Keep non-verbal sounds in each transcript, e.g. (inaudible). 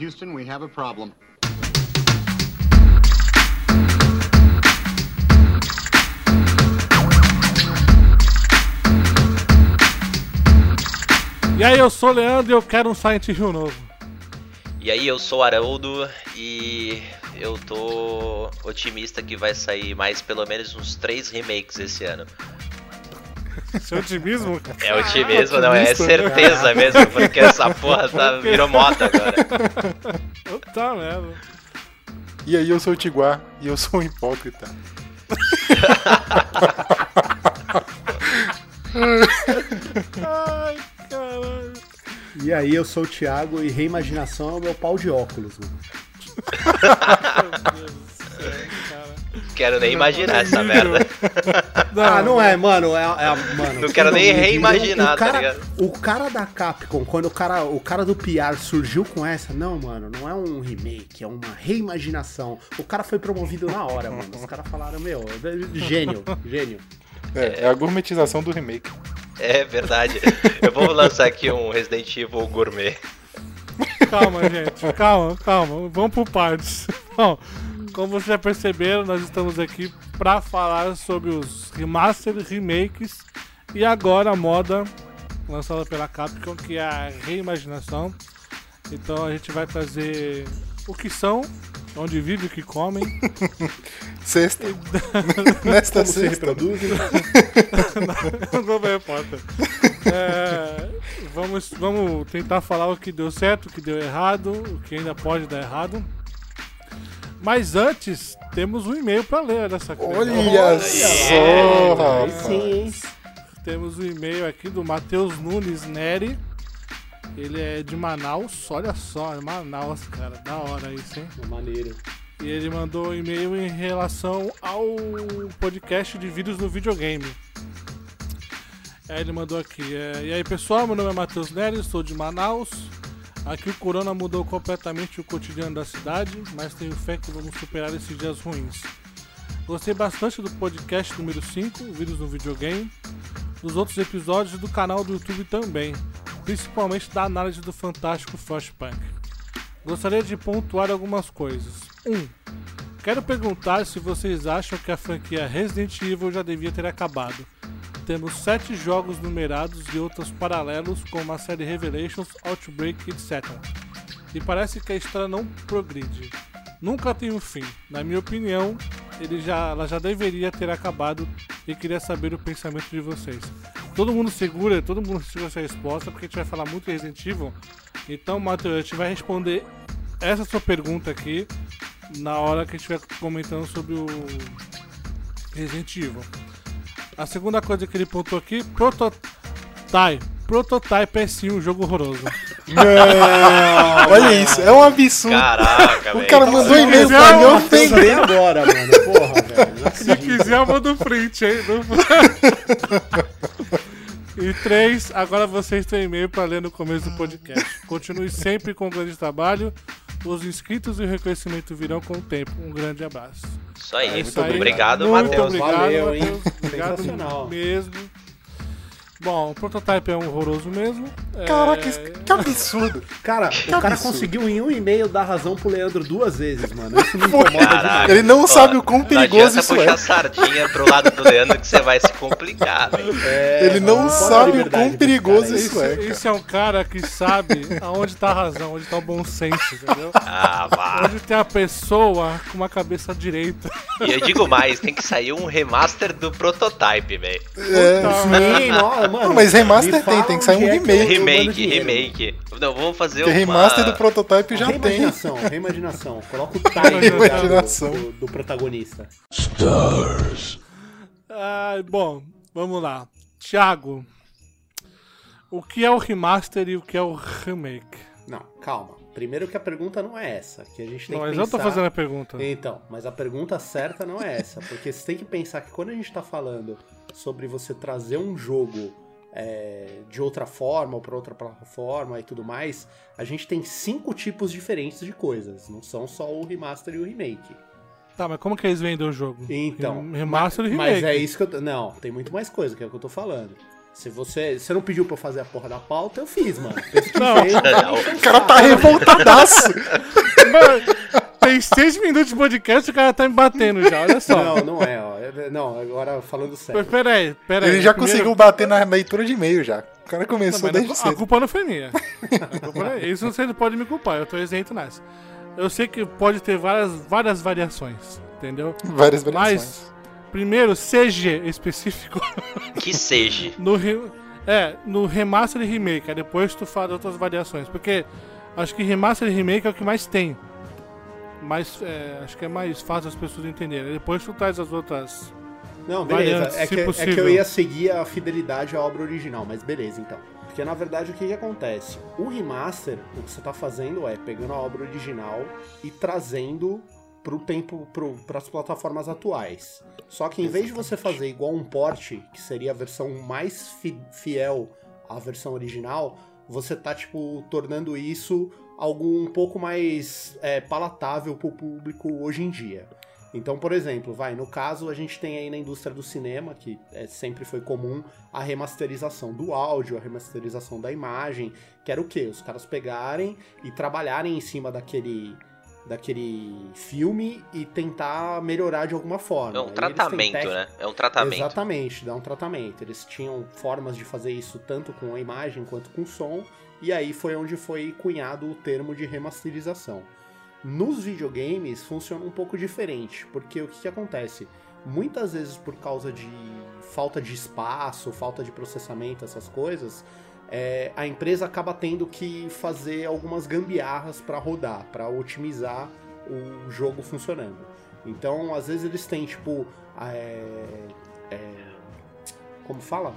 Houston, we have a problem. E aí, eu sou o Leandro e eu quero um Silent Hill novo. E aí, eu sou o Haroldo e eu tô otimista que vai sair mais pelo menos uns três remakes esse ano. Seu otimismo? É otimismo, não, é certeza mesmo, porque essa (laughs) porra tá, virou moda agora. Tá mesmo. E aí, eu sou o Tiguar e eu sou um hipócrita. Ai, caralho. E aí, eu sou o Thiago e reimaginação é o meu pau de óculos, mano. Meu Deus cara. Quero nem imaginar essa merda. (laughs) ah, não é, mano. É, é- mano Não quero nem reimaginar, o cara, tá ligado? O cara da Capcom, quando o cara, o cara do PR surgiu com essa, não, mano, não é um remake, é uma reimaginação. O cara foi promovido na hora, mano. Os caras falaram, meu, gênio, gênio. É, é a gourmetização do remake. É verdade. Eu vou lançar aqui um Resident Evil Gourmet. Calma, gente. Calma, calma. Vamos por partes. Bom, como vocês já perceberam, nós estamos aqui para falar sobre os remaster, remakes e agora a moda lançada pela Capcom, que é a reimaginação. Então a gente vai trazer o que são, onde vive o que comem. (laughs) Sexta. (laughs) Nesta Como se sexta. reproduzem. (laughs) não não me importa. É, vamos, vamos tentar falar o que deu certo, o que deu errado, o que ainda pode dar errado. Mas antes, temos um e-mail para ler dessa coisa. Olha só, rapaz. sim, hein? Temos um e-mail aqui do Matheus Nunes Neri. Ele é de Manaus, olha só, é Manaus, cara, da hora isso, hein? Maneiro. E ele mandou um e-mail em relação ao podcast de vídeos no videogame. Aí ele mandou aqui. é, e aí pessoal, meu nome é Matheus Nery, sou de Manaus. Aqui o corona mudou completamente o cotidiano da cidade, mas tenho fé que vamos superar esses dias ruins. Gostei bastante do podcast número 5, Vídeos no Videogame, dos outros episódios do canal do YouTube também, principalmente da análise do fantástico Flashpunk. Gostaria de pontuar algumas coisas. 1. Um, quero perguntar se vocês acham que a franquia Resident Evil já devia ter acabado. Temos sete jogos numerados e outros paralelos, como a série Revelations, Outbreak, etc. E parece que a história não progride. Nunca tem um fim. Na minha opinião, ele já, ela já deveria ter acabado e queria saber o pensamento de vocês. Todo mundo segura, todo mundo segura essa resposta, porque a gente vai falar muito de Resident Evil. Então, Matheus, a gente vai responder essa sua pergunta aqui na hora que a gente estiver comentando sobre o Resident Evil. A segunda coisa que ele pontuou aqui, Prototype. Prototype é sim um jogo horroroso. (laughs) Não, olha isso, é um absurdo. Caraca, O velho. cara mandou um e-mail pra me ofender. Agora, mano. Porra, velho. Se acredito. quiser, eu mando print, hein? Não- (laughs) E três, agora vocês têm e-mail para ler no começo do podcast. Continue sempre com um grande trabalho. Os inscritos e o reconhecimento virão com o tempo. Um grande abraço. Isso aí. É isso aí. Obrigado, Muito Matheus. obrigado, Valeu, hein? Matheus. Obrigado Sensacional. mesmo. Bom, o prototype é um horroroso mesmo. É, Caraca, isso- que absurdo. Cara, o cara absurdo. conseguiu em um e-mail dar razão pro Leandro duas vezes, mano. Isso me (laughs) incomoda Caraca. Ele não Ó, sabe o quão Não perigoso isso puxar é. sardinha pro lado do Leandro que você vai se complicar, velho. É, Ele não sabe o quão perigoso cara aí. isso é. Esse é um cara que sabe aonde tá a razão, onde tá o bom senso, entendeu? Ah, vá. Onde tem a pessoa com uma cabeça direita. E eu digo mais, tem que sair um remaster do prototype, velho. É. Sim, não, mano. Não, mas remaster tem, tem que sair um é remake. eu- eu mando Remake, remake. Não, vamos fazer Porque uma... remaster do prototype já tem. reimaginação, (laughs) reimaginação. Coloca o time Reimaginação. do, do protagonista. Ai, bom, vamos lá. Thiago, o que é o remaster e o que é o remake? Não, calma. Primeiro que a pergunta não é essa. Que a gente tem Não, que mas eu pensar... tô fazendo a pergunta. Então, mas a pergunta certa não é essa. Porque você tem que pensar que quando a gente tá falando sobre você trazer um jogo é, de outra forma ou para outra plataforma e tudo mais, a gente tem cinco tipos diferentes de coisas. Não são só o remaster e o remake. Tá, mas como que eles vendem o jogo? Então, Rem- Remaster e Mas remake. é isso que eu. tô- Não, tem muito mais coisa, que é o que eu tô falando. Se você, você não pediu pra eu fazer a porra da pauta, eu fiz, mano. Pesquisei, Não. não, O cara tá revoltadaço. (laughs) Mano, tem seis minutos de podcast e o cara tá me batendo já, olha só. Não, não é, ó. É- Não, agora falando sério. Mas peraí, peraí. Ele já Primeiro- conseguiu bater na leitura de e-mail já. O cara Não, começou mas desde a, a cedo. culpa não foi minha. (laughs) A culpa não é- Isso você não pode me culpar, eu tô isento nessa. Eu sei que pode ter várias, várias variações, entendeu? Várias variações. Mas, primeiro, CG específico (laughs) Que seja. no, re- é, no remaster e remake, aí depois tu de outras variações. Porque acho que remaster e remake é o que mais tem. Mas é, acho que é mais fácil as pessoas entenderem. Aí Depois tu traz as outras. Não, beleza. variantes, É se que, é que eu ia seguir a fidelidade à obra original, mas beleza, então. Porque na verdade o que, que acontece? O remaster, o que você tá fazendo é pegando a obra original e trazendo pro tempo, pro, pras plataformas atuais. Só que em vez de você fazer igual um port, que seria a versão mais fi- fiel à versão original, você tá, tipo, tornando isso algo um pouco mais é, palatável pro público hoje em dia. Então, por exemplo, vai, no caso, a gente tem aí na indústria do cinema, que é, sempre foi comum, a remasterização do áudio, a remasterização da imagem, que era o quê? Os caras pegarem e trabalharem em cima daquele daquele filme e tentar melhorar de alguma forma. É um tratamento, técnicas- né? É um tratamento. Exatamente, dá um tratamento. Eles tinham formas de fazer isso tanto com a imagem quanto com o som, e aí foi onde foi cunhado o termo de remasterização. Nos videogames funciona um pouco diferente, porque o que, que acontece? Muitas vezes por causa de falta de espaço, falta de processamento, essas coisas, é, a empresa acaba tendo que fazer algumas gambiarras para rodar, para otimizar o jogo funcionando. Então, às vezes eles têm, tipo, é, é, como fala?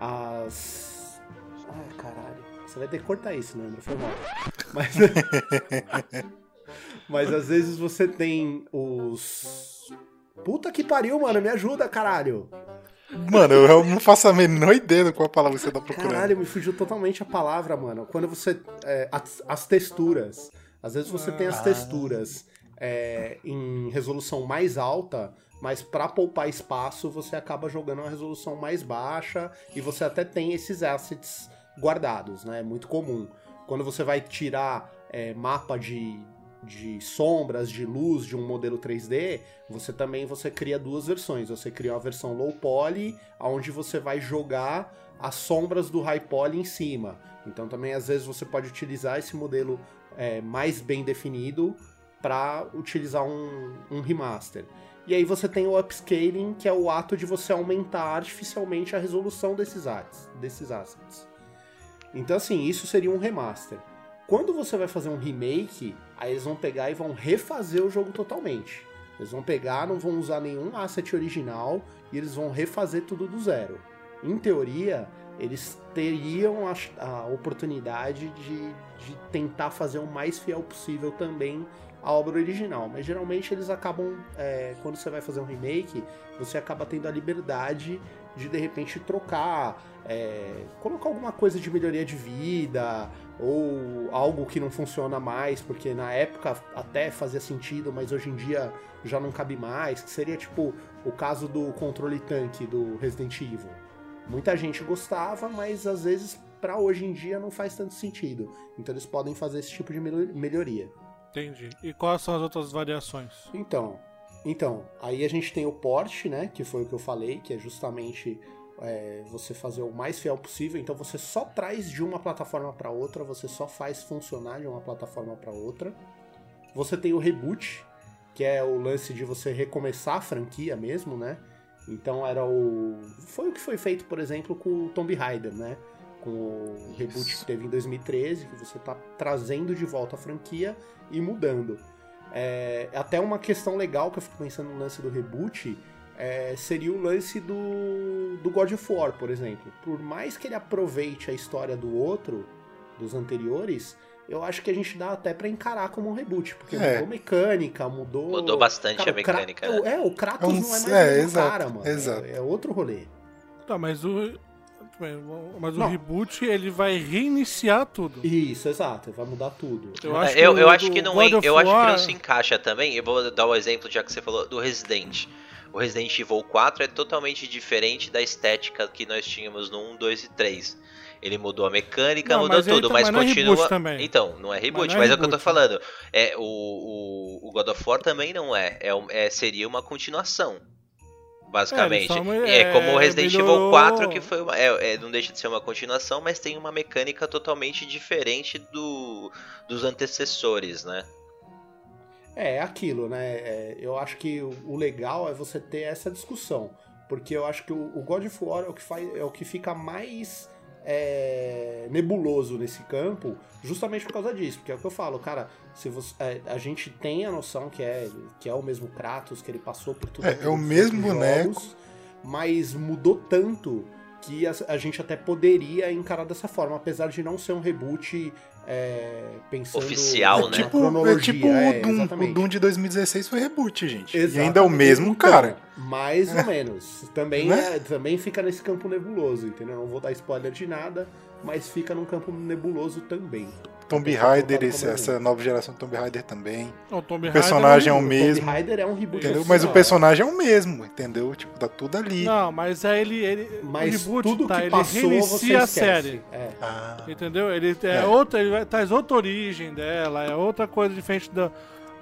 As. Ai, caralho. Você vai ter que cortar isso, né, André? Foi mal. Mas. (laughs) Mas às vezes você tem os. Puta que pariu, mano, me ajuda, caralho. Mano, eu não faço a menor ideia de qual palavra você tá procurando. Caralho, me fugiu totalmente a palavra, mano. Quando você. é, as, as texturas. Às vezes você tem as Ah. texturas é, em resolução mais alta, mas pra poupar espaço você acaba jogando uma resolução mais baixa e você até tem esses assets guardados, né? É muito comum. Quando você vai tirar é, mapa de, de sombras, de luz de um modelo 3D, você também você cria duas versões. Você cria uma versão low poly, onde você vai jogar as sombras do high poly em cima. Então também às vezes você pode utilizar esse modelo é, mais bem definido para utilizar um, um remaster. E aí você tem o upscaling, que é o ato de você aumentar artificialmente a resolução desses, assets, desses assets. Então assim, isso seria um remaster. Quando você vai fazer um remake, aí eles vão pegar e vão refazer o jogo totalmente. Eles vão pegar, não vão usar nenhum asset original e eles vão refazer tudo do zero. Em teoria, eles teriam a, a oportunidade de, de tentar fazer o mais fiel possível também a obra original. Mas geralmente eles acabam, é, quando você vai fazer um remake, você acaba tendo a liberdade de de repente trocar, é, colocar alguma coisa de melhoria de vida ou algo que não funciona mais, porque na época até fazia sentido, mas hoje em dia já não cabe mais, que seria tipo o caso do controle tanque do Resident Evil. Muita gente gostava, mas às vezes para hoje em dia não faz tanto sentido. Então eles podem fazer esse tipo de melhoria. Entendi. E quais são as outras variações? Então, então, aí a gente tem o port, né? Que foi o que eu falei, que é justamente é, você fazer o mais fiel possível. Então você só traz de uma plataforma para outra, você só faz funcionar de uma plataforma para outra. Você tem o reboot, que é o lance de você recomeçar a franquia mesmo, né? Então era o. Foi o que foi feito, por exemplo, com o Tomb Raider, né? Com o reboot que teve em 2013, que você tá trazendo de volta a franquia e mudando. É, até uma questão legal que eu fico pensando no lance do reboot é, seria o lance do, do God of War, por exemplo. Por mais que ele aproveite a história do outro, dos anteriores, eu acho que a gente dá até pra encarar como um reboot, porque É. mudou mecânica, mudou. Mudou bastante Cara, a mecânica. É, o- né? é, o Kratos É um- não é mais é, o mesmo exato, cara, mano. exato. É, é outro rolê. Tá, mas o. Mas o Não. reboot ele vai reiniciar tudo. Isso, exato, vai mudar tudo. Eu É, acho eu, que, eu o acho que não, eu acho que não se encaixa também. Eu vou dar o exemplo já que você falou do Resident. O Resident Evil 4 é totalmente diferente da estética que nós tínhamos no 1, 2 e 3. Ele mudou a mecânica, Não, mudou mas tudo, tá- mas é continua. reboot também. Então, não é reboot, Mas não mas, é é o que eu tô reboot. falando. É, o, o, o God of War também não é. É, é- seria uma continuação. Basicamente. É, É, é, como o Resident melhorou- Evil 4, que foi uma, é, é, não deixa de ser uma continuação, mas tem uma mecânica totalmente diferente do, dos antecessores, né? É, é aquilo, né? É, eu acho que o, legal é você ter essa discussão. Porque eu acho que o, o God of War é o que, faz, é o que fica mais é, nebuloso nesse campo, justamente por causa disso. Porque é o que eu falo, cara, se você, é, a gente tem a noção que é, que é o mesmo Kratos, que ele passou por tudo É, é o mesmo boneco. jogos, mas mudou tanto que a, a gente até poderia encarar dessa forma, apesar de não ser um reboot é, pensando Oficial, né? Tipo, cronologia. é tipo é, o, Doom, exatamente. o Doom de 2016 foi reboot, gente. E Exatamente. ainda é o mesmo Então, cara. Mais ou menos. Também, Né? é- também fica nesse campo nebuloso, entendeu? Não vou dar spoiler de nada, mas fica num campo nebuloso também. Tomb Raider, esse- essa nova geração de Tomb Raider também. O Tomb O personagem é o mesmo. Tomb Raider é um reboot Entendeu? Mas o personagem é o mesmo, entendeu? Tipo, tá tudo ali. Não, mas aí ele. ele Mas o reboot, tudo tá, que ele passou, você reinicia a série. É. Ah, Entendeu? Ele é, É. outra, ele traz outra origem dela, é outra coisa diferente da,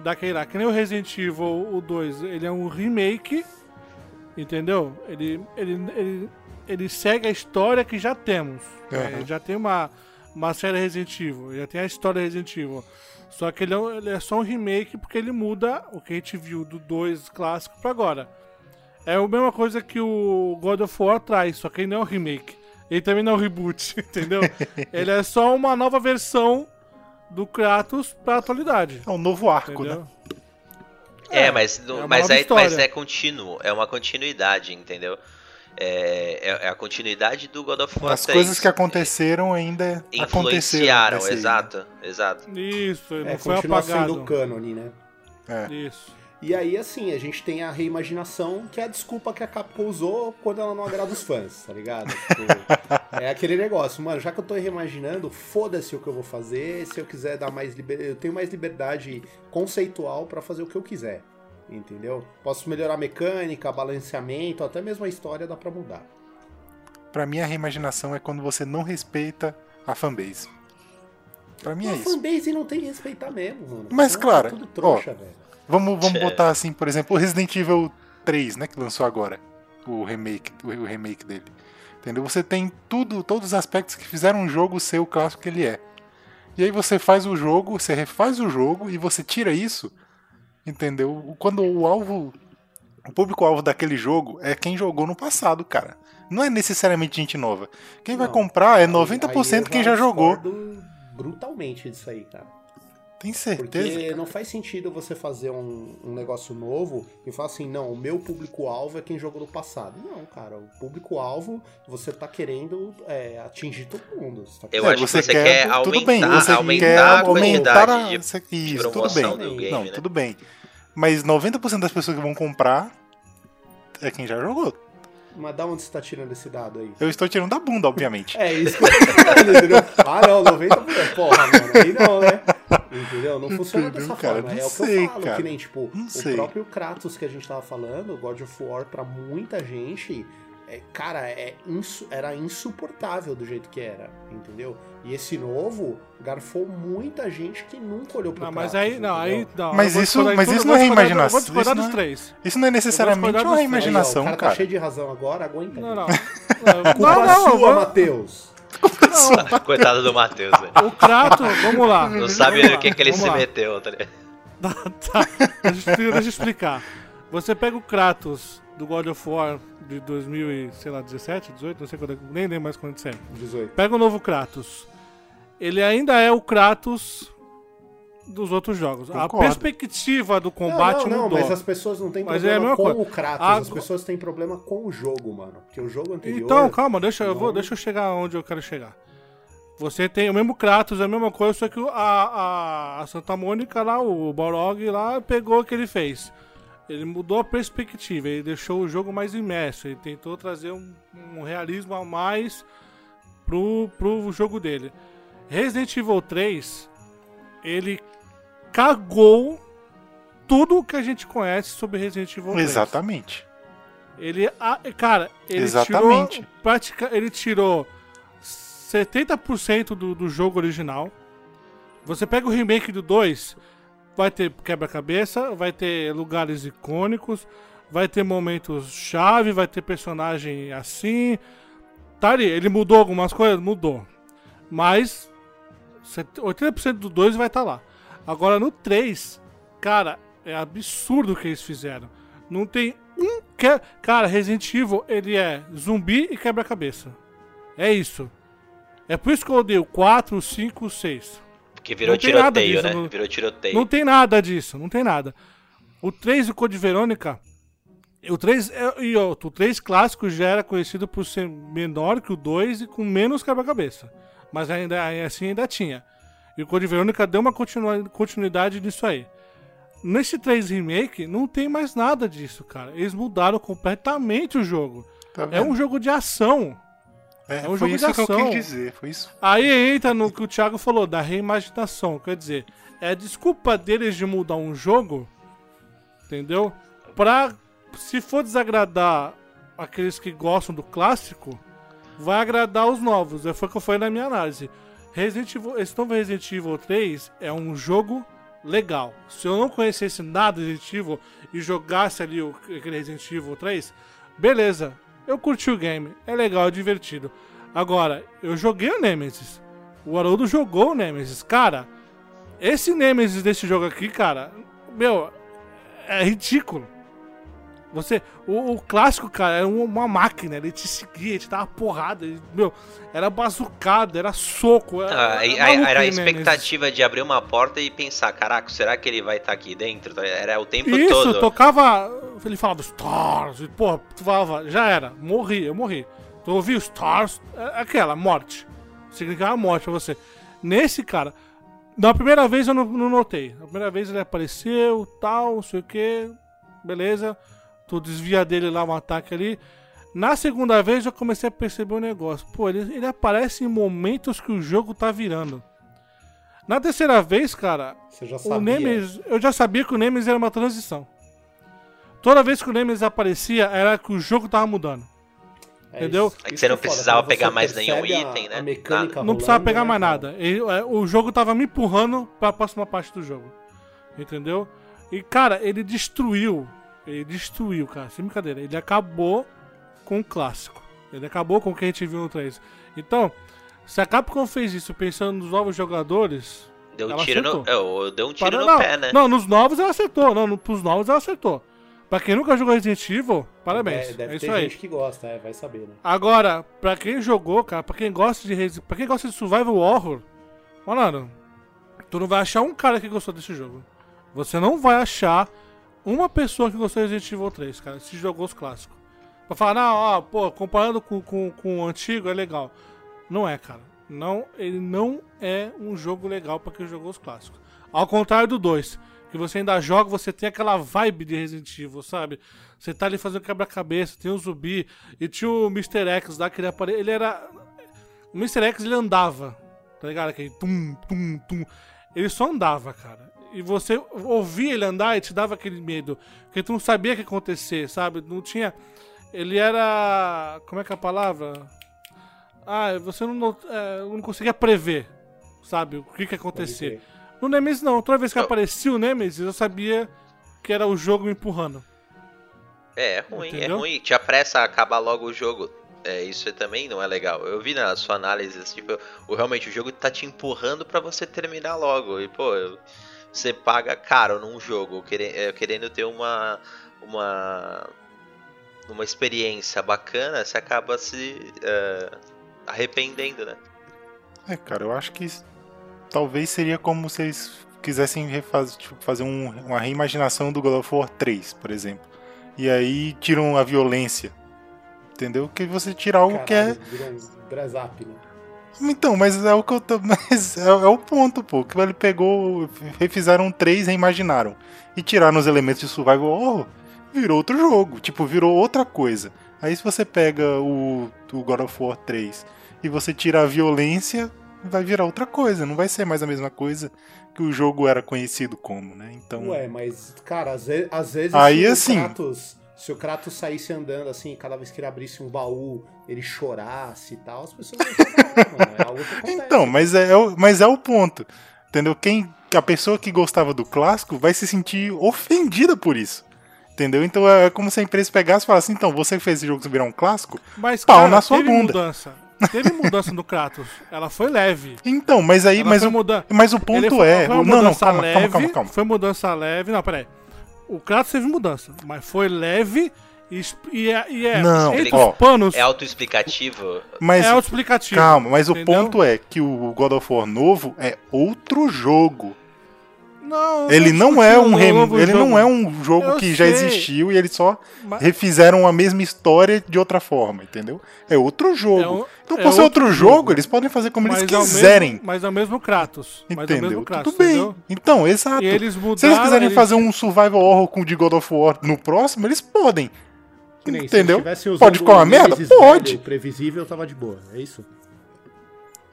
daquele lá. Que nem o Resident Evil o 2, ele é um remake, entendeu? Ele, ele, ele, ele segue a história que já temos. né? Aham. Já tem uma, uma série Resident Evil, já tem a história Resident Evil. Só que ele é, um- ele é só um remake porque ele muda o que a gente viu do 2 clássico pra agora. É a mesma coisa que o God of War traz, só que ele não é um remake. Ele também não é um reboot, (laughs) entendeu? (laughs) ele é só uma nova versão do Kratos pra atualidade. é um novo arco, Entendeu? né? É, mas, é mas, nova é, mas história. é contínuo, é uma continuidade, entendeu? É, é- é a continuidade do God of War As 3. coisas que aconteceram ainda aconteceram. influenciaram, aí, né? exato, exato. Isso, É, não foi apagado. sendo cânone, né? É. Isso. E aí, assim, a gente tem a reimaginação, que é a desculpa que a Capcom usou quando ela não agrada os fãs, tá ligado? Tipo, é aquele negócio, mano, já que eu tô reimaginando, foda-se o que eu vou fazer, se eu quiser dar mais liberdade, eu tenho mais liberdade conceitual pra fazer o que eu quiser, entendeu? Posso melhorar a mecânica, balanceamento, até mesmo a história dá pra mudar. Pra mim, a reimaginação é quando você não respeita a fanbase. Pra mim é a isso. fanbase não tem que respeitar mesmo, mano. Mas, Senão claro, é tudo trouxa, velho. Vamos, vamos É. botar assim, por exemplo, o Resident Evil 3, né, que lançou agora, o remake, o, o remake dele. Entendeu? Você tem tudo, todos os aspectos que fizeram um jogo ser o clássico que ele é. E aí você faz o jogo, você refaz o jogo e você tira isso, entendeu? Quando o alvo, o público-alvo daquele jogo é quem jogou no passado, cara. Não é necessariamente gente nova. Quem vai Não. comprar é Aí- 90% aí quem eu já jogou. brutalmente disso aí, cara. Tem certeza? Porque não faz sentido você fazer um, um negócio novo e falar assim, não, o meu público-alvo é quem jogou no passado. Não, cara, o público-alvo você tá querendo é, atingir todo mundo. Você tá Eu É, acho que você quer tudo bem, aumentar- você aumentar quer a aumentar quantidade de- isso, tudo bem. game, Não, né? tudo bem. Mas 90% das pessoas que vão comprar é quem já jogou. Mas da onde você tá tirando esse dado aí? Eu estou tirando da bunda, obviamente. É isso que eu tô falando, entendeu? Ah, não, 90%. Porra, mano, aí não, né? Entendeu? Não funciona Entendeu, dessa cara? forma. Não é o que sei, eu falo, cara. que nem, tipo, Não o sei. próprio Kratos que a gente tava falando, God of War, pra muita gente, é, cara, é insu- era insuportável do jeito que era, entendeu? E esse novo garfou muita gente que nunca olhou pro Não, Kratos. mas aí, não, aí, não. Mas isso- mas tudo, isso eu não é vou discordar- imaginação, Eu vou discordar isso dos não é- três. Isso não é necessariamente uma dos três. Aí, ó, imaginação, o cara, cara. tá cheio de razão agora, aguenta. Não, não. (laughs) Culpa Não, não, eu sua, Matheus. não. (laughs) Coitado do Matheus, velho. O Kratos, vamos lá. Não sabe no que, que ele vamos se lá. meteu, tá ligado? (laughs) Tá, tá. Deixa eu explicar. Você pega o Kratos do God of War de 2000 e, sei lá, 17, 18, não sei quando, nem lembro mais quando é. 18. Pega o novo Kratos. Ele ainda é o Kratos dos outros jogos. A Concordo. perspectiva do combate não, não, não, mudou. mas as pessoas não têm Mas é a problema mesma com coisa. o Kratos, A- as pessoas têm problema com o jogo, mano. Porque o jogo anterior. Então, calma, deixa, eu vou, não- deixa eu chegar onde eu quero chegar. Você tem o mesmo Kratos, a mesma coisa, só que a, a, a Santa Mônica lá, o Balrog lá, pegou o que ele fez. Ele mudou a perspectiva, ele deixou o jogo mais imerso, ele tentou trazer um, um realismo a mais pro, pro jogo dele. Resident Evil 3, ele cagou tudo o que a gente conhece sobre Resident Evil 3. Exatamente. Ele, cara, ele Exatamente. tirou, pratica, ele tirou 70% do, do jogo original. Você pega o remake do 2, vai ter quebra-cabeça, vai ter lugares icônicos, vai ter momentos chave, vai ter personagem assim. Tá ali, ele mudou algumas coisas? Mudou. Mas 80% do 2 vai estar tá lá. Agora no 3, cara, é absurdo o que eles fizeram. Não tem um que... Cara, Resident Evil, ele é zumbi e quebra-cabeça. É isso. É por isso que eu odeio 4, 5, 6. Porque virou Não tem nada tiroteio, disso, né? não- Virou tiroteio. Não tem nada disso, não tem nada. O 3 do Code Verônica. O 3, é- e ó, o 3 clássico já era conhecido por ser menor que o 2 e com menos quebra-cabeça. Mas ainda assim ainda tinha. E o Code Verônica deu uma continuidade nisso aí. Nesse 3 remake, não tem mais nada disso, cara. Eles mudaram completamente o jogo. Tá É um jogo de ação. É, é um foi jogo isso de que eu ação. quis dizer. Foi isso. Aí entra no que o Thiago falou, da reimaginação. Quer dizer, é desculpa deles de mudar um jogo, entendeu? Pra, se for desagradar aqueles que gostam do clássico, vai agradar os novos. É foi o que eu falei na minha análise. Resident Evil, esse novo Resident Evil 3 é um jogo legal. Se eu não conhecesse nada de Resident Evil e jogasse ali o, aquele Resident Evil 3, beleza. Eu curti o game, é legal, é divertido. Agora, eu joguei o Nemesis. O Haroldo jogou o Nemesis. Cara, esse Nemesis desse jogo aqui, cara, meu, é ridículo. Você, o, o clássico, cara, era um- uma máquina, ele te seguia, ele te dava porrada, ele, meu, era bazucada, era soco. Era, Ah, era maluco era a expectativa de abrir uma porta e pensar, caraca, será que ele vai estar aqui dentro? Era o tempo Isso, todo. tocava. Ele falava Stars, e porra, tu falava, já era, morri, eu morri. Tu ouviu Stars, é aquela, morte. Significava morte pra você. Nesse cara, na primeira vez eu não, não notei. Na primeira vez ele apareceu, tal, não sei o que, beleza. Tu desvia dele lá um ataque ali. Na segunda vez eu comecei a perceber um negócio. Pô, ele, ele aparece em momentos que o jogo tá virando. Na terceira vez, cara, Você já o. Nemesis, eu já sabia que o Nemesis era uma transição. Toda vez que o Nemesis aparecia, era que o jogo tava mudando. É entendeu? isso- É que você não é foda, precisava pegar mais nenhum a- item, né? a mecânica Nada. Não precisava rolando, pegar né, mais nada. Ele- é, o jogo tava me empurrando pra próxima parte do jogo. Entendeu? E, cara, ele destruiu. Ele destruiu, cara. Sem brincadeira. Ele acabou com o clássico. Ele acabou com o que a gente viu no 3. Então, se a Capcom fez isso pensando nos novos jogadores, Deu um tiro no. acertou. é, deu um tiro Para- no não, pé, né? Não, nos novos ela acertou. Não, no, pros novos ela acertou. Pra quem nunca jogou Resident Evil, parabéns. É, deve é isso ter aí. gente que gosta, é, vai saber, né? Agora, pra quem jogou, cara, pra quem gosta de Resi- pra quem gosta de survival horror, mano, tu não vai achar um cara que gostou desse jogo. Você não vai achar uma pessoa que gostou de Resident Evil 3, cara, se jogou os clássicos. Pra falar, não, ó, pô, comparando com, com, com o antigo é legal. Não é, cara. Não, ele não é um jogo legal pra quem jogou os clássicos. Ao contrário do 2, que você ainda joga, você tem aquela vibe de Resident Evil, sabe? Você tá ali fazendo quebra-cabeça, tem o zumbi, e tinha o Mr. X lá que ele. Ele era. O Mr. X ele andava, tá ligado? Aquele tum, tum, tum. Ele só andava, cara. E você ouvia ele andar e te dava aquele medo. Porque tu não sabia o que ia acontecer, sabe? Não tinha. Ele era. Como é que é a palavra? Ah, você não, é, não conseguia prever, sabe? O que, que ia acontecer. No Nemesis não, toda vez que Não. aparecia o Nemesis, eu sabia que era o jogo me empurrando. É, é ruim, Entendeu? é ruim. Te apressa a acabar logo o jogo. É, isso também não é legal. Eu vi na sua análise, tipo, o, realmente o jogo tá te empurrando pra você terminar logo. E, pô, eu- você paga caro num jogo, querendo, querendo ter uma. uma. uma experiência bacana, você acaba se é, arrependendo, né? É, cara, eu acho que talvez seria como se eles quisessem refaz- tipo, fazer um- uma reimaginação do God of War 3, por exemplo. E aí tiram a violência. Entendeu? Que você tira algo que é. Up, né? Então, mas é o que eu tô. (laughs) Mas é, é o ponto, pô. Que ele pegou. Refizeram três, reimaginaram. E tiraram os elementos de survival horror, virou outro jogo. Tipo, virou outra coisa. Aí se você pega o, o God of War 3 e você tira a violência, vai virar outra coisa. Não vai ser mais a mesma coisa que o jogo era conhecido como, né? Então. Ué, mas, cara, às vezes, às vezes Aí, assim- se o Kratos saísse andando assim, cada vez que ele abrisse um baú, ele chorasse e tal, as pessoas não mano. É algo que acontece. Então, mas é, é o- mas é o ponto. Entendeu? Quem, a pessoa que gostava do clássico vai se sentir ofendida por isso. Entendeu? Então é como se a empresa pegasse e falasse: então, você que fez esse jogo virar um clássico? Mas, Pau cara, na sua teve bunda. mudança. Teve mudança no Kratos. Ela foi leve. Então, mas aí, Ela mas o, mudan- mas o ponto foi, é. foi uma Não, não, calma, leve. calma, calma, calma. Foi mudança leve. Não, peraí. O Kratos teve mudança, mas foi leve e, e é, e é Não, entre ó, os panos É autoexplicativo. Mas, é autoexplicativo. calma, mas o entendeu? ponto é que o God of War novo é outro jogo. Não, Ele não é um rem... ele jogo. não é um jogo Eu que já sei. existiu e eles só Mas- refizeram a mesma história de outra forma, entendeu? É outro jogo. É um- então, é por ser outro outro jogo, jogo. eles podem fazer como eles Mas é o quiserem. mesmo- mas é o mesmo Kratos. Mas é o Entendeu? mesmo Kratos, Tudo bem. entendeu? Então, exato. E eles Se eles mudaram, quiserem eles- fazer um survival horror com o de God of War no próximo, eles podem. Nem Entendeu? eles Pode ficar uma merda? Pode. velho, previsível tava de boa, é isso?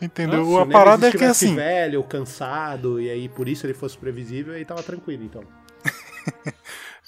Entendeu? Se a parada é que assim. velho, cansado, e aí por isso ele fosse previsível, aí tava tranquilo, então. (laughs)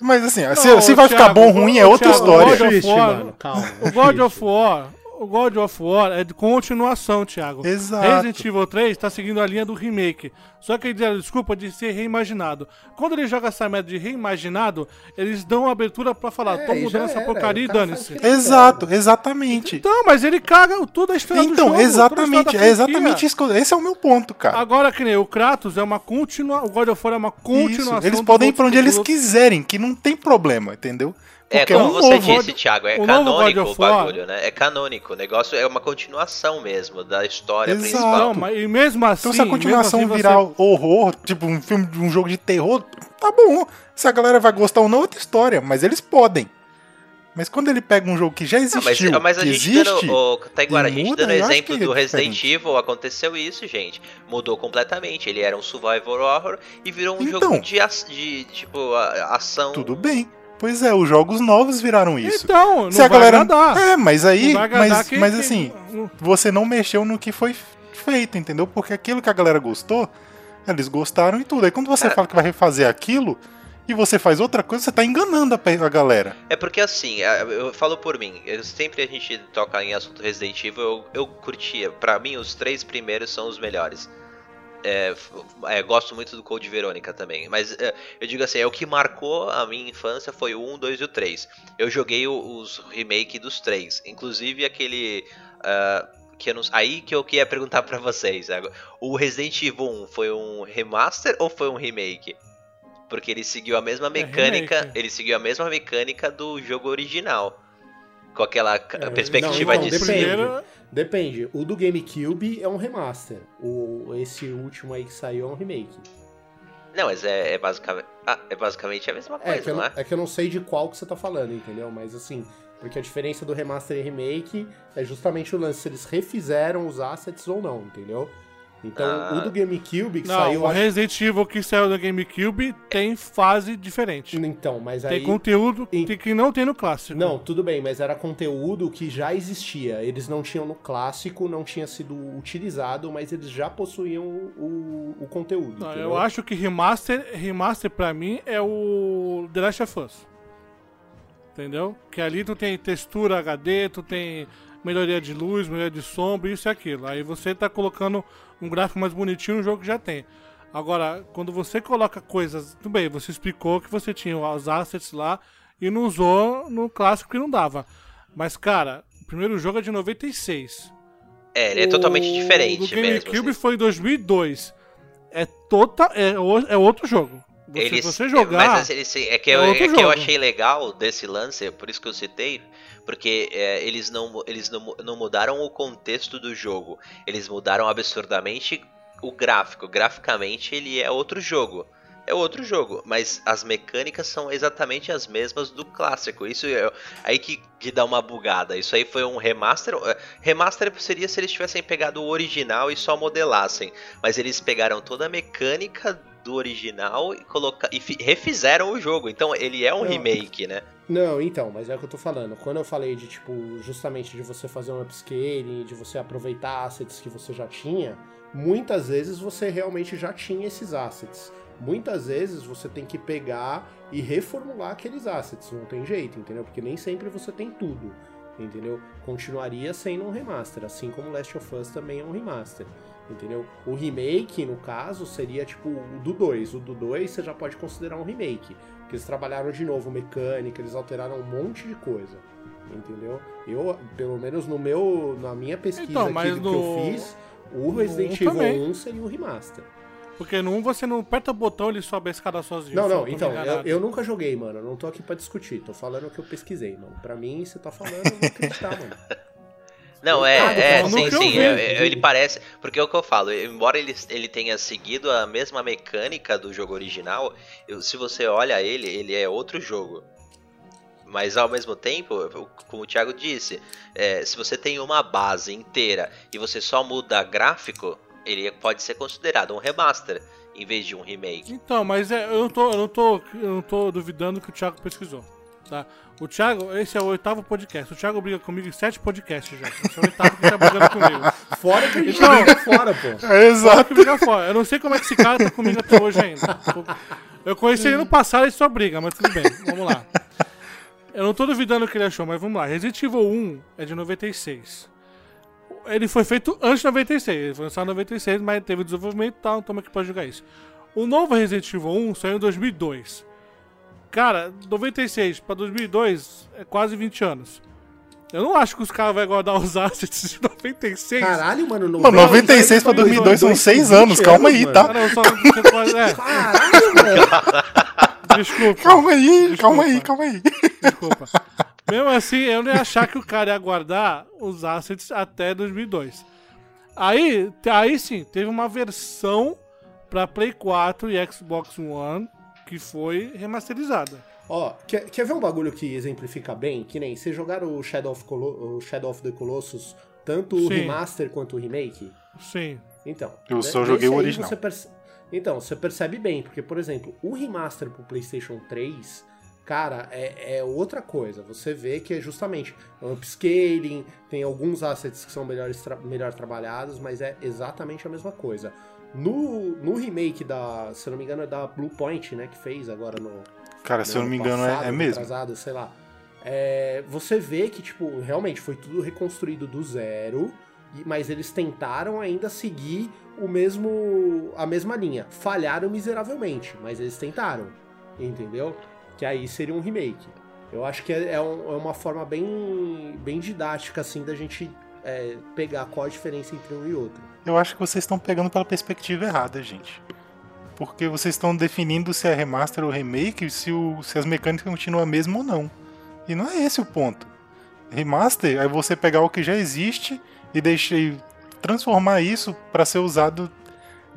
Mas assim, se, Não, se vai ficar Thiago, bom ou ruim é outra Thiago, história. God of War- calma. O God of War, o God of War é de continuação, Thiago. Exato. Resident Evil 3 tá seguindo a linha do remake. Só que eles deram desculpa de ser reimaginado. Quando ele joga essa merda de reimaginado, eles dão abertura pra falar, É, tô mudando já essa era, porcaria e dane-se. Exato, exatamente. Então, mas ele caga toda a história do Então, jogo. toda a exatamente, é exatamente isso esse é o meu ponto, cara. Agora, que nem o Kratos é uma continua, o God of War é uma continuação. Isso, eles podem ir pra onde eles quiserem, que não tem problema, entendeu? É, como um você novo. disse, Thiago, é o canônico o bagulho, né? É canônico. O negócio é uma continuação mesmo da história Exato. principal. Não, mas e mesmo assim. Então se a continuação mesmo assim, virar você- horror, tipo um filme de um jogo de terror, tá bom. Se a galera vai gostar ou não, é outra história, mas eles podem. Mas quando ele pega um jogo que já Não, mas, existiu, mas a gente existe, dando, ô, Taiguara, a e gente muda, dando exemplo é do Resident diferente. Evil, aconteceu isso, gente. Mudou completamente. Ele era um survival horror e virou um Então. jogo de, de tipo, ação. tudo bem. Pois é, os jogos novos viraram isso. Então, não Se a vai galera. agradar. É, mas aí. Mas, quem- mas assim, você não mexeu no que foi feito, entendeu? Porque aquilo que a galera gostou, eles gostaram e tudo. Aí quando você É. fala que vai refazer aquilo e você faz outra coisa, você tá enganando a, galera. É porque assim, eu falo por mim, eu, sempre a gente toca em assunto Resident Evil, eu, eu curtia. Pra mim, os três primeiros são os melhores. É, é, gosto muito do Code Verônica também. Mas é, eu digo assim, é o que marcou a minha infância foi o 1, 2 e o 3. Eu joguei o- os remake dos três. Inclusive aquele. ah, que não- aí que eu queria perguntar pra vocês. O Resident Evil 1 foi um remaster ou foi um remake? Porque ele seguiu a mesma mecânica. remake. ele seguiu a mesma mecânica do jogo original. Com aquela É, perspectiva não, de então, cima. Depende. O do GameCube é um remaster. O, esse último aí que saiu é um remake. Não, mas é, é basicamente. Ah, é basicamente a mesma É coisa, que, eu não não, é? é que eu não sei de qual que você tá falando, entendeu? Mas assim, porque a diferença do remaster e remake é justamente o lance se eles refizeram os assets ou não, entendeu? Então, Ah. o do GameCube que não, saiu. o acho- Resident Evil que saiu do GameCube tem fase diferente. Então, mas Tem aí. conteúdo e- que- não tem no clássico. Não, tudo bem, mas era conteúdo que já existia. Eles não tinham no clássico, não tinha sido utilizado, mas eles já possuíam o, o conteúdo. Não, eu acho que remaster, remaster pra mim é o The Last of Us. Entendeu? Que ali tu tem textura HD, tu tem melhoria de luz, melhoria de sombra, isso e aquilo. Aí você tá colocando um gráfico mais bonitinho no jogo que já tem. Agora, quando você coloca coisas. Tudo bem, você explicou que você tinha os assets lá e não usou no clássico que não dava. Mas, cara, o primeiro jogo é de 96. É, ele é totalmente O diferente do mesmo. GameCube assim. foi em 2002. É, tota, é, o- é outro jogo. Você, Eles- você jogar. Mas eles- é que, eu, é é outro que eu achei legal desse lance, é por isso que eu citei, porque é, eles, não, eles não, não mudaram o contexto do jogo, eles mudaram absurdamente o gráfico. Graficamente ele é outro jogo. É outro jogo, mas as mecânicas são exatamente as mesmas do clássico. Isso é aí que, que dá uma bugada. Isso aí foi um remaster. é, Remaster seria se eles tivessem pegado o original e só modelassem. Mas eles pegaram toda a mecânica do original e, coloca... e fi- refizeram o jogo. Então ele é um Não. remake, né? Não, então, mas é o que eu tô falando. Quando eu falei de, tipo, justamente de você fazer um upscaling, de você aproveitar assets que você já tinha, muitas vezes você realmente já tinha esses assets. muitas vezes você tem que pegar e reformular aqueles assets, não tem jeito, entendeu? Porque nem sempre você tem tudo, entendeu? Continuaria sendo um remaster, assim como Last of Us também é um remaster. Entendeu? O remake, no caso, seria tipo o do 2. O do 2 você já pode considerar um remake. Porque eles trabalharam de novo mecânica, eles alteraram um monte de coisa. Entendeu? Eu, pelo menos no meu, na minha pesquisa Então, aqui no- que eu fiz, o Resident um Evil também. 1 seria um remaster. Porque no 1 você não aperta o botão ele sobe a escada sozinho. Não, eu não, então, eu, eu nunca joguei, mano. Eu não tô aqui pra discutir. Tô falando o que eu pesquisei, mano. Pra mim, você tá falando, eu vou acreditar, mano. (laughs) Não, é, é, eu sim, sim. ouvi. é- ele parece. Porque é o que eu falo, embora ele, ele tenha seguido a mesma mecânica do jogo original, eu- se você olha ele, ele é outro jogo. Mas ao mesmo tempo, como o Thiago disse, é, se você tem uma base inteira e você só muda gráfico, ele pode ser considerado um remaster em vez de um remake. Então, mas é, eu, não tô, eu, não tô, eu não tô duvidando que o Thiago pesquisou. Tá? O Thiago, esse é o oitavo podcast. O Thiago briga comigo em sete podcasts já. Esse é o oitavo que tá brigando comigo. (laughs) Fora que a gente Então- briga fora, pô. É, exato. que briga fora. Eu não sei como é que esse cara tá comigo até hoje ainda. Eu conheci ele no passado e só briga, mas tudo bem. Vamos lá. Eu não tô duvidando o que ele achou, mas vamos lá. Resident Evil 1 é de 96. Ele foi feito antes de 96. Ele foi lançado em 96, mas teve desenvolvimento e tal, então aqui pode jogar isso. O novo Resident Evil 1 saiu em 2002. Cara, 96 pra 2002 é quase 20 anos. Eu não acho que os caras vão guardar os assets de 96. Caralho, mano. Mano, 96 pra 2002 são 6 anos, calma aí, tá? não, só pode. É, (laughs) Caralho, mano. desculpa. Calma aí, Desculpa. calma aí, calma aí. Desculpa. Mesmo assim, eu não ia achar que o cara ia guardar os assets até 2002. Aí, aí sim, teve uma versão pra Play 4 e Xbox One que foi remasterizada. Ó, quer, quer ver um bagulho que exemplifica bem? Que nem vocês jogaram o Shadow of, Colo o Shadow of the Colossus, tanto o Sim. remaster quanto o remake? Sim. Então. Eu né, só joguei o original. você perce- Então, você percebe bem, porque, por exemplo, o remaster pro PlayStation 3, cara, é, é outra coisa. Você vê que é justamente um upscaling, tem alguns assets que são melhores tra- melhor trabalhados, mas é exatamente a mesma coisa. No, no remake da, se eu não me engano, é da Blue Point, né, que fez agora no, Cara, se eu não me engano, é, passado, é mesmo. retrasado, sei lá. É, você vê que, tipo, realmente foi tudo reconstruído do zero, mas eles tentaram ainda seguir o mesmo a mesma linha. Falharam miseravelmente, mas eles tentaram, entendeu? Que aí seria um remake. Eu acho que é, é um- é uma forma bem, bem didática, assim, da gente é, pegar qual a diferença entre um e outro. Eu acho que vocês estão pegando pela perspectiva errada, gente. Porque vocês estão definindo se é remaster ou remake, se, o, se as mecânicas continuam a mesma ou não. E não é esse o ponto. Remaster é você pegar o que já existe e deixar transformar isso para ser usado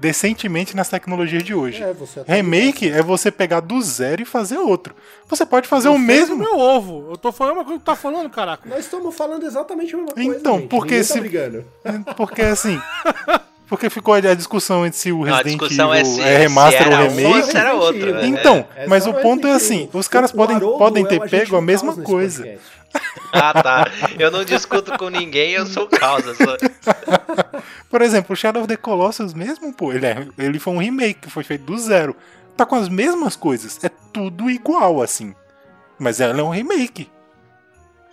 decentemente nas tecnologias de hoje. É, você até- Remake é você pegar do zero e fazer outro. Você pode fazer Eu o mesmo. meu ovo. Eu tô falando uma coisa que tu tá falando, caraca. Nós estamos falando exatamente a mesma coisa. Então, gente. porque Ninguém se- tá brigando. (laughs) Porque assim. (laughs) Porque ficou a discussão entre se o Resident Evil é se, é remaster se ou um remake. era outro. Né? Então, É mas só o ponto é assim, os caras podem, podem é ter pego a mesma coisa. (laughs) Ah, tá. Eu não discuto com ninguém, eu sou causa. Sou... (laughs) Por exemplo, o Shadow of the Colossus mesmo, pô, ele, é- ele foi um remake que foi feito do zero. Tá com as mesmas coisas, é tudo igual assim. Mas ela é um remake.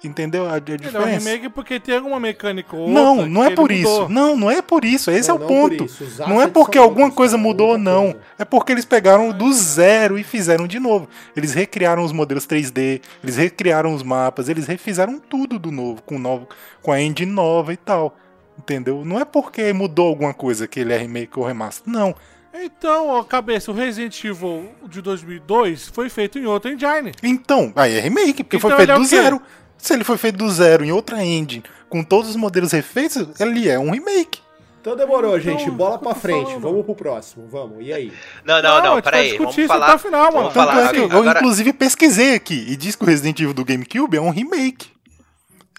Entendeu a, a Ele é um diferença? remake porque tem alguma mecânica ou outra não, não é por mudou. isso. Não, não é por isso. Esse Não, é o ponto. isso. Não é porque alguma coisa cara, mudou ou não. coisa. É porque eles pegaram do zero e fizeram de novo. Eles recriaram os modelos 3D, eles recriaram os mapas, eles refizeram tudo do novo, com, novo, com a engine nova e tal. Entendeu? Não é porque mudou alguma coisa que ele é remake ou remaster. Não. Então, ó, cabeça, o Resident Evil de 2002 foi feito em outra engine. Então, aí é remake, porque foi Então feito ele é do zero. Se ele foi feito do zero em outra engine, com todos os modelos refeitos, ele é um remake. Então demorou, Então, gente. Bola eu pra frente. falando. Vamos pro próximo. Vamos. E aí? Não, Não, não, peraí. discutir Vamos isso falar. até o final, mano. Vamos Tanto falar é que eu, agora. inclusive, pesquisei aqui e diz que o Resident Evil do GameCube é um remake.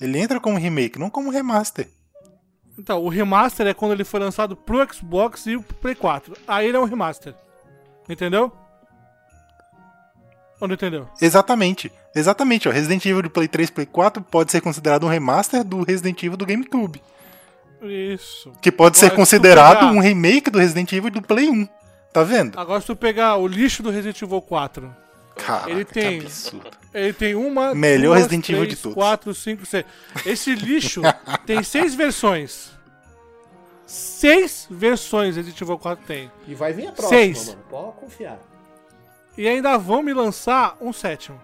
Ele entra como remake, não como remaster. Então, o remaster é quando ele foi lançado pro Xbox e pro Play 4. Aí ele é um remaster. Entendeu? Ou não entendeu? Exatamente. Exatamente, ó. Resident Evil de Play 3 Play 4 pode ser considerado um remaster do Resident Evil do GameCube. Isso. Que pode ser Agora, se tu considerado pegar- um remake do Resident Evil do Play 1. Tá vendo? Agora se tu pegar o lixo do Resident Evil 4, Caraca, ele tem- que absurdo. ele tem uma, Melhor duas, Resident Evil três, de todos. quatro, cinco, seis. Esse lixo (laughs) tem seis versões. Seis versões Resident Evil 4 tem. E vai vir a próxima, Seis. mano. Pode confiar. E ainda vão me lançar um sétimo.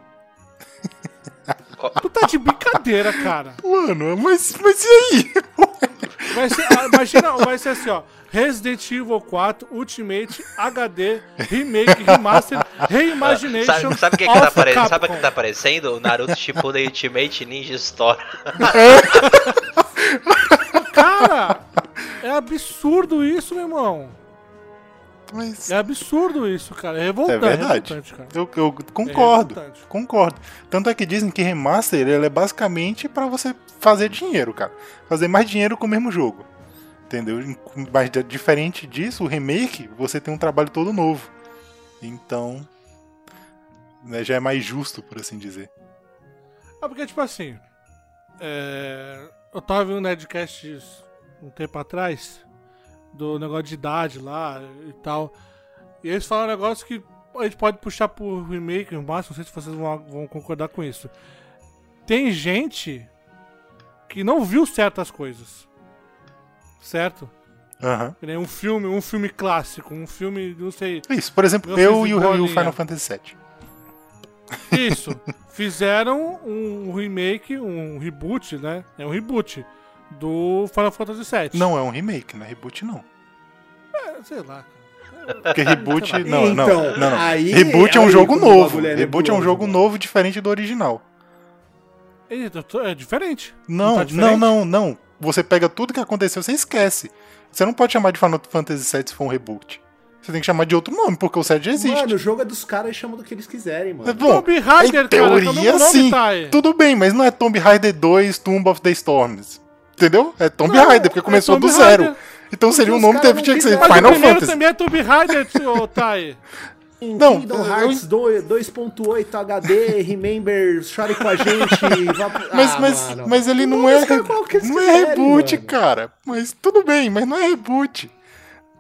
(laughs) Tu tá de brincadeira, cara. Mano, mas, mas e aí? (laughs) Vai ser, ah, imagina, vai ser assim, ó. Resident Evil 4 Ultimate HD Remake Remaster Reimagination. Sabe, sabe o que, que tá aparecendo? Sabe que tá aparecendo? O Naruto Shippuden Ultimate Ninja Store. Cara, é absurdo isso, meu irmão. Mas É absurdo isso, cara. É revoltante. É verdade. É revoltante, cara. eu, eu concordo. revoltante. Concordo. Tanto é que dizem que remaster ele é basicamente pra você fazer dinheiro, cara. Fazer mais dinheiro com o mesmo jogo. Entendeu? Mas diferente disso, o remake, você tem um trabalho todo novo. Então, né, já é mais justo, por assim dizer. Ah, porque, tipo assim. é, Eu tava vendo um Nerdcast um tempo atrás. Do negócio de idade lá e tal. E eles falaram um negócio que a gente pode puxar pro remake, mas não sei se vocês vão, vão concordar com isso. Tem gente que não viu certas coisas. Certo? Nem um filme, um filme clássico, um filme, não sei. Isso, por exemplo, Eu e o. Final Fantasy VII. Isso. Fizeram um remake, um reboot, né? É um reboot do Final Fantasy VII. Não é um remake, não é reboot não. É, sei lá. Porque reboot. Não, não, Então, não, não. aí- Reboot é um aí jogo novo. é Reboot é um jogo mano. novo diferente do original. É, diferente. Não, tá não, diferente? não, não. Você pega tudo que aconteceu, você esquece. Você não pode chamar de Final Fantasy VII se for um reboot. Você tem que chamar de outro nome, porque o 7 já existe. Mano, o jogo é dos caras e chamam do que eles quiserem, mano. Bom, Tomb Raider, em cara, é o teoria, nome, sim. Thay. Tudo bem, mas não é Tomb Raider 2 Tomb of the Storms. Entendeu? É Tomb Não, Raider, porque é começou Tomb do zero. Raider. Então seria um nome não tinha que ser quiseram. Mas o Final primeiro Fantasy. também é Tomb Raider, (laughs) ô, Thay. Não, Kingdom eu- Hearts 2 2.8 HD, Remember, chore com a gente. vá Mas, Ah, mas, mano. mas ele não Não, é, os caras re- falam o que eles não é reboot, mano. cara. Mas tudo bem, mas não é reboot.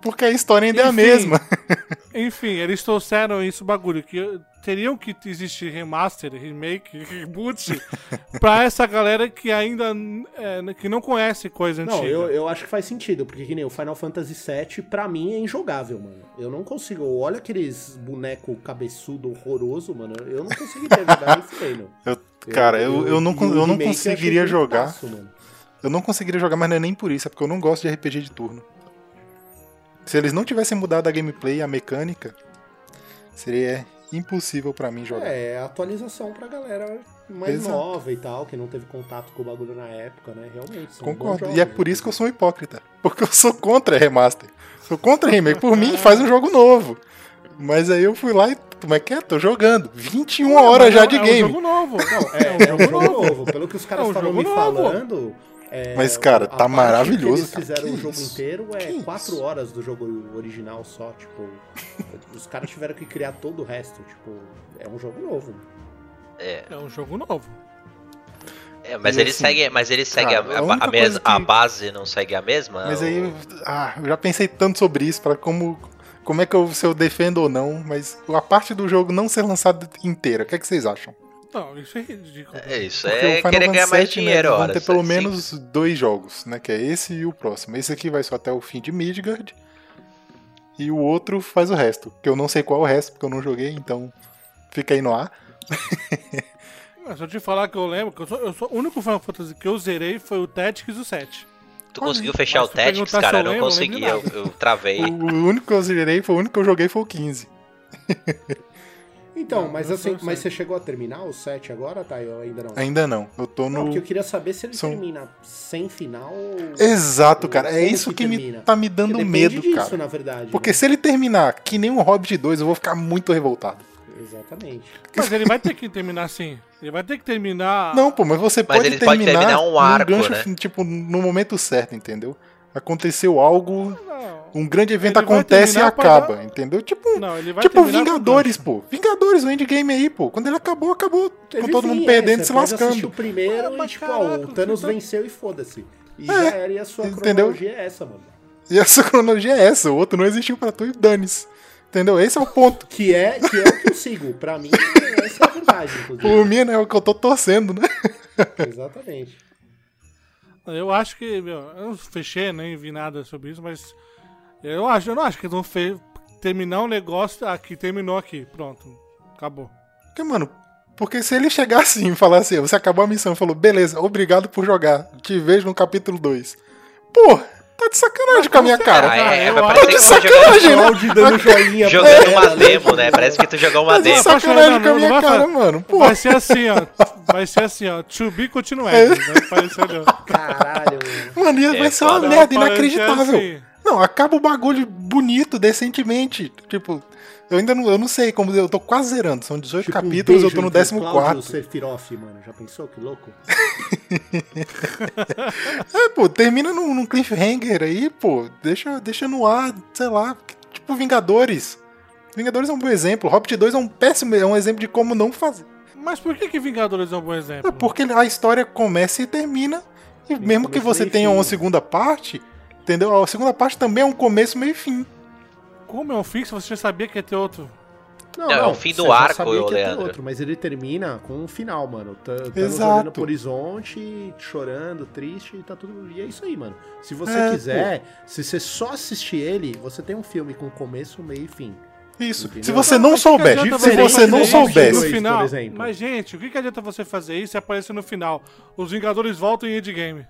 Porque a história ainda é a Enfim. mesma. (laughs) Enfim, eles trouxeram isso bagulho que teriam que existir remaster, remake, reboot (laughs) pra essa galera que ainda é, que não conhece coisa Não, antiga. eu, eu acho que faz sentido, porque que nem o Final Fantasy VII, pra mim, é injogável, mano. Eu não consigo. Olha aqueles boneco cabeçudo horroroso, mano. Eu não conseguiria jogar nem fudendo. (laughs) Eu- cara, eu, eu, não, eu não remake achei conseguiria jogar. mano. Eu não conseguiria jogar, mas não é nem por isso, é porque eu não gosto de RPG de turno. Se eles não tivessem mudado a gameplay a mecânica, seria impossível pra mim jogar. É, atualização pra galera mais Exato. nova e tal, que não teve contato com o bagulho na época, né? Realmente. Concordo. jogos, E é por isso que eu sou um hipócrita. (laughs) Porque eu sou contra remaster. Sou contra remake. Por mim, faz um jogo novo. Mas aí eu fui lá e. Como é que é? Tô jogando. 21 horas Mas já é- de é um game. jogo novo. É, (laughs) é um jogo novo. Pelo que os caras É um estavam jogo me novo. falando. É, Mas, cara, tá maravilhoso, Que eles cara. fizeram Que o jogo isso? inteiro é Que 4 isso? horas do jogo original só. Tipo, (laughs) os caras tiveram que criar todo o resto. Tipo, é um jogo novo. É, É um jogo novo. é, mas ele assim, segue, mas ele segue cara, a, a a, mes- coisa a que- base não segue a mesma? Mas Ou- aí. Ah, eu já pensei tanto sobre isso, para como. Como é que eu, se eu defendo ou não, mas a parte do jogo não ser lançada inteira, o que, é que vocês acham? Não, isso é ridículo. É isso, Porque é querer ganhar mais né, dinheiro, eles vão ora. ter pelo Sim. menos dois jogos, né? Que é esse e o próximo. Esse aqui vai só até o fim de Midgard. E o outro faz o resto. Que eu não sei qual é o resto, porque eu não joguei, então fica aí no ar. Mas se eu te falar que eu lembro, que eu sou, eu sou o único Final Fantasy que eu zerei foi o Tactics e o 7. Tu conseguiu fechar o Tactics, cara? eu não lembro, consegui, eu, eu travei. (laughs) O único que eu zerei foi o único que eu joguei foi o 15. (laughs) Então, Não, mas eu assim, mas você chegou a terminar o 7 agora, tá? Eu ainda não. Ainda não. Eu tô Não, no. porque eu queria saber se ele São- termina sem final. Exato, cara. É isso que que, me tá me dando Porque medo, disso, cara. na verdade. Porque né? se ele terminar que nem o Hobbit 2, eu vou ficar muito revoltado. Exatamente. Mas ele vai ter que terminar assim. Ele vai ter que terminar. Não, pô, mas você Mas pode ele pode terminar, terminar um arco, gancho, né? tipo, no momento certo, entendeu? Aconteceu algo, Não, um grande evento Ele acontece e acaba, dar- entendeu? Tipo, não ele vai tipo Vingadores, pô. Vingadores, o endgame aí, pô. Quando ele acabou, acabou. Teve com todo mundo perdendo e se lascando. o primeiro Ah, e mas tipo, caraca, ó, o Thanos você tá- venceu e foda-se. E É, já era, e a sua entendeu? cronologia é essa, mano. E essa cronologia é essa, o outro não existiu pra tu e dane-se. Entendeu? Esse é o ponto. Que é, que é o que eu sigo. Pra mim, essa é a verdade, (laughs) inclusive. Por mim, né? É o que eu tô torcendo, né? Exatamente. Eu acho que, meu, eu não fechei, nem vi nada sobre isso, mas eu acho, eu não acho que eles vão fe- terminar um negócio aqui, terminou aqui, pronto, acabou. Porque, mano, porque se ele chegar assim e falar assim, você acabou a missão falou, beleza, obrigado por jogar, te vejo no capítulo 2. Pô, tá de sacanagem com a minha cara. Ah, é, que que tu sacanagem, jogando, né? Dando joinha. jogando uma demo, né? Parece que tu jogou uma Tá de demo. sac- sacanagem não, com a minha cara, mano. Pô, Vai ser assim, ó, vai ser assim, ó, to be continued, parecer não. Caralho, mano. É vai ser uma merda inacreditável. assim. Não, acaba o bagulho bonito, decentemente. Tipo, eu ainda não, eu não sei como. Eu tô quase zerando. São 18 Tipo, um capítulos, eu beijo tô no entre Cláudio 14. Sephiroth, mano. Já pensou? Que louco? (laughs) É, pô, termina num, num cliffhanger aí, pô. Deixa, deixa no ar, sei lá. Tipo, Vingadores. Vingadores é um bom exemplo. Hobbit 2 é um péssimo, é um exemplo de como não fazer. Mas por que que Vingadores é um bom exemplo? É porque a história começa e termina. E mesmo que você tenha fim, uma segunda parte, entendeu? A segunda parte também é um começo, meio e fim. Como é um fixo, você já sabia que ia ter outro. Não, Não, é o fim do arco, sabia que ia ter Leandro. outro, mas ele termina com um final, mano. Tá, Thanos Exato. olhando pro horizonte, chorando, triste, e tá tudo. E é isso aí, mano. Se você É, quiser, se você só assistir ele, você tem um filme com começo, meio e fim. Isso. Entendeu? Se você não souber, se você não soubesse. no final, por exemplo. mas gente, o que, que adianta você fazer isso e aparecer no final? Os Vingadores voltam em Endgame.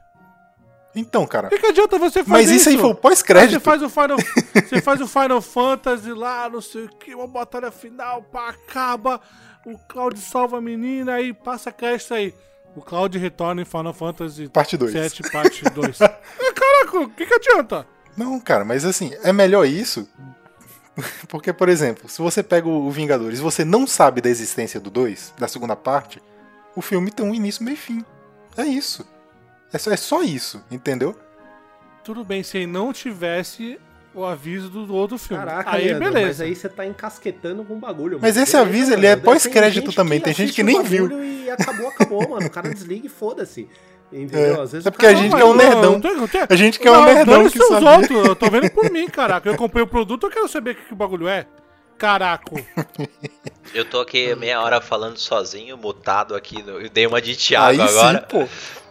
Então, cara. O que, que adianta você fazer Mas isso aí foi o Aí Você pós-crédito. faz o Final, (laughs) você faz o Final Fantasy lá, não sei o que, uma batalha final, pá, acaba, o Cloud salva a menina aí passa crédito aí. O Cloud retorna em Final Fantasy Parte 2. 7, parte 2. (laughs) ah, caraca, o que, que adianta? Não, cara, mas assim, é melhor isso. (laughs) Porque, por exemplo, se você pega o Vingadores e você não sabe da existência do 2, da segunda parte, o filme tem um início, meio e fim. É isso. É só, é só isso, entendeu? Tudo bem, se ele não tivesse o aviso do outro filme. Caraca, aí Leandro, beleza. mas aí você tá encasquetando com o bagulho. Mas mano. esse aviso, ele é pós-crédito também, tem gente que o nem viu. bagulho E acabou, acabou, mano. O cara desliga e foda-se. Entendeu? Às vezes É o porque cara a gente não que é um nerdão. não A gente que é um nerdão que os sabia. outros, eu tô vendo por mim, caraca. Eu comprei o produto, eu quero saber o que, que o bagulho é. Caraca. Eu tô aqui meia hora falando sozinho, mutado aqui. No... Eu dei uma de Thiago Aí agora. sim, pô.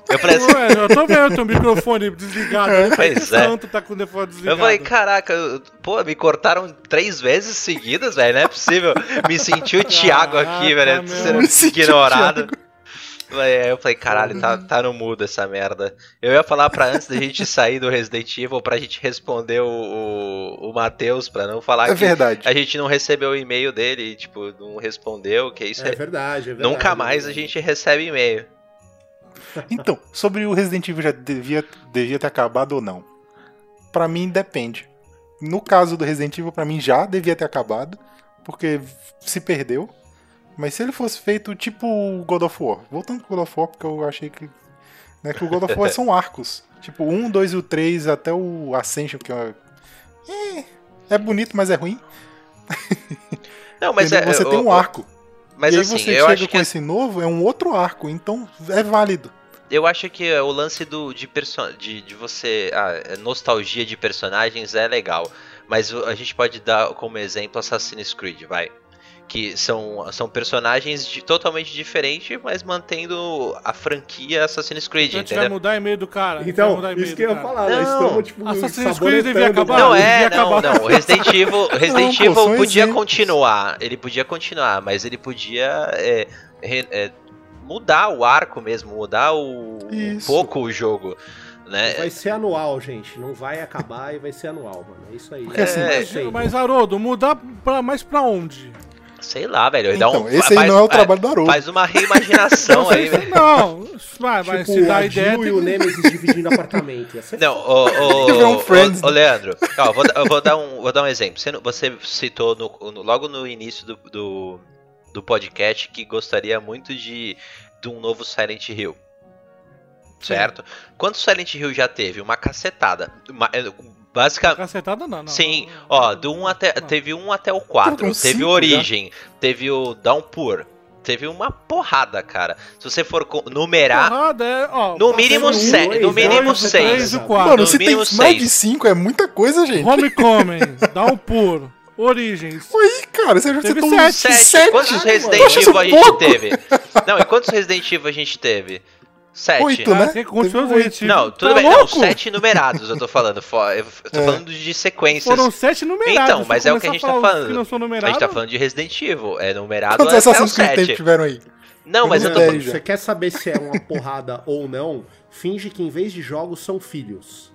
Eu falei assim, Ué, eu tô vendo teu microfone desligado. né? Pois é. Santo tá com o telefone desligado. Eu falei, caraca, eu- pô, me cortaram três vezes seguidas, velho, não é possível. Me senti o Thiago aqui, Caraca, velho, meu. sendo ignorado. Aí Eu falei, caralho, tá, tá no mudo essa merda. Eu ia falar pra antes da gente sair do Resident Evil pra gente responder o, o, o Matheus, pra não falar É que verdade. a gente não recebeu o e-mail dele e, tipo, não respondeu, que isso É é... verdade, é verdade. Nunca mais a gente recebe e-mail. Então, sobre o Resident Evil já devia, devia ter acabado ou não? Pra mim depende. No caso do Resident Evil, pra mim já devia ter acabado, porque se perdeu. Mas se ele fosse feito tipo o God of War, voltando pro God of War, porque eu achei que. Né, que o God of War são arcos. Tipo, 1, 2 e o 3 até o Ascension, que é. É, é bonito, mas é ruim. Não, mas é. Você tem um arco. Mas e aí assim, você chega com que esse novo, é um outro arco, então é válido. Eu acho que o lance do, de, perso de, de você. A nostalgia de personagens é legal. Mas o- a gente pode dar como exemplo Assassin's Creed, vai. Que são, são personagens de- totalmente diferentes, mas mantendo a franquia Assassin's Creed, A gente vai entendeu? mudar e-mail do cara. a gente vai Então, isso do que eu ia falar, Não. tipo, Assassin's Creed devia o acabar. Não é, devia não, acabar. não. Resident Evil, Resident pô, Evil são podia exemplos. continuar. Ele podia continuar, mas ele podia é, re- é, mudar o arco mesmo, mudar o, um pouco o jogo. Né? Vai ser anual, gente. Não vai acabar e vai ser anual, mano. É isso aí. Porque assim, É. Mas, Haroldo, mudar pra, mais pra onde? Sei lá, velho. dá Então, um, esse aí faz- não é o é, trabalho do Haroldo. Faz uma reimaginação (laughs) aí, velho. Não, vai, mas Tipo, se dá a ideia. Tem e o que- Nemesis dividindo apartamento. Ia ser Não, ô, ô, (laughs) um ô, Friends, ô, Leandro, ó, vou, eu vou dar um, vou dar um exemplo. Você, você citou no- no- logo no início do, do, do podcast que gostaria muito de, de um novo Silent Hill. Certo? Quantos Silent Hill já teve? Uma cacetada. Uma, é, basicamente. Cacetada não, não. Sim, não, ó, do um até, não. teve um até o 4, Foram teve cinco o Origem, teve o Downpour, teve uma porrada, cara. Se você for numerar, Porrada, é, ó, no mínimo um, se- dois, no mínimo dois, o três, 6. o quatro. Mano, no se tem mínimo mais de seis. 5 é muita coisa, gente. Homecoming, dá Origins. Oi, cara, você já Teve sete. Sete. sete. Quantos Resident. Evil a gente pouco. teve? Não, e quantos Resident Evil a gente teve? Sete. Oito, né? Teve Resident Evil. Não, tudo Tá bem. Não, louco? sete numerados eu tô falando. Eu tô É. falando de sequências. Foram sete numerados. Então, mas é o que a gente tá falando. Não A gente tá falando de Resident Evil. É numerado Quantos até o Assassin's Creed 7. tiveram aí? Não, mas eu tô falando. Você quer saber se é uma porrada ou não? Finge que em vez de jogos são filhos.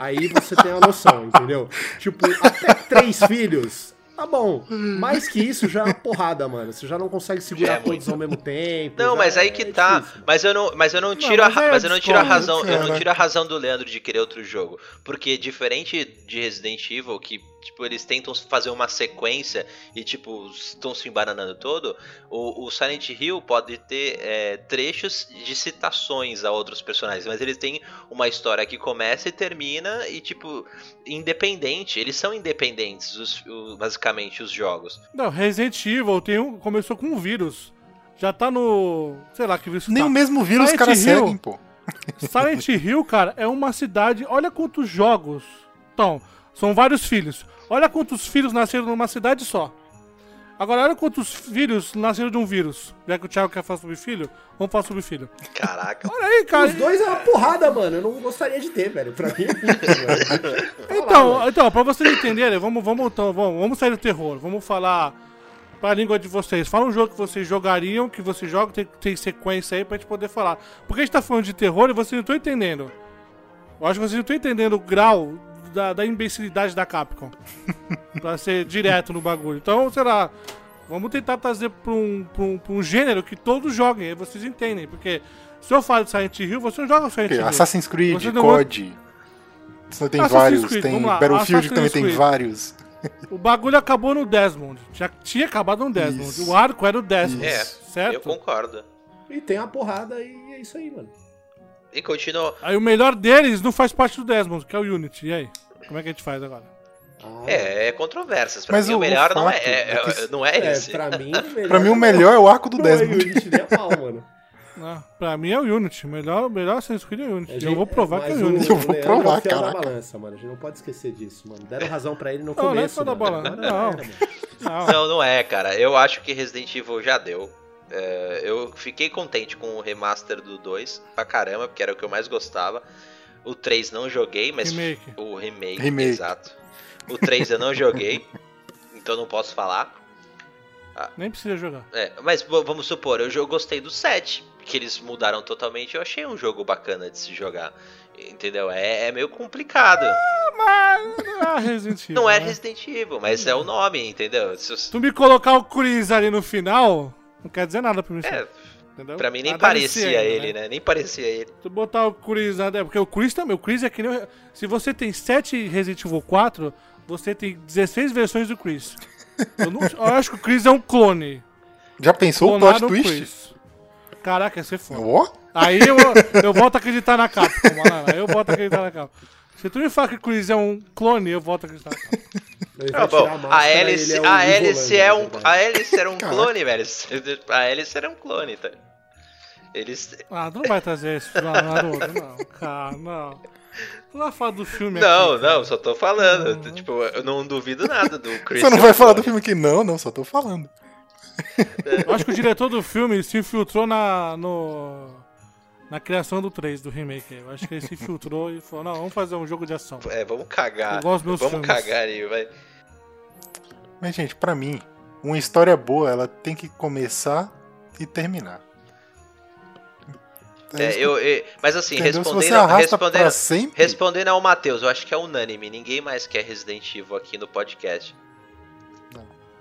Aí você tem a noção, entendeu? Tipo, até três filhos. Tá bom. Mais que isso já é uma porrada, mano. Você já não consegue segurar é todos ao mesmo tempo. Não, mas aí é que tá. difícil. Mas eu não, mas eu não tiro mas a, eu mas eu não tiro a razão, eu não cara. tiro a razão do Leandro de querer outro jogo, porque diferente de Resident Evil que tipo eles tentam fazer uma sequência e tipo estão se embananando todo, o, o Silent Hill pode ter é, trechos de citações a outros personagens, mas eles têm uma história que começa e termina e tipo independente, eles são independentes, os- o- basicamente os jogos. Não, Resident Evil tem um, começou com um vírus. Já tá no. Sei lá que vírus Nem tá. o mesmo vírus os Silent caras Hill. seguem, pô. Silent Hill, cara, é uma cidade. Olha quantos jogos. Então, são vários filhos. Olha quantos filhos nasceram numa cidade só. Agora, olha quantos filhos nasceram de um vírus. Já que o Thiago quer falar sobre filho, vamos falar sobre filho. Caraca. Olha aí, cara. Os dois é uma porrada, mano. Eu não gostaria de ter, velho. Pra mim é muito. (laughs) Então, então, pra vocês entenderem, vamos, vamos, então, vamos, vamos sair do terror. Vamos falar pra língua de vocês. Fala um jogo que vocês jogariam, que vocês jogam, tem, tem sequência aí pra gente poder falar. Porque a gente tá falando de terror e vocês não estão entendendo. Eu acho que vocês não estão entendendo o grau da, da imbecilidade da Capcom. (laughs) pra ser direto no bagulho. Então, sei lá, vamos tentar trazer pra um, pra um, pra um gênero que todos joguem, aí vocês entendem. Porque se eu falo de Silent Hill, você não joga Silent Hill. Assassin's Creed, Você não- COD. Você tem Assassin's vários, Creed, tem vamos lá, Battlefield que também Assassin's tem Creed. vários. O bagulho acabou no Desmond. Já tinha acabado no Desmond. Isso. O arco era o Desmond. É, certo? Eu concordo. E tem a porrada e é isso aí, mano. E continua. Aí o melhor deles não faz parte do Desmond, que é o Unity. E aí? Como é que a gente faz agora? Ah, É, é controvérsias. Pra Mas mim, o, o- melhor não, é, é- é é- não é É, esse. pra mim, o (laughs) melhor Pra mim o melhor é o arco do não é Desmond. Unity nem a pau, mano. (laughs) Ah, pra mim é o Unity. O melhor, o melhor Assassin's Creed é o Unity. Eu vou provar que é o Unity. Eu vou Leandro provar, é fiel da caraca. balança, mano. A gente não pode esquecer disso, mano. Deram razão pra ele no Não, não é começo. fiel da balança, não. Não. Não, não é, cara. Eu acho que Resident Evil já deu. É, eu fiquei contente com o remaster do 2 pra caramba, porque era o que eu mais gostava. O 3 não joguei, mas Remake. o remake, Remake. exato. O 3 eu não joguei, (laughs) então não posso falar. Nem precisa jogar. É, mas vamos supor, eu gostei do 7, que eles mudaram totalmente. Eu achei um jogo bacana de se jogar. Entendeu? É, é meio complicado. Mas não é Resident Evil. (laughs) Não é né? Resident Evil, mas é o nome, entendeu? Se Tu me colocar o Chris ali no final, não quer dizer nada pra mim. É, entendeu? pra mim nem deve parecia ainda, ele, né? Nem parecia ele. Tu botar o Chris na. é, Porque o Chris também. O Chris é que nem. o- Se você tem 7 Resident Evil 4, você tem 16 versões do Chris. (laughs) Eu, não- eu acho que o Chris é um clone. Já pensou o plot twist? Chris. Caraca, ia ser foda. Ó, Aí eu, eu volto a acreditar na Capcom, mano. Aí eu volto a acreditar na Capcom. Se tu me fala que o Chris é um clone, eu volto a acreditar Ah, bom, a Alice, é o a Holanda, é um, a Alice era um clone, velho. A Alice era um clone, tá? Eles Ah, não vai trazer esse não, Naruto, não. Cara, não. Tu vai falar do filme Não, aqui, não, só tô falando. Não. Tipo, eu não duvido nada do Chris. você não vai um falar do filme aqui? Não, não, só tô falando. Eu acho que o diretor do filme se infiltrou na, no, na criação do 3, do remake. Eu acho que ele se infiltrou e falou, não, vamos fazer um jogo de ação. É, vamos cagar. Igual os meus Vamos filmes. cagar aí, vai. Mas, gente, pra mim, uma história boa, ela tem que começar e terminar. É, eu, eu- mas assim, entendeu? Respondendo, respondendo, sempre... respondendo ao Matheus, eu acho que é unânime. Ninguém mais quer Resident Evil aqui no podcast.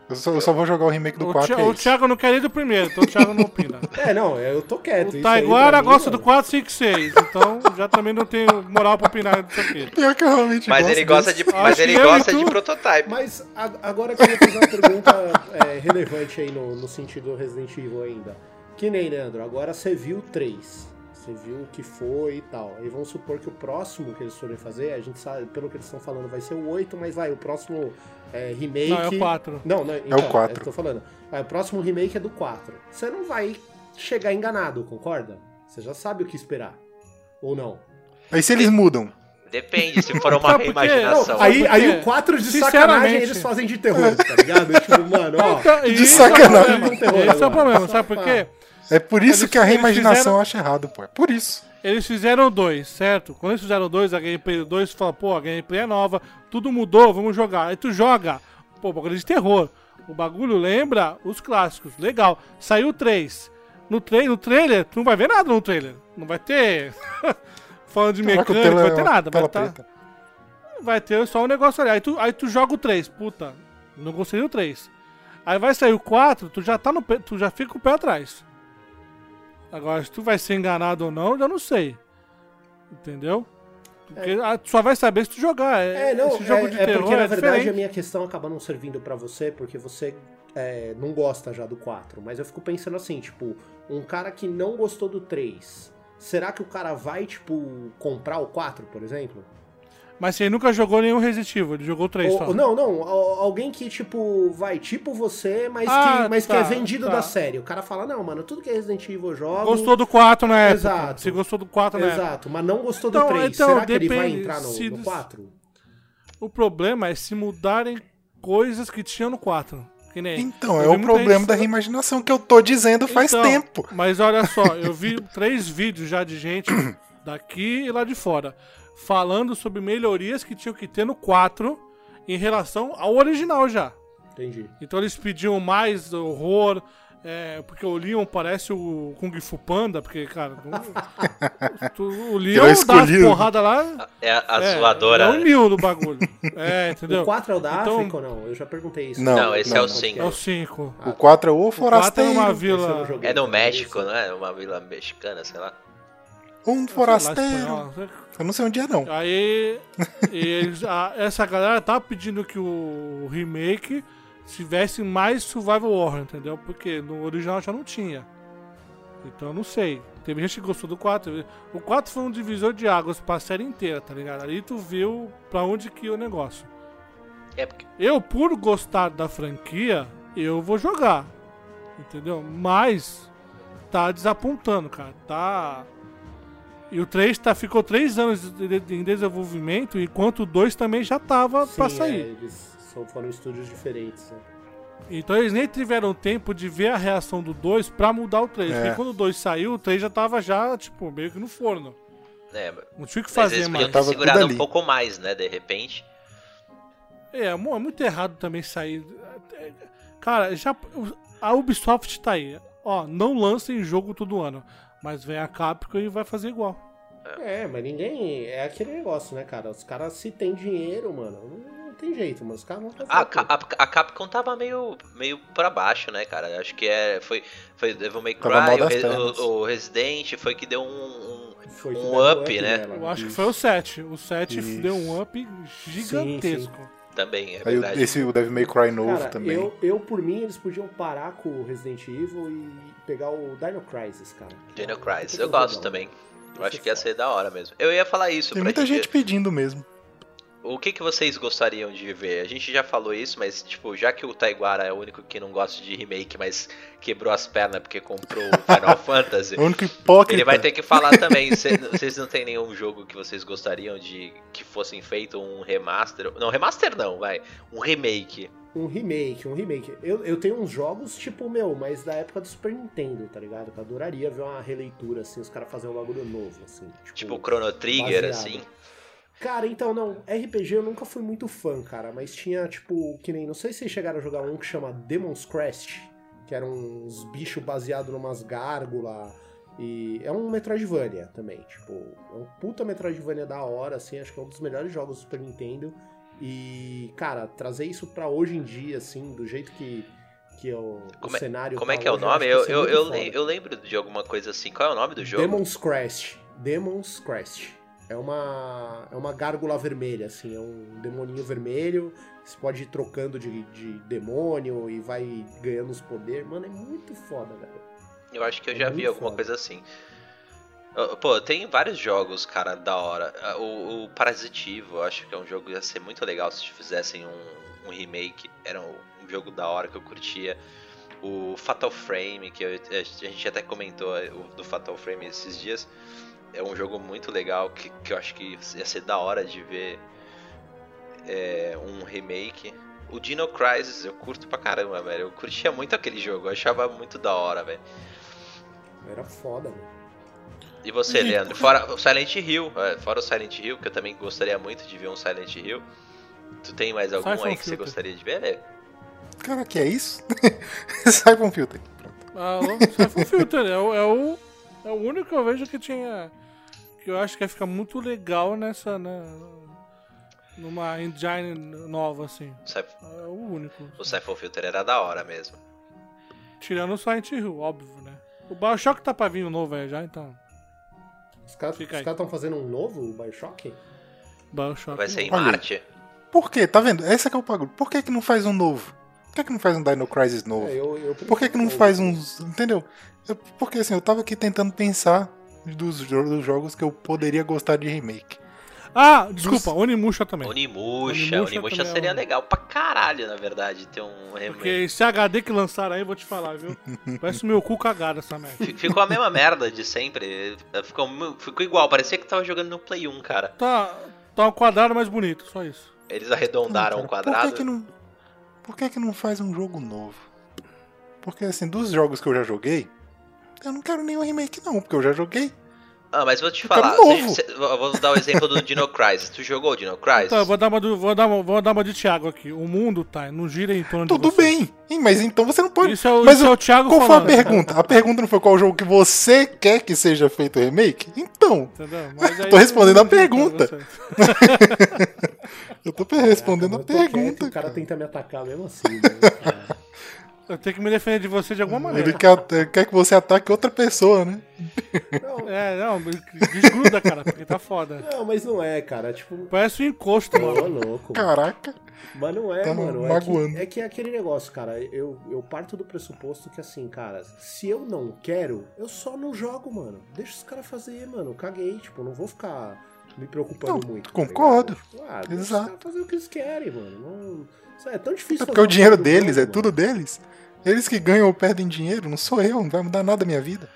Eu só, eu só vou jogar o remake do O, 4 Thi- é o isso. Thiago não quer ir do primeiro, então o Thiago não opina. (laughs) É, não, eu tô quieto. O Taiguara mim, gosta do mano. 4, 5, 6, então já também não tenho moral pra opinar disso aqui. (laughs) Pior que eu realmente Mas gosto ele gosta de, mas ele que gosta e de prototype. Mas a- agora eu queria fazer uma pergunta é, relevante aí no, no sentido do Resident Evil ainda. Que nem, Leandro, agora você viu o 3. Você viu o que foi e tal. Aí vamos supor que o próximo que eles forem fazer, a gente sabe, pelo que eles estão falando, vai ser o 8, mas vai, o próximo é, remake. Não, é o 4. Não, não, então, o 4. É o que eu tô falando. Aí, o próximo remake é do 4. Você não vai chegar enganado, concorda? Você já sabe o que esperar. Ou não? Aí se eles mudam, Depende, se for (laughs) uma reimaginação. Não, aí, aí o 4 de sacanagem eles fazem de terror, tá ligado? (laughs) tipo, mano, ó. Então, De é sacanagem. Terror Esse é o agora. problema, sabe por quê? É por isso Eles- que a reimaginação fizeram- eu acho errado, pô. É por isso. Eles fizeram dois, certo? Quando eles fizeram dois, a gameplay do dois, fala, pô, a gameplay é nova, tudo mudou, vamos jogar. Aí tu joga, pô, bagulho de terror. O bagulho lembra os clássicos, legal. Saiu três. No, tra no trailer, tu não vai ver nada no trailer. Não vai ter. (laughs) Falando de mecânica, não vai ter nada. Vai, tá- vai ter só um negócio ali. Aí tu, aí tu joga o 3, puta, não gostei do 3. Aí vai sair o 4, tu já tá no pé- tu já fica com o pé atrás. Agora, se tu vai ser enganado ou não, eu não sei. Entendeu? Porque ah, tu só vai saber se tu jogar. É, É, não, esse jogo é, de é terror porque na é verdade diferente. a minha questão acaba não servindo pra você, porque você é, não gosta já do 4. Mas eu fico pensando assim, tipo, um cara que não gostou do 3, será que o cara vai, tipo, comprar o 4, por exemplo? Mas ele nunca jogou nenhum Resident Evil, ele jogou 3 Ou- só. não, não, al- alguém que, tipo, vai tipo você, mas, Ah, que, mas que tá, é vendido tá. da série. O cara fala, não, mano, tudo que é Resident Evil eu jogo. Gostou do 4 na época. Exato. Se gostou do 4 na época. Exato, mas não gostou Então, do 3. então, será que ele vai depende, entrar no, se- no 4? O problema é se mudarem coisas que tinham no 4. Que nem. Então, é o problema da reimaginação que eu tô dizendo faz Então, tempo. Mas olha só, eu vi três vídeos já de gente (clears throat) daqui e lá de fora falando sobre melhorias que tinham que ter no 4 em relação ao original já. Entendi. Então eles pediam mais horror, é, porque o Leon parece o Kung Fu Panda, porque, cara, o, (laughs) tu- o Leon dá as porradas lá. É a, a é, zoadora. É o? Neo do bagulho. (laughs) É, entendeu? O 4 é o da Então- África ou não? Eu já perguntei isso. Não, Não, esse é o não. 5. É o 5. O 4 é o O 4 é forasteiro. uma Esse eu não vila. É no México, não é? Uma vila mexicana, sei lá. Um forasteiro. Eu não sei onde é, não. Aí eles- a- essa galera tá pedindo que o remake tivesse mais Survival Horror, entendeu? Porque no original já não tinha. Então eu não sei. Teve gente que gostou do 4. O 4 foi um divisor de águas pra série inteira, tá ligado? Ali tu viu pra onde que ia o negócio. É porque Eu, por gostar da franquia, eu vou jogar. Entendeu? Mas tá desapontando, cara. Tá. E o 3 tá, ficou 3 anos de- de- em desenvolvimento, enquanto o 2 também já tava Sim, pra é, sair. eles são, foram estúdios diferentes. Né? Então eles nem tiveram tempo de ver a reação do 2 pra mudar o 3. É. Porque quando o 2 saiu, o 3 já tava já, tipo, meio que no forno. é, Não tinha o que mas fazer eles mais. podiam segurado um pouco mais, né? De repente. É, é é muito errado também sair. É, Cara, já a Ubisoft tá aí. Ó, não lancem jogo todo ano, mas vem a Capcom e vai fazer igual. É, mas ninguém. É aquele negócio, né, cara? Os caras, se tem dinheiro, mano, não, não tem jeito, mas os caras vão fazer. Ah, a, a, a Capcom tava meio, meio pra baixo, né, cara? Acho que é, foi, foi Devil May Cry, o, o- o Resident foi que deu um... um- um deu up, né? nela. Eu acho que foi o 7. O 7 Isso. deu um up gigantesco. Também, é Aí o- verdade. esse o Devil May Cry novo Cara, também. eu, eu, por mim, eles podiam parar com o Resident Evil e pegar o Dino Crisis, cara. Dino Crisis, que eu gosto legal. também. Eu acho ser que ia ser da hora mesmo. Eu ia falar isso Tem pra muita gente. pedindo mesmo. O que, que vocês gostariam de ver? A gente já falou isso, mas tipo, já que o Taiguara é o único que não gosta de remake, mas quebrou as pernas porque comprou o Final (laughs) Fantasy, O único hipócrita. ele vai ter que falar também. Cê- Vocês não tem nenhum jogo que vocês gostariam de que fossem feito um remaster? Não, remaster não, vai. Um remake. Um remake, um remake. Eu, eu tenho uns jogos, tipo, meu, mas da época do Super Nintendo, tá ligado? Que eu adoraria ver uma releitura, assim, os caras fazerem um bagulho novo, assim. Tipo o Chrono Trigger, baseado. assim. Cara, então, não, RPG eu nunca fui muito fã, cara, mas tinha, tipo, que nem, não sei se vocês chegaram a jogar um que chama Demon's Crest, que eram uns bichos baseados numas gárgulas, e é um Metroidvania também, tipo, é um puta Metroidvania da hora, assim, acho que é um dos melhores jogos do Super Nintendo, e, cara, trazer isso pra hoje em dia, assim, do jeito que, que é o, Como é- cenário Como é tá que é o nome? Eu, ia eu, eu, eu lembro de alguma coisa assim. Qual é o nome do jogo? Demon's Crest. Demon's Crest. É uma, é uma gárgula vermelha, assim, é um demoninho vermelho. Você pode ir trocando de, de demônio e vai ganhando os poderes. Mano, é muito foda, velho. Eu acho que eu É já vi muito alguma foda. coisa assim. Pô, tem vários jogos, cara, da hora. O, o Parasitivo, eu acho que é um jogo que ia ser muito legal se fizessem um, um remake. Era um, um jogo da hora que eu curtia. O Fatal Frame, que eu- a gente até comentou eh, o- do Fatal Frame esses dias. É um jogo muito legal que, que eu acho que ia ser da hora de ver é, um remake. O Dino Crisis eu curto pra caramba, velho. Eu curtia muito aquele jogo, eu achava muito da hora, velho. Era foda, mano. E você, Leandro? Fora o Silent Hill, é, fora o Silent Hill, que eu também gostaria muito de ver um Silent Hill. Tu tem mais algum Siphon aí que você Filter. gostaria de ver? né? Cara, que é isso? (laughs) Sai com filter. Ah, o Siphon Filter é o, é, o, é o único que eu vejo que tinha. Que eu acho que ia ficar muito legal nessa. Né, numa engine nova, assim. É o único. O Siphon Filter era da hora mesmo. Tirando o Silent Hill, óbvio, né? O Bioshock tá pra vir um novo aí já, então. Os caras estão fazendo um novo Bioshock? Bioshock. Vai ser em Olha. Marte. Por quê? Tá vendo? Esse é que é o bagulho. Por que, que não faz um novo? Por que, que não faz um Dino Crisis novo? É, eu, eu Por que, que não faz uns. Entendeu? Eu- porque assim, eu tava aqui tentando pensar dos, dos jogos que eu poderia gostar de remake. Ah, desculpa, Onimusha também. Onimusha, Onimusha Onimusha também é seria um- legal pra caralho, na verdade, ter um remake. Porque esse HD que lançaram aí, eu vou te falar, viu? (laughs) Parece meu cu cagado essa merda. Fi- Ficou a mesma merda de sempre. Ficou, ficou igual, parecia que tava jogando no Play 1, cara. Tá, tá um quadrado mais bonito, só isso. Eles arredondaram o quadrado. Por que, que não, por que, que não faz um jogo novo? Porque assim, dos jogos que eu já joguei, eu não quero nenhum remake, não, porque eu já joguei. Ah, mas vou te Eu falar. novo. cê- cê- eu vou dar o exemplo do Dino Crisis. Tu jogou o Dino Crisis? Tá, eu vou dar uma, do, vou dar uma, vou dar uma de Thiago aqui. O mundo, tá, não gira em torno Tudo de você. bem. Ih, Mas então você não pode. Isso é o, mas isso é o Thiago qual foi a falando. pergunta? A pergunta não foi qual jogo que você quer que seja feito remake? Então, Entendeu? Mas aí Tô respondendo a pergunta. (laughs) eu tô respondendo Eu a tô quieto, pergunta. O cara tenta me atacar mesmo assim. (laughs) né? Eu tenho que me defender de você de alguma maneira. Ele quer, quer que você ataque outra pessoa, né? não, É, não, desgruda, cara, porque tá foda. não, mas não é, cara. Tipo, Parece um encosto, mano. louco. Caraca. Mas não é, Tá mano. É que, é que é aquele negócio, cara. Eu, eu parto do pressuposto que, assim, cara, se eu não quero, eu só não jogo, mano. Deixa os caras fazer, mano. Caguei, tipo, não vou ficar me preocupando Não, muito. tá concordo. Tipo, ah, Exato. fazer o que eles querem, mano. Não... É tão difícil É porque o dinheiro deles, é mano. tudo deles. Eles que ganham ou perdem dinheiro, não sou eu, não vai mudar nada a minha vida.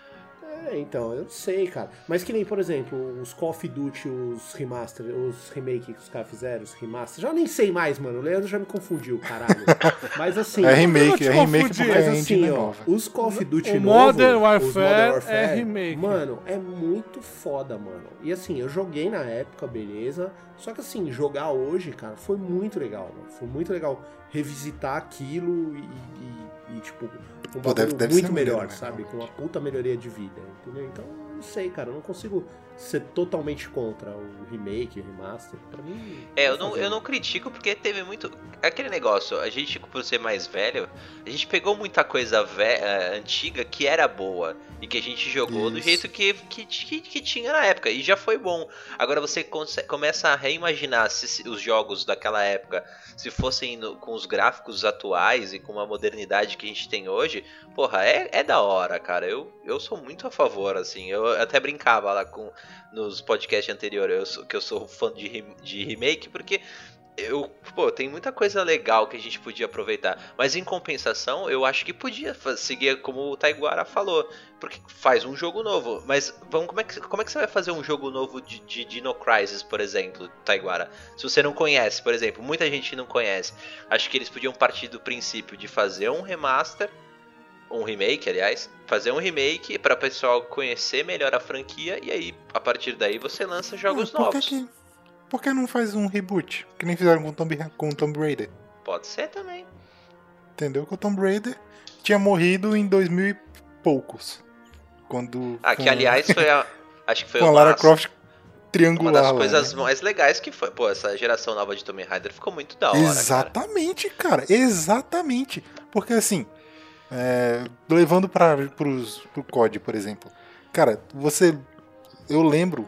É, então, eu sei, cara. Mas que nem, por exemplo, os Call of Duty, os remaster, os remake que os caras fizeram, os remaster. Já nem sei mais, mano. O Leandro já me confundiu, caralho. (laughs) Mas assim. É remake, é remake porque a Mas assim, é ó, nova. os Call of Duty O novo, Modern os Warfare é remake. Mano, é muito foda, mano. E assim, eu joguei na época, beleza. Só que assim, jogar hoje, cara, foi muito legal, mano. Foi muito legal revisitar aquilo e, e- e, tipo, um Pô, deve- deve muito maneiro, melhor, né, sabe? realmente. Com uma puta melhoria de vida, entendeu? Então, não sei, cara, eu não consigo ser totalmente contra o remake, o remaster. Pra mim. É, eu não, fazer. eu não critico porque teve muito. Aquele negócio, a gente, por ser mais velho, a gente pegou muita coisa ve- eh, antiga que era boa e que a gente jogou do Isso. jeito que, que, que, que tinha na época e já foi bom. Agora você começa a reimaginar se, os jogos daquela época se fossem no- com os gráficos atuais e com a modernidade que a gente tem hoje. Porra, é, é da hora, cara. Eu, eu sou muito a favor, assim. Eu até brincava lá com nos podcasts anteriores eu sou- que eu sou fã de, de remake, porque eu, pô, tem muita coisa legal que a gente podia aproveitar. Mas em compensação, eu acho que podia seguir como o Taiguara falou. Porque faz um jogo novo. Mas vamos, como, é que, como é que você vai fazer um jogo novo de, de Dino Crisis, por exemplo, Taiguara? Se você não conhece, por exemplo, muita gente não conhece. Acho que eles podiam partir do princípio de fazer um remaster. Um remake, aliás. Fazer um remake para o pessoal conhecer melhor a franquia. E aí, a partir daí, você lança jogos Ah, por que novos. que- por que não faz um reboot? Que nem fizeram com o Tomb, com Tomb Raider. Pode ser também. Entendeu? Que o Tomb Raider tinha morrido em 2000 e poucos. Quando. Ah, que com- aliás foi a. (laughs) Acho que foi Com a uma, Lara Croft uma triangular. das lá, coisas né? mais legais que foi. Pô, essa geração nova de Tomb Raider ficou muito da hora. Cara. Exatamente, cara. Exatamente. Porque assim, é, levando para pro COD, por exemplo. Cara, você. Eu lembro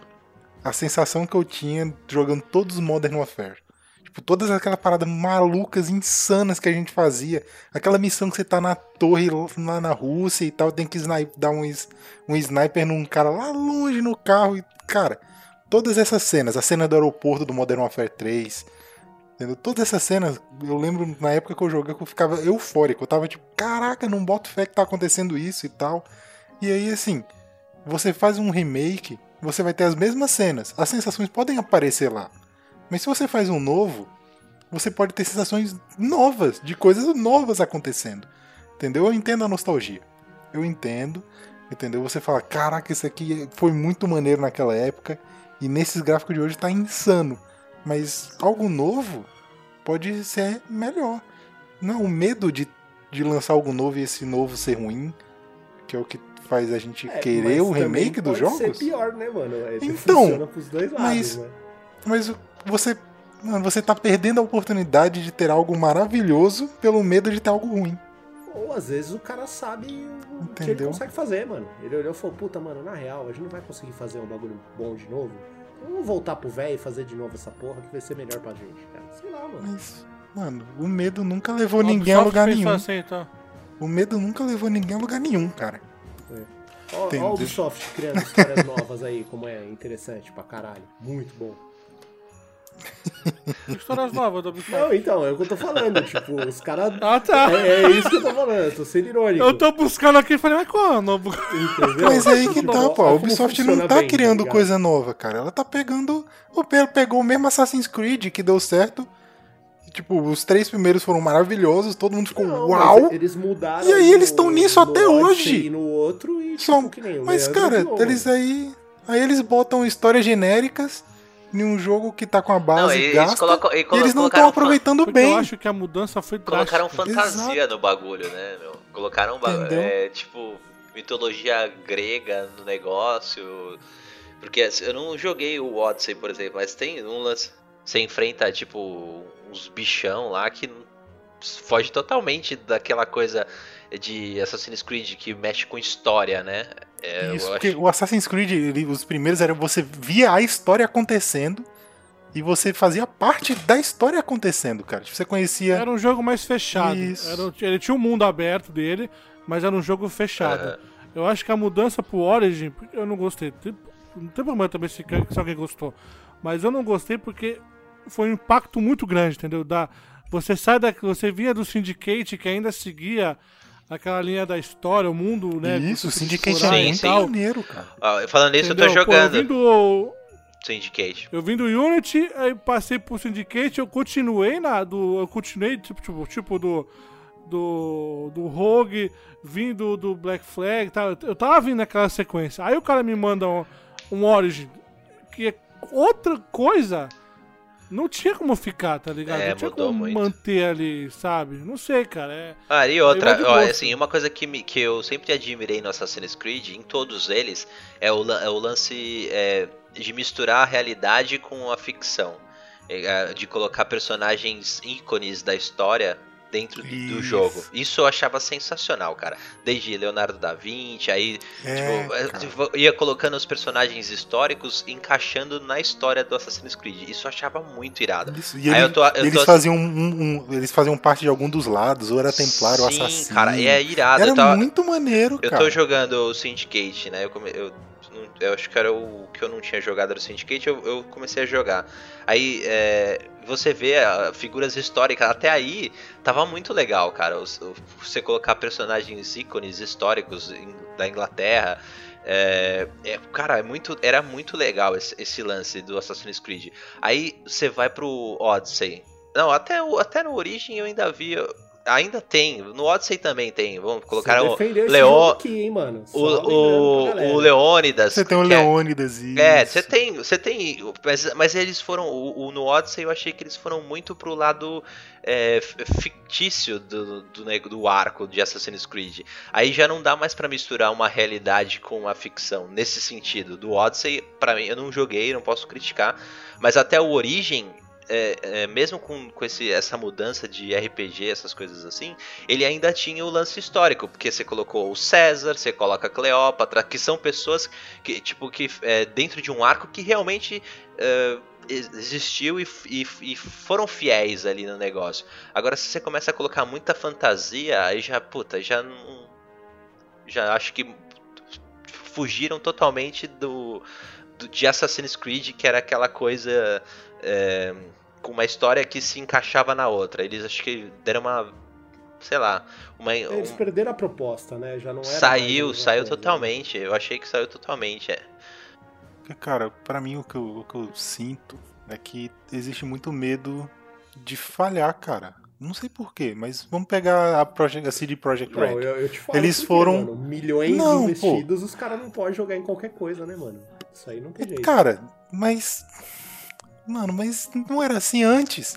a sensação que eu tinha jogando todos os Modern Warfare. Tipo, todas aquelas paradas malucas, insanas que a gente fazia. Aquela missão que você tá na torre lá na Rússia e tal, tem que dar um, um sniper num cara lá longe no carro. E, cara, todas essas cenas, a cena do aeroporto do Modern Warfare 3, Entendeu? Todas essas cenas, eu lembro na época que eu joguei que eu ficava eufórico. Eu tava tipo, caraca, não boto fé que tá acontecendo isso e tal. E aí, assim, você faz um remake, você vai ter as mesmas cenas. As sensações podem aparecer lá. Mas se você faz um novo, você pode ter sensações novas, de coisas novas acontecendo. Entendeu? Eu entendo a nostalgia. Eu entendo. Entendeu? Você fala, caraca, isso aqui foi muito maneiro naquela época. E nesses gráficos de hoje tá insano. Mas algo novo pode ser melhor. Não, o medo de, de lançar algo novo e esse novo ser ruim, que é o que faz a gente É, querer o remake dos pode jogos. ser pior, né, mano? É, Então, funciona pros dois lados, mas- né? Mas você, mano, você tá perdendo a oportunidade de ter algo maravilhoso pelo medo de ter algo ruim. Ou às vezes o cara sabe o que ele Entendeu? consegue fazer, mano. Ele olhou e falou, puta, mano, na real, a gente não vai conseguir fazer um bagulho bom de novo. Vamos voltar pro velho e fazer de novo essa porra que vai ser melhor pra gente, cara. Sei lá, mano. Mas, mano, o medo nunca levou ninguém a lugar nenhum. Assim, então. O medo nunca levou ninguém a lugar nenhum, cara. Ó, ó Entendeu? o Ubisoft criando histórias (laughs) novas aí, como é interessante pra caralho. Muito bom. Histórias novas do Ubisoft. Não, então, é o que eu tô falando. tipo, os caras. Ah, tá. É, é isso que eu tô falando, eu tô sendo irônico. Eu tô buscando aqui e falei, mas quando? Entendeu? Mas aí que tá, pô. A Ubisoft não tá bem, criando ligado? coisa nova, cara. Ela tá pegando. O Pedro pegou o mesmo Assassin's Creed que deu certo. Tipo, os três primeiros foram maravilhosos, todo mundo ficou Não, uau! Eles mudaram. E aí eles no- tão nisso no até hoje. E no outro e São- tipo, que nem o Mas, Leandro cara, eles aí. Aí eles botam histórias genéricas em um jogo que tá com a base Não, eles gasta. colocam- e e eles não estão aproveitando bem. eu acho que a mudança foi drástica. Colocaram fantasia Exato. no bagulho, né, meu? Colocaram Entendeu? é, tipo mitologia grega no negócio. Porque assim, eu não joguei o Odyssey, por exemplo, mas tem um lance. Você enfrenta, tipo, uns bichão lá que foge totalmente daquela coisa de Assassin's Creed que mexe com história, né? É, Isso, acho- porque o Assassin's Creed, ele- os primeiros eram você via a história acontecendo e você fazia parte da história acontecendo, cara. Tipo, Você conhecia. Era um jogo mais fechado. Isso. Era ele tinha um mundo aberto dele, mas era um jogo fechado. Aham. Eu acho que a mudança pro Origin, eu não gostei. Tem- Não tem problema também se, se alguém gostou. Mas eu não gostei porque foi um impacto muito grande, entendeu? Da, você sai da. Você vinha do Syndicate que ainda seguia aquela linha da história, o mundo, né? Isso, Syndicate é e tal, maneiro, cara. Ó, falando nisso, eu tô entendeu? Pô, jogando eu vim do, Syndicate. eu vim do Unity, aí passei pro Syndicate, eu continuei na. Do, eu continuei, tipo, tipo, tipo do. Do. Do Rogue, vim do, do Black Flag, tá? eu tava vindo naquela sequência. Aí o cara me manda um, um Origin, que é outra coisa. Não tinha como ficar, tá ligado? É, não tinha como muito. manter ali, sabe? Não sei, cara. É, Ah, e outra, de ó, gosto. assim, uma coisa que, me- que eu sempre admirei no Assassin's Creed, em todos eles, é o, é o lance é, de misturar a realidade com a ficção. É, de colocar personagens ícones da história dentro do, do jogo. Isso eu achava sensacional, cara. Desde Leonardo da Vinci, aí É, tipo, é, ia colocando os personagens históricos encaixando na história do Assassin's Creed. Isso eu achava muito irado. Isso, E Aí ele- eu tô- eu eles, tô- faziam um, um- eles faziam parte de algum dos lados, ou era templário ou assassino. cara, é irado. Era eu tava, muito maneiro, Eu cara. tô jogando o Syndicate, né? Eu, come- eu, eu acho que era o que eu não tinha jogado era o Syndicate, eu, eu comecei a jogar. Aí é, você vê ah, figuras históricas, até aí tava muito legal, cara. Você colocar personagens ícones históricos da Inglaterra. É, é, cara, é muito, era muito legal esse, esse lance do Assassin's Creed. Aí você vai pro Odyssey. Não, até, até no Origin eu ainda vi. Ainda tem. No Odyssey também tem. Vamos colocar Você o. Leon- aqui, hein, mano. Só O, o, o Leônidas. Você tem o é- Leônidas e. É, você tem, você tem, mas, mas eles foram, o, o- no Odyssey eu achei que eles foram muito pro lado é, fictício do, do, do arco de Assassin's Creed. Aí já não dá mais pra misturar uma realidade com a ficção, nesse sentido. Do Odyssey, pra mim, eu não joguei, não posso criticar, mas até o Origin, é, é, mesmo com, com esse, essa mudança de RPG, essas coisas assim, ele ainda tinha o lance histórico, porque você colocou o César, você coloca Cleópatra, que são pessoas que, tipo, que é, dentro de um arco que realmente é, ex- existiu e, e- e foram fiéis ali no negócio. Agora, se você começa a colocar muita fantasia, aí já, puta, já não. Já acho que fugiram totalmente do, do- de Assassin's Creed, que era aquela coisa é, com uma história que se encaixava na outra. Eles acho que deram uma. Sei lá. Uma, Eles um- perderam a proposta, né? Já não era saiu, saiu coisa, totalmente. Eu achei que saiu totalmente. É. Cara, pra mim o que, eu, o que eu sinto é que existe muito medo de falhar, cara. Não sei porquê, mas vamos pegar a, Project, a CD Projekt Não, Red. eu, eu te falo Eles porque, foram- mano, milhões Não, pô. investidos, os caras não podem jogar em qualquer coisa, né, mano? Isso aí não tem jeito. Cara, mas. Mano, mas não era assim antes.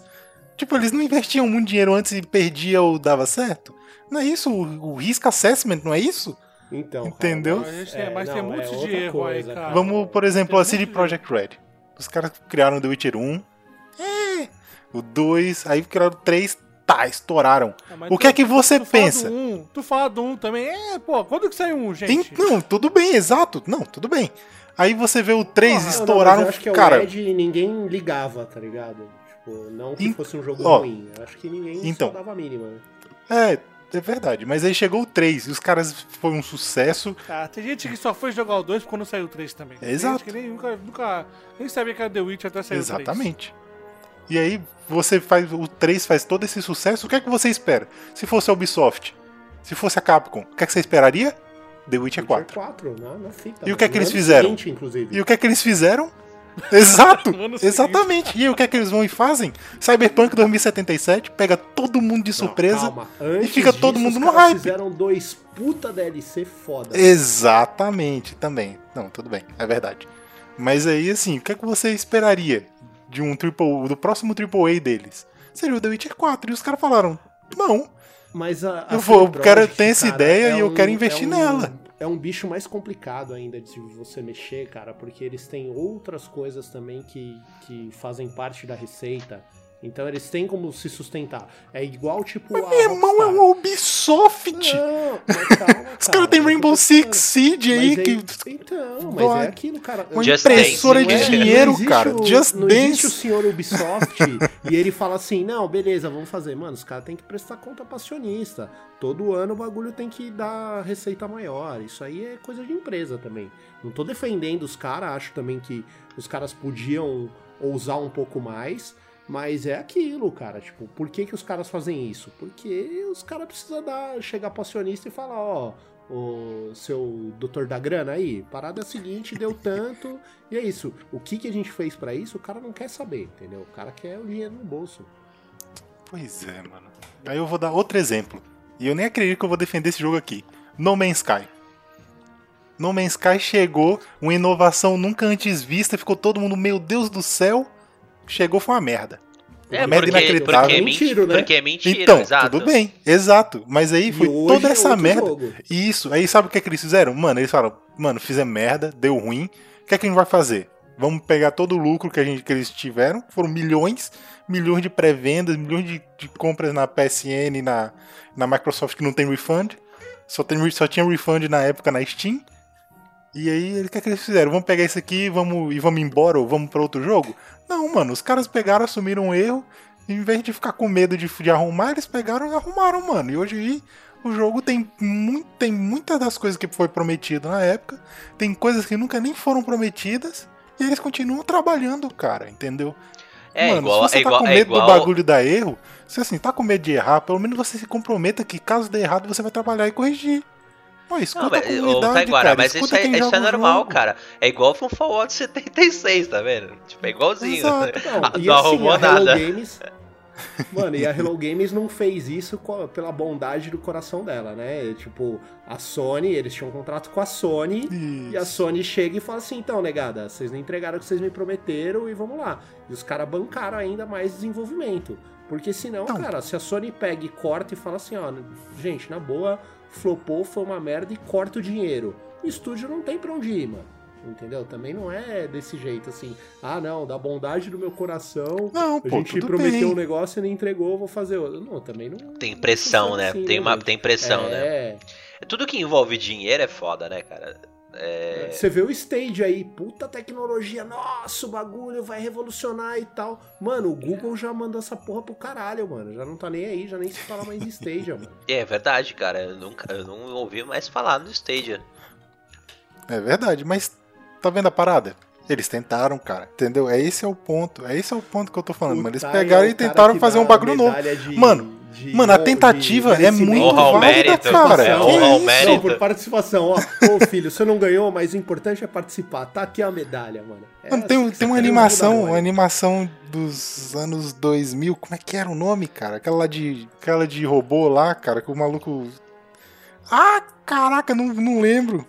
Tipo, eles não investiam muito dinheiro antes e perdia ou dava certo? Não é isso? O, o risk assessment, não é isso? Então, cara, Entendeu? Mas, a gente tem- É, mas tem é muitos de erro coisa, aí, cara. cara. Vamos, por exemplo, Tem a CD Projekt Red. Os caras criaram The Witcher 1. É. O 2, aí criaram o 3. Tá, estouraram. Ah, mas O tu- que é que você tu fala pensa? do um, tu fala do um também. É, pô, quando que saiu um, gente? Tem- não, tudo bem, exato. Não, tudo bem. Aí você vê o 3, Não, não, mas estouraram. eu acho que é cara, o Red ninguém ligava, tá ligado? Tipo, não que Em- fosse um jogo ó, ruim. Eu acho que ninguém então. dava a mínima. é, é verdade. Mas aí chegou o 3 e os caras foi um sucesso. Ah, tem gente que só foi jogar o 2 quando saiu o 3 também. Tem Exato. gente que nem, nunca, nunca nem sabia que era The Witch até sair o 3. Exatamente. E aí você faz. O 3 faz todo esse sucesso. O que é que você espera? Se fosse a Ubisoft, se fosse a Capcom, o que é que você esperaria? The Witcher 4. 4, na, na fita. E o que é que eles fizeram? seguinte, inclusive. E o que é que eles fizeram? (laughs) Exato! Seguinte. exatamente. E aí o que é que eles vão e fazem? Cyberpunk 2077 pega todo mundo de Não, surpresa. calma. Antes fica todo disso, mundo os no caras hype. fizeram dois puta DLC foda. Exatamente, também. Não, tudo bem, é verdade. Mas aí, assim, o que é que você esperaria de um triple, do próximo AAA deles? Seria o The Witcher 4. E os caras falaram, não. Mas a, a Eu vou- quero- Projekt, tenho essa cara, ideia é e eu quero investir é um- nela. É um bicho mais complicado ainda de você mexer, cara, porque eles têm outras coisas também que, que fazem parte da receita. Então eles têm como se sustentar. É igual, tipo, a Meu irmão é um Ubisoft! Não, mas (laughs) calma, Os cara, caras têm é Rainbow Six falando. Siege Mas aí, aí- que. Então, mas Dói. é aquilo, cara. Uma Just impressora Dance. de é- dinheiro, não cara. o- Just não existe o Dance. senhor Ubisoft (laughs) e ele fala assim: não, beleza, vamos fazer. Mano, os caras têm que prestar conta pra acionista. Todo ano o bagulho tem que dar receita maior. Isso aí é coisa de empresa também. Não tô defendendo os caras, acho também que os caras podiam ousar um pouco mais. Mas é aquilo, cara. Tipo, por que, que os caras fazem isso? Porque os caras precisam dar, chegar pro acionista e falar, ó, o seu doutor da grana aí, parada é seguinte, deu (laughs) tanto, e é isso. O que, que a gente fez pra isso, o cara não quer saber, entendeu? O cara quer o dinheiro no bolso. Pois é, mano. Aí eu vou dar outro exemplo. E eu nem acredito que eu vou defender esse jogo aqui. No Man's Sky. No Man's Sky chegou, uma inovação nunca antes vista, ficou todo mundo, meu Deus do céu. Chegou, foi uma merda. É, Uma merda porque, inacreditável. porque, é Mentira, né? porque é mentira, Então, exato. tudo bem, exato. Mas aí foi e toda é essa outro merda. jogo. Isso, aí sabe o que, é que eles fizeram? Mano, eles falaram, mano, fizemos merda, deu ruim. O que é que a gente vai fazer? Vamos pegar todo o lucro que, a gente, que eles tiveram, foram milhões, milhões de pré-vendas, milhões de, de compras na PSN e na, na Microsoft que não tem refund. Só, tem, só tinha refund na época na Steam. E aí, o que é que eles fizeram? Vamos pegar isso aqui e vamos, e vamos embora ou vamos para outro jogo? Não, mano, os caras pegaram, assumiram um erro. E em vez de ficar com medo de, de arrumar, eles pegaram e arrumaram, mano. E hoje aí, o jogo tem, muito, tem muitas das coisas que foi prometido na época. Tem coisas que nunca nem foram prometidas. E eles continuam trabalhando, cara, entendeu? É Mano, igual, se você é tá igual, com é medo do igual, bagulho dar erro, se assim, tá com medo de errar, pelo menos você se comprometa que caso dê errado, você vai trabalhar e corrigir. Pô, escuta Não, mas, a ô, comunidade, Taiguara, cara, mas escuta isso, é, quem isso joga é o normal, jogo. cara. É igual com Fallout 76, tá vendo? Tipo, é igualzinho. Exato. (laughs) Não, não assim, arrumou nada. Games. (laughs) Mano, e a Hello Games não fez isso pela bondade do coração dela, né? Tipo, a Sony, eles tinham um contrato com a Sony. E a Isso. Sony chega e fala assim: então, negada, vocês não entregaram o que vocês me prometeram e vamos lá. E os caras bancaram ainda mais desenvolvimento. Porque senão, Então. cara, se a Sony pega e corta e fala assim: ó, gente, na boa, flopou, foi uma merda e corta o dinheiro. O estúdio não tem pra onde ir, mano. Entendeu? Também não é desse jeito assim. Ah, não, da bondade do meu coração. Não, A pô, gente tudo prometeu bem. um negócio e não entregou, vou fazer outro. Não, também não. Tem não pressão, funciona né? assim, tem, uma, gente? tem pressão, né? é, Tudo que envolve dinheiro é foda, né, cara? É... Você vê o stage aí, puta tecnologia, nossa, o bagulho vai revolucionar e tal. Mano, o Google já mandou essa porra pro caralho, mano. Já não tá nem aí, já nem se fala mais de Stadia, mano. (laughs) É verdade, cara. Eu, nunca, eu não ouvi mais falar no Stadia. É verdade, mas tá vendo a parada? Eles tentaram, cara. Entendeu? É esse é o ponto. É esse é o ponto que eu tô falando, mano. Eles pegaram é e tentaram fazer um bagulho novo. de- Mano, de Mano, a de tentativa é muito Honra válida, mérito, cara. é, Que honra ao isso? mérito. Não, por participação. Ó, ô (laughs) filho, você não ganhou, mas o importante é participar. Tá aqui a medalha, mano. É Mano, tem, assim tem uma animação, uma animação dos anos 2000. Como é que era o nome, cara? Aquela lá de, aquela de robô lá, cara, que o maluco. Ah, caraca, não, não lembro.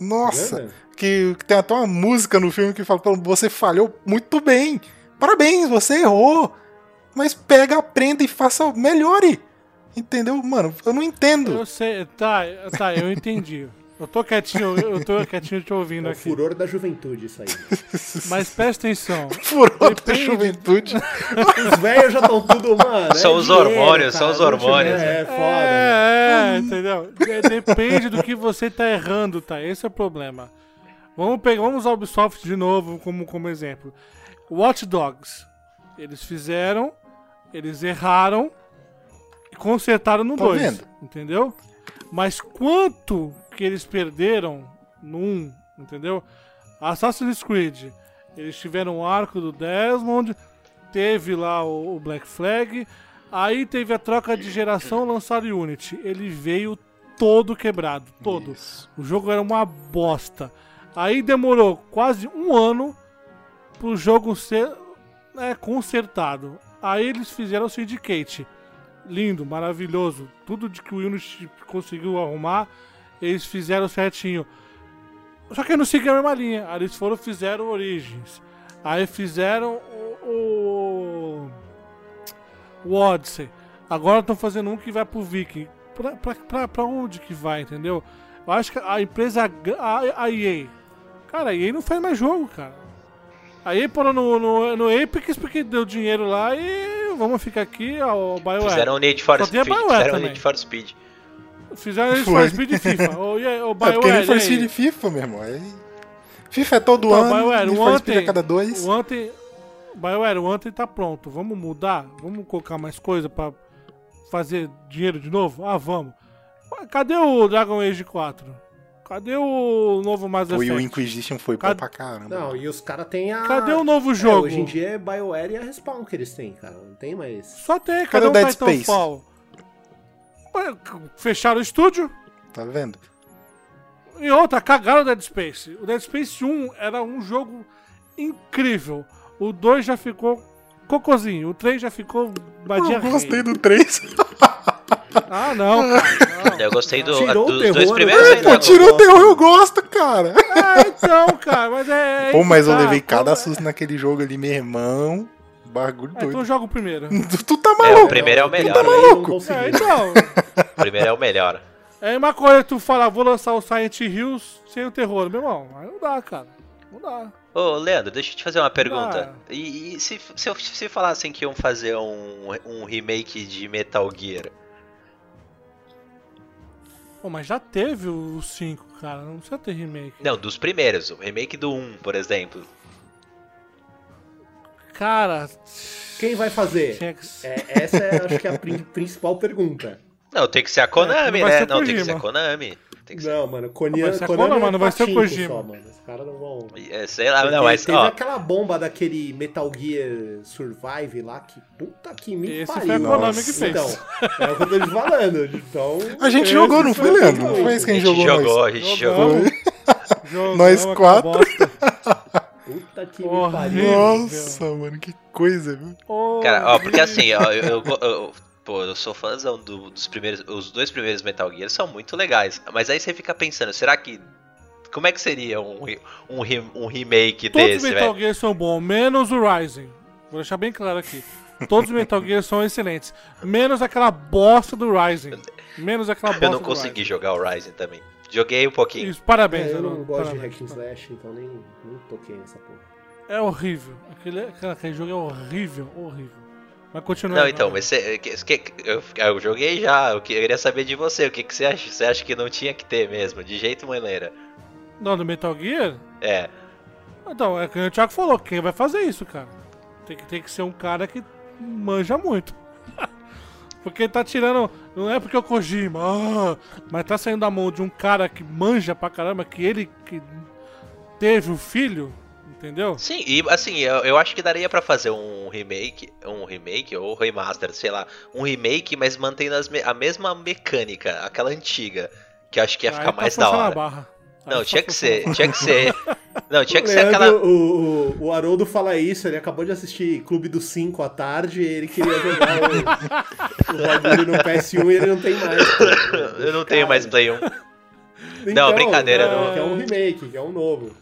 Nossa, Lembra? que, que tem até uma música no filme que fala: "Pô, você falhou muito bem. Parabéns, você errou. Mas pega, aprenda e faça, melhore. Entendeu? Mano, eu não entendo. Eu sei, tá, tá, eu entendi. Eu tô quietinho, eu tô quietinho te ouvindo É o aqui. furor da juventude isso aí. (laughs) Mas presta atenção. (laughs) Furou da Depende. juventude. Os velhos já estão tudo, mano. São é os dinheiro, hormônios, cara, são os hormônios. É, é foda. É, é, entendeu? É, Depende do que você tá errando, tá? Esse é o problema. Vamos pegar, vamos usar o Ubisoft de novo como, como exemplo. Watch Dogs. Eles fizeram, eles erraram e consertaram no Tá 2. vendo? Entendeu? Mas quanto que eles perderam no 1, um, entendeu? Assassin's Creed. Eles tiveram o arco do Desmond, teve lá o, o Black Flag, aí teve a troca de geração lançado o Unity. Ele veio todo quebrado, todo. Isso. O jogo era uma bosta. Aí demorou quase um ano pro jogo ser né, consertado. Aí eles fizeram o Syndicate. Lindo, maravilhoso. Tudo de que o Unity conseguiu arrumar, eles fizeram certinho. Só que não seguiu a mesma linha. Aí eles foram fizeram Origins. Aí fizeram o. O, o Odyssey. Agora estão fazendo um que vai pro Viking. Pra, pra, pra, pra onde que vai, entendeu? Eu acho que a empresa. A, a EA. Cara, a EA não faz mais jogo, cara. A EA parou no, no, no Apex porque deu dinheiro lá e vamos ficar aqui, ó, o BioWare. Fizeram o Need for Só Speed. BioWare Fizeram o. Need for Speed. Fizeram Foi. for Speed e FIFA. O, EA, o É porque BioWare, nem for aí? Speed e FIFA, meu irmão. Aí- FIFA é todo Então, ano, BioWare, Need o for Speed a cada dois. O Anthem. BioWare, o Anthem tá pronto. Vamos mudar? Vamos colocar mais coisa pra fazer dinheiro de novo? Ah, vamos. Cadê o Dragon Age 4? Cadê o novo Mass Foi o Effect? Inquisition foi Cadê- pra caramba. Não, e os caras têm a. Cadê o novo É, jogo? hoje em dia é BioWare e a Respawn que eles têm, cara. Não tem mais. Só tem, Cadê cadê o o Dead Titanfall? Space? Fecharam o estúdio? Tá vendo? E outra, cagaram o Dead Space. O Dead Space 1 era um jogo incrível. O 2 já ficou cocôzinho. O 3 já ficou badia Eu gostei rei. do 3. Ah, não. (laughs) Eu gostei do, o dos terror, dois né? primeiros É. Pô, tirou eu o terror, eu gosto. cara. Ah, então, cara, mas é. é Pô, mas eu tá. levei cada Como- susto naquele jogo ali, meu irmão. Bagulho É, então doido. joga o primeiro. (laughs) Tu, tu tá É, o maluco? primeiro é o melhor. também né? não maluco? É, então. (laughs) O primeiro é o melhor. É uma coisa tu falar, vou lançar o Silent Hills sem o terror, meu irmão. Aí não dá, cara. Não dá. Ô, Leandro, deixa eu te fazer uma pergunta. Ah. E, e se, se, eu- se falassem que iam fazer um, um remake de Metal Gear? Pô, mas já teve o 5, cara. Não precisa ter remake. Não, dos primeiros. O remake do 1, por exemplo. Cara. Quem vai fazer? que É, essa é, acho que, é a prin- principal pergunta. Não, tem que ser a Konami, não vai né? Não, tem que ser a Konami. Tem que ser. Não, mano, Konami, Vai ser a Konami Konami, é não vai ser o Kojima. Só, mano. Os caras não vão... É, sei lá, não, mas Teve ó. aquela bomba daquele Metal Gear Survive lá que puta que me Esse pariu. foi a Konami Nossa. que fez. Então, é o que eu tô te falando. Então, A gente jogou, não foi o Leandro? Não foi esse que a A gente jogou, jogou, nós? a gente jogou. Jogamos Nós quatro. puta que me Horrível. pariu. Nossa, mano, que coisa, viu? Cara, ó, porque assim, ó, eu, eu, eu- pô, eu sou fãzão do- dos primeiros. Os dois primeiros Metal Gear são muito legais. Mas aí você fica pensando, será que. Como é que seria um, um, um remake Todos os desse, Metal velho? Gear são bons, menos o Rising. Vou deixar bem claro aqui. Todos os Metal Gear são excelentes. Menos aquela bosta do Rising. Menos aquela bosta Eu não do consegui Rising. jogar o Rising também. Joguei um pouquinho. Isso, parabéns. É, eu Alan, não gosto de parabéns. hack and slash, então nem, nem toquei nessa porra. É horrível. Aquele, aquele, aquele jogo é horrível, horrível. Mas continua. Não, então, mas você, eu, eu joguei já. Eu queria saber de você. O que, que você acha? Você acha que não tinha que ter mesmo? De jeito maneira. Não, do Metal Gear? É. Então, é o que o Thiago falou. Quem vai fazer isso, cara? Tem que, tem que ser um cara que manja muito. (laughs) porque tá tirando. Não é porque é o Kojima, ah, mas tá saindo da mão de um cara que manja pra caramba, que ele que teve o filho, Entendeu? Sim, e assim, eu, eu acho que daria pra fazer um remake, um remake ou remaster, sei lá, um remake, mas mantendo as me- a mesma mecânica, aquela antiga, que eu acho que ia Aí ficar tá mais da forçando a hora. barra. Aí Não, tá tinha que ser, tinha que ser. (laughs) Não, tinha que o ser aquela. O, o, o Haroldo fala isso, ele acabou de assistir Clube dos 5 à tarde e ele queria jogar o, o bagulho no PS1 e ele não tem mais. (laughs) Eu não tenho mais Cara, Play (laughs) 1. então, brincadeira, é, não. Que é um remake, que é um novo.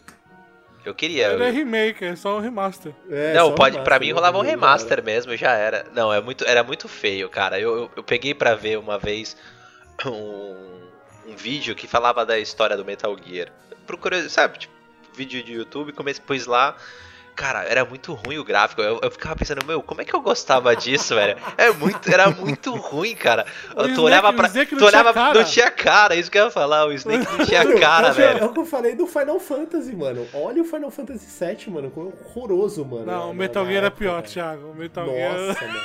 Eu queria. Ele é remake, é só um remaster. É, não, só um pode, pra mim né? rolava um Jogo remaster mesmo, já era. Não, é muito, era muito feio, cara. Eu, eu, eu peguei pra ver uma vez um, um vídeo que falava da história do Metal Gear. Procurei, sabe, tipo, vídeo de YouTube, comecei, pus lá. Cara, era muito ruim o gráfico. Eu, eu ficava pensando, meu, como é que eu gostava disso, velho? É muito, era muito ruim, cara. O tu Snake- olhava o pra. Snake não tu olhava, tinha cara. não tinha cara, isso que eu ia falar. O Snake não tinha (laughs) cara, é que- velho. É o que eu falei do Final Fantasy, mano. Olha o Final Fantasy VII, mano. É horroroso, mano. Não, o Metal Gear é época, pior. Thiago. O Metal Gear. Nossa, mano.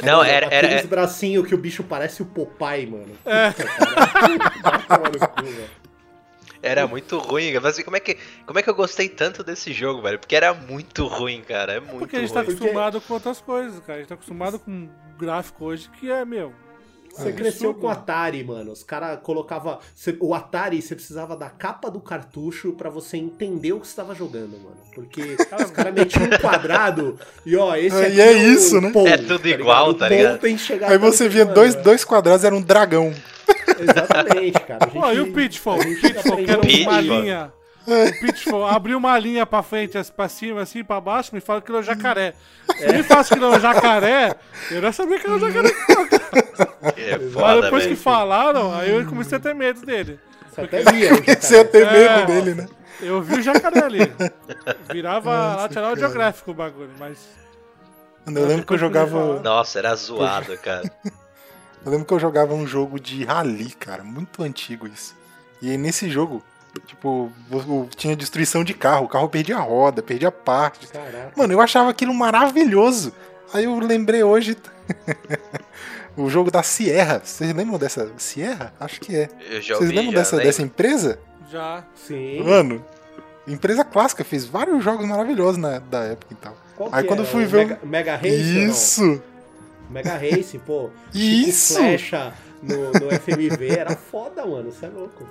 (laughs) Não, era, era, Aqueles bracinhos que o bicho parece o Popeye, mano. É. Puta, cara. Era muito ruim, mas assim, como é, que, como é que eu gostei tanto desse jogo, velho? Porque era muito ruim, cara. É muito Porque a gente ruim. tá Porque- acostumado com outras coisas, cara. A gente tá acostumado com um gráfico hoje que é, meu. Você É cresceu com o Atari, mano. Os caras colocavam. O Atari, você precisava da capa do cartucho pra você entender o que você tava jogando, mano. Porque (laughs) os caras metiam um quadrado e, ó, esse É, aqui e é o isso, né? Paul, É tudo ligado? igual, tá ligado? tem que chegar Aí você via dois, é. dois quadrados, era um dragão. Exatamente, cara. A gente, e o Pitfall? a O Pitfall, que era uma Pitfall. linha. O Pitfall abriu uma linha pra frente, assim, pra cima, assim, pra baixo, me fala que ele é um jacaré. Se me fala que ele é um jacaré, eu já sabia que era um jacaré. É Mas foda, depois que velho. falaram, aí eu comecei a ter medo dele. Você até via. (laughs) Você ia ter medo É. dele, né? Eu vi o jacaré ali. Virava National Geographic o bagulho, mas. Eu lembro que eu jogava. Nossa, era zoado, cara. Eu lembro que eu jogava um jogo de rally, cara, muito antigo isso. E aí nesse jogo, tipo, tinha destruição de carro, o carro perdia a roda, perdia parte. Caraca. Mano, eu achava aquilo maravilhoso. Aí eu lembrei hoje (laughs) o jogo da Sierra. Vocês lembram dessa Sierra? Acho que é. Eu já Vocês ouvi, lembram já dessa, lembro. dessa empresa? Já. Sim. Mano, empresa clássica, fez vários jogos maravilhosos na da época e tal. Qual Aí que quando eu era? fui ver Mega, Mega Race? Isso! Mega Race, pô. (laughs) Isso! Flecha no, no FMV era foda, mano. Você é louco.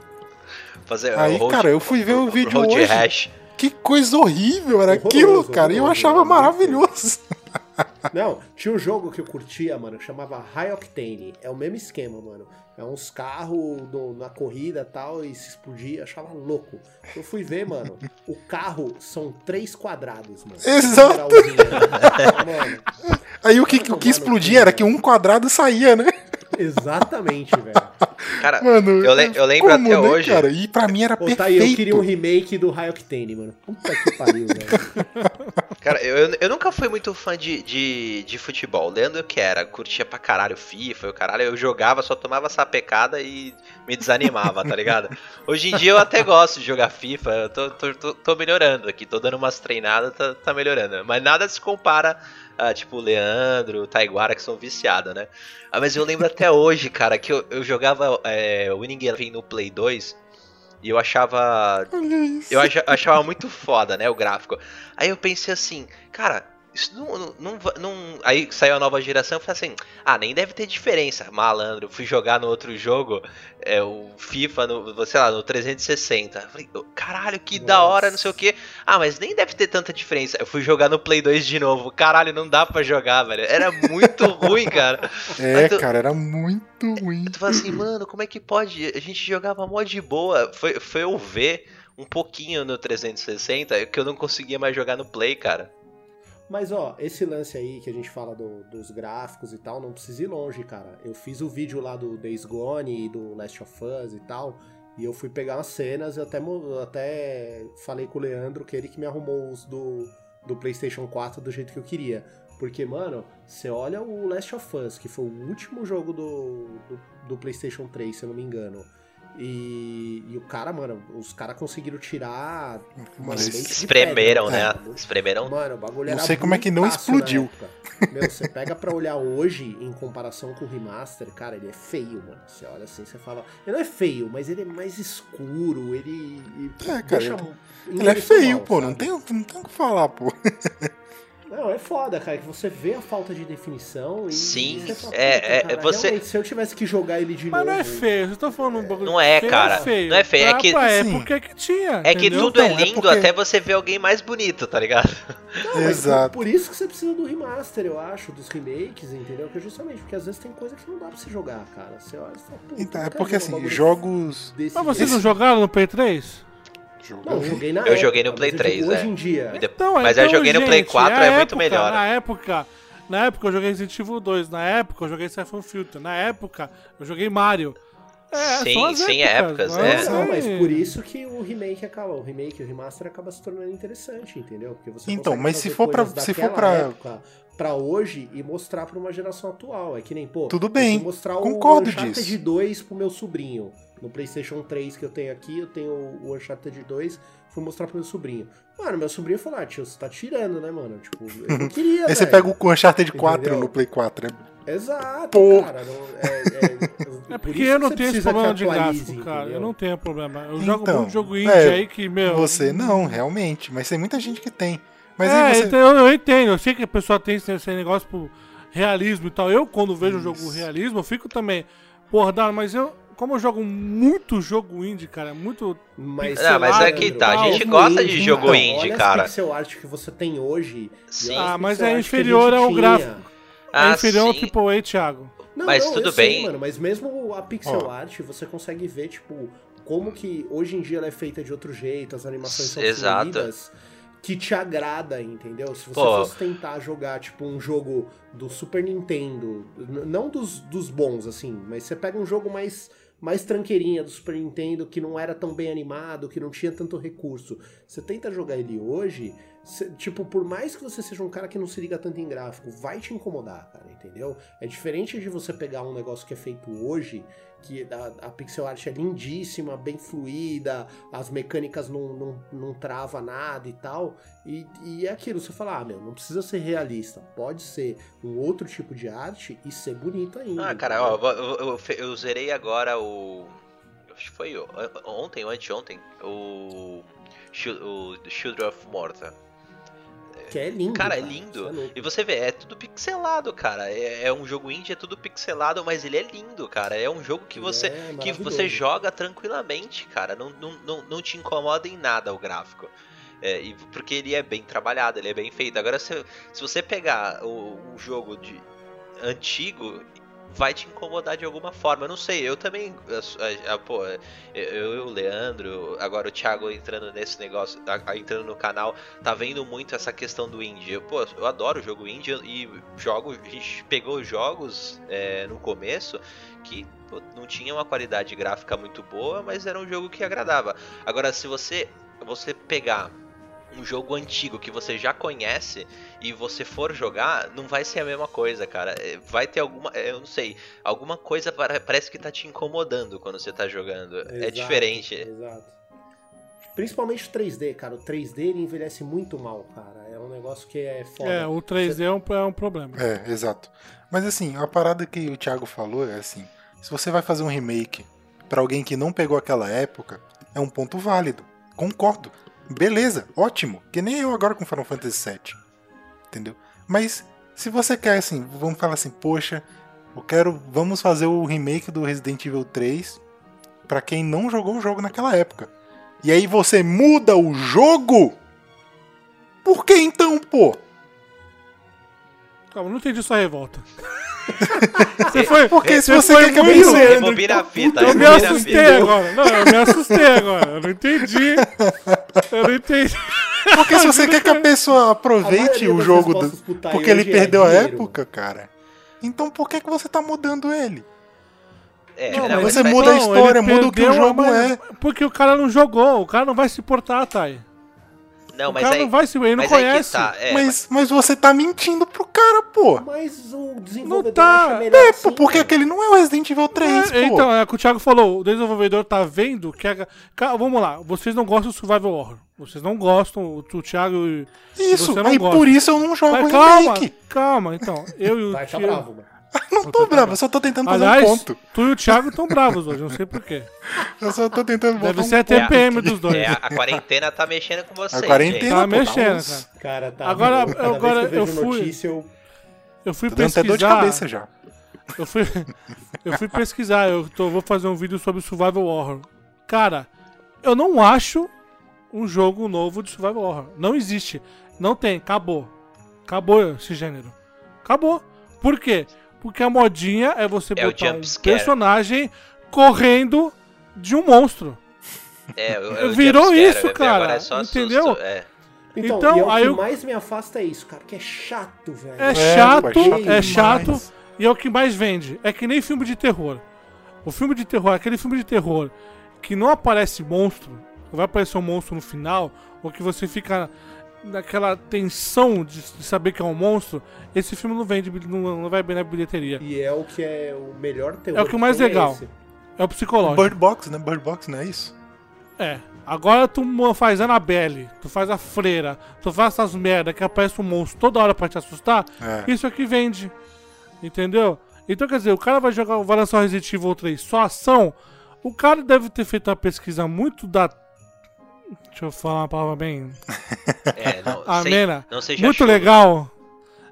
Fazer Aí, road, cara, eu fui ver o vídeo road hoje. rash. Que coisa horrível era Horroroso, aquilo, cara. E eu achava horroroso. maravilhoso. Não, tinha um jogo que eu curtia, mano, que chamava High Octane. É o mesmo esquema, mano. É uns carros na corrida e tal, e se explodia, achava louco. Eu fui ver, mano, (laughs) o carro são três quadrados, mano. Exato. Mano, Aí o que, o que explodia era que um quadrado saía, né? exatamente, velho. Cara, Mano, eu, le- eu lembro como, até né, hoje. Cara? E pra mim era Ô, perfeito. tá aí, eu queria um remake do High Octane, mano. Puta que pariu, velho. (laughs) Cara, eu, eu nunca fui muito fã de, de, de futebol. Leandro que era, curtia pra caralho FIFA, o caralho, eu jogava, só tomava sapecada e me desanimava, tá ligado? Hoje em dia eu até gosto de jogar FIFA, eu tô, tô, tô, tô melhorando aqui, tô dando umas treinadas, tá, tá melhorando. Mas nada se compara a, tipo, o Leandro, o Taiguara, que são viciados, né? Ah, mas eu lembro até hoje, cara, que eu, eu jogava é, Winning Eleven no Play 2 e eu achava eu acha- achava muito foda, né, o gráfico. Aí eu pensei assim, cara, isso não, não, não, Aí saiu a nova geração, eu falei assim, ah, nem deve ter diferença, malandro. Fui jogar no outro jogo, é, o FIFA, no, sei lá, no 360. Eu falei, caralho, que da hora, não sei o que. Ah, mas nem deve ter tanta diferença. Eu fui jogar no Play 2 de novo. Caralho, não dá pra jogar, velho. Era muito (laughs) ruim, cara. É, tu- cara, era muito ruim. Tu fala assim, mano, como é que pode? A gente jogava mó de boa. Foi, foi eu ver um pouquinho no 360 que eu não conseguia mais jogar no Play, cara. Mas ó, esse lance aí que a gente fala do- dos gráficos e tal, não precisa ir longe, cara. Eu fiz o vídeo lá do Days Gone e do Last of Us e tal, e eu fui pegar umas cenas, eu até, até falei com o Leandro, que ele que me arrumou os do, do PlayStation 4 do jeito que eu queria. Porque, mano, você olha o Last of Us, que foi o último jogo do, do, do PlayStation 3, se eu não me engano. E, e o cara, mano, os caras conseguiram tirar. Espremeram, pedra, né? mano. Espremeram. Mano, o bagulho Não era sei como é que não explodiu. Meu, você pega pra olhar hoje, em comparação com o remaster, cara, ele é feio, mano. Você olha assim, você fala. Ele não é feio, mas ele é mais escuro, ele. ele É, cara, deixa- Ele é feio, mal, pô. Não tem, não tem o que falar, pô. (laughs) Não, é foda, cara, que você vê a falta de definição e. Sim, você fala, é- "Puta, é- você- realmente, se eu tivesse que jogar ele de Mas novo. não é feio, vocês estão falando um bagulho. Não é, feio, cara. É feio. Não é feio, é que- pra época que tinha. É que entendeu? tudo é Então, é lindo porque- até você ver alguém mais bonito, tá ligado? Não, mas Exato. Por, por isso que você precisa do remaster, eu acho, dos remakes, entendeu? Que é justamente porque às vezes tem coisa que não dá pra você jogar, cara. Você olha e fala, "Puta, Então, é porque assim, jogos. desse Mas vocês jeito." não jogaram no Play 3? Não, eu joguei na Eu época, joguei no mas Play eu digo 3, hoje é. em dia. Então, Mas eu então, joguei no Play gente, 4, a é muito época- melhor. Na época, na época eu joguei Resident Evil 2, na época eu joguei Siphon Filter, na época eu joguei Mario. É, Sim, sim, épocas, épocas, mas é. Não, mas por isso que o remake acaba, o remake, o remaster acaba se tornando interessante, entendeu? Porque você Então, mas se for coisas se for pra- época pra hoje e mostrar pra uma geração atual. É que nem, pô, Tudo eu bem, mostrar concordo o Uncharted disso. 2 pro meu sobrinho. No PlayStation 3 que eu tenho aqui, eu tenho o Uncharted 2, fui mostrar pro meu sobrinho. Mano, meu sobrinho falou: ah, tio, você tá tirando, né, mano? Tipo, eu não (laughs) queria. Aí você pega o Uncharted 4 Entendeu? no Play 4. É... Exato, Pô. cara. não- é, é- (laughs) É por porque eu não tenho esse problema de gráfico, cara. entendeu? Eu não tenho problema. Eu jogo Então, muito jogo indie é, aí que, meu. Você não, realmente. Mas tem muita gente que tem. Mas é, aí você. então eu, eu entendo. Eu sei que a pessoa tem esse, esse negócio pro realismo e tal. Eu, quando vejo um jogo realismo, eu fico também. Porra, mas eu. Como eu jogo muito jogo indie, cara, muito. Mas, Não, mas é que tá, a gente gosta de jogo então, indie, olha cara. As pixel art que você tem hoje. Sim. olha Ah, mas é inferior ao tinha. gráfico. Ah, é inferior ao sim. AAA, Thiago. Não, Mas não, tudo eu sei, bem. mano, mas mesmo a pixel Ó. art, você consegue ver, tipo, como que hoje em dia ela é feita de outro jeito, as animações são Exato. fluídas, que te agrada, entendeu? Se você Pô. fosse tentar jogar, tipo, um jogo do Super Nintendo, não dos, dos bons, assim, mas você pega um jogo mais, mais tranqueirinha do Super Nintendo, que não era tão bem animado, que não tinha tanto recurso, você tenta jogar ele hoje, cê- tipo, por mais que você seja um cara que não se liga tanto em gráfico, vai te incomodar, cara, entendeu? É diferente de você pegar um negócio que é feito hoje, que a, a pixel art é lindíssima, bem fluida, as mecânicas não, não, não trava nada e tal. E, e é aquilo, você fala, ah, meu, não precisa ser realista, pode ser um outro tipo de arte e ser bonito ainda. Ah, cara, ó, eu, eu, eu, zerei agora o. Acho que foi ontem ou anteontem. O. O Children of Morta. Que é lindo. Cara, é lindo. Você é louco. E você vê, é tudo pixelado, cara. É, é um jogo indie, é tudo pixelado, mas ele é lindo, cara. É um jogo que você. é que você joga tranquilamente, cara. Não, não, não, não te incomoda em nada o gráfico. É, e porque ele é bem trabalhado, ele é bem feito. Agora, se, se você pegar o, um jogo de antigo, vai te incomodar de alguma forma. Eu não sei, eu também. a- a- pô, eu e o Leandro, agora o Thiago entrando nesse negócio, entrando no canal, tá vendo muito essa questão do indie. Eu, Pô, eu adoro o jogo indie e jogo, a gente pegou jogos é, no começo que pô, não tinha uma qualidade gráfica muito boa, mas era um jogo que agradava. Agora, se você você pegar um jogo antigo que você já conhece e você for jogar, não vai ser a mesma coisa, cara. É, Vai ter alguma, é, eu não sei, alguma coisa pare- parece que tá te incomodando quando você tá jogando. é Exato, diferente. Exato. Principalmente o 3D, cara. O 3D ele envelhece muito mal, cara. É um negócio que é foda. É, o 3D é um, é um problema. É, exato. Mas assim, a parada que o Thiago falou é assim: se você vai fazer um remake pra alguém que não pegou aquela época, é um ponto válido. Concordo. Beleza, ótimo. Que nem eu agora com Final Fantasy VII. Entendeu? Mas se você quer assim, vamos falar assim, poxa, eu quero, vamos fazer o remake do Resident Evil 3 pra quem não jogou o jogo naquela época. E aí você muda o jogo? Por que então, pô? Calma, não entendi sua revolta. (laughs) Você foi. Porque se você quer que eu muito- pense- Rebobina a fita, Eu me a assustei agora. Não, eu me assustei agora. Eu não entendi. Eu não entendi. Porque se você quer que a pessoa A aproveite maioria o jogo do- porque ele é perdeu a dinheiro. época, cara. Então por que, que você tá mudando ele? É, Não, você muda a Não, história, muda o que o a jogo é. Porque o cara não jogou, o cara não vai se portar, Thay. Não, o mas cara aí. não vai se ele não conhece. tá, é, mas, mas você tá mentindo pro cara, pô. Mas o desenvolvedor tá. acha melhor É, assim, porque aquele não é o Resident Evil 3, É, pô. então, é o que o Thiago falou, o desenvolvedor tá vendo que a... Vamos lá, vocês não gostam do Survival Horror. Vocês não gostam, o o Thiago e Isso, você não aí gosta. por isso eu não jogo Mas calma, remake. calma, então. Eu e o Vai, tá bravo, mano. (laughs) Não tô bravo, eu só tô tentando fazer Aliás, um ponto. tu e o Thiago estão bravos hoje, não sei porquê. Eu só tô tentando botar Deve um ser a É, TPM dos dois. é, a, a quarentena tá mexendo com vocês. A quarentena, Tá pô, mexendo, uns- cara. Tá. Agora- agora eu, eu fui- notícia, eu... Eu fui Tô dando até dor de pesquisar. cabeça já. Eu fui, eu fui pesquisar, eu tô- vou fazer um vídeo sobre Survival Horror. Cara, eu não acho um jogo novo de Survival Horror. Não existe. Não tem, acabou. Acabou esse gênero. Acabou. Por quê? Porque a modinha é você É o botar um personagem correndo de um monstro. É, eu- (laughs) eu Virou isso, eu- cara, agora é só entendeu? susto, é. Então, Então, e é o aí que eu- mais me afasta é isso, cara, que é chato, velho. É, É, chato, é é chato e é o que mais vende. É que nem filme de terror. O filme de terror, aquele filme de terror que não aparece monstro, vai aparecer um monstro no final, ou que você fica naquela tensão de, de saber que é um monstro, esse filme não vende, não, não vai bem na bilheteria. E é o que é o melhor terror. É o que mais tem, legal. esse. É o psicológico. Bird Box, né? Bird Box, não é isso? É. Agora tu faz Annabelle, tu faz a freira, tu faz essas merda que aparece um monstro toda hora pra te assustar, É. isso aqui vende. Entendeu? Então quer dizer, o cara vai jogar, vai lançar o Resident Evil 3 só ação. O cara deve ter feito uma pesquisa muito da. Deixa eu falar uma palavra bem. (laughs) É, não, (laughs) Amena. sei- não seja Muito legal.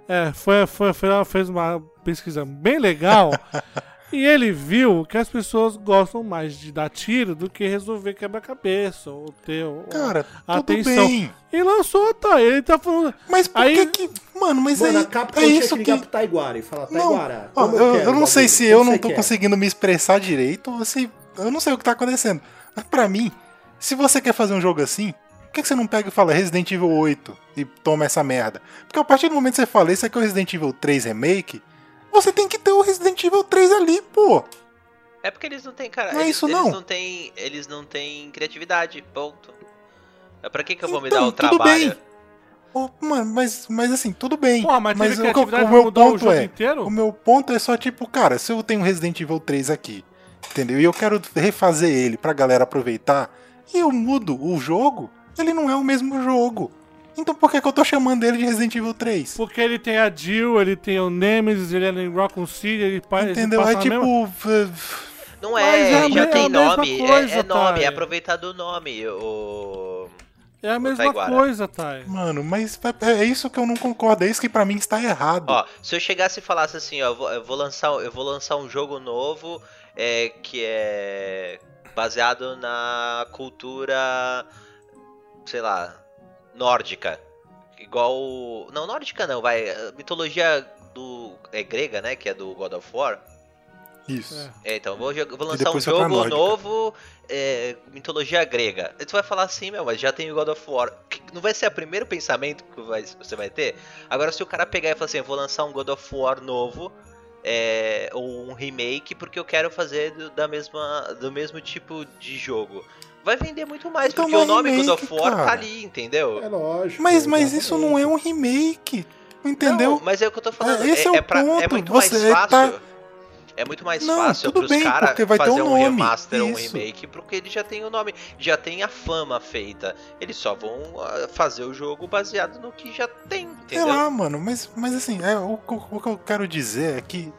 É, foi, foi, foi, ela fez uma pesquisa bem legal. (laughs) e ele viu que as pessoas gostam mais de dar tiro do que resolver quebra-cabeça ou ter Cara, a tudo atenção. bem. E lançou, tá? Ele tá falando. Mas por Aí- que que... Mano, mas Mano, aí, é tinha isso que que... pro Taiguara e falar, Não, Taiguara, ó, como eu, quero eu não sei se eu não tô quer?" conseguindo me expressar direito ou se... Eu não sei o que tá acontecendo. Mas pra mim, se você quer fazer um jogo assim, por que, que você não pega e fala Resident Evil 8 e toma essa merda? Porque a partir do momento que você fala, esse aqui é o Resident Evil 3 Remake, você tem que ter o Resident Evil 3 ali, pô. É porque eles não têm, cara. Não é eles, isso, eles não. não têm, eles não têm criatividade, ponto. É pra que que eu vou me Então, dar o tudo trabalho? bem. Ô, mano, mas, mas assim, tudo bem. Pô, mas teve o, o meu ponto é, inteiro? o meu ponto é só tipo, cara, se eu tenho Resident Evil 3 aqui, entendeu? E eu quero refazer ele pra galera aproveitar, e eu mudo o jogo, ele não é o mesmo jogo. Então por que, que eu tô chamando ele de Resident Evil 3? Porque ele tem a Jill, ele tem o Nemesis, ele é em Raccoon City, ele pa- ele Entendeu? passa É mesma- tipo. v- Não Mas é, é a já é tem mesma nome, é- coisa, é, nome, Thay. é aproveitar do nome. O... É a mesma Taiguara. coisa, Thay. Mano, mas é é isso que eu não concordo, é isso que pra mim está errado. Ó, se eu chegasse e falasse assim, ó, eu vou, eu vou lançar, eu vou lançar um jogo novo é, que é baseado na cultura, sei lá, nórdica. Igual. Não, nórdica não, vai. a Mitologia do. É grega, né? Que é do God of War. Isso. É. É, então, vou, vou lançar um jogo novo, é, mitologia grega. Aí tu vai falar assim, meu, mas já tem o God of War. Não vai ser o primeiro pensamento que vai- você vai ter? Agora, se o cara pegar e falar assim, eu vou lançar um God of War novo, é, ou um remake, porque eu quero fazer do, da mesma, do mesmo tipo de jogo. Vai vender muito mais, Então porque não é o nome God remake, of War tá cara. ali, entendeu? É lógico. Mas, mas isso não é um remake. Entendeu? Não, mas é o que eu tô falando. É, esse é o pra- ponto, muito você mais fácil. tá- É muito mais Não, fácil tudo pros bem, caras porque vai ter fazer um nome, remaster ou um isso. remake, porque ele já tem o nome, já tem a fama feita. Eles só vão ah, fazer o jogo baseado no que já tem, Sei entendeu? lá, mano, mas, mas assim, é, o, o- o que eu quero dizer é que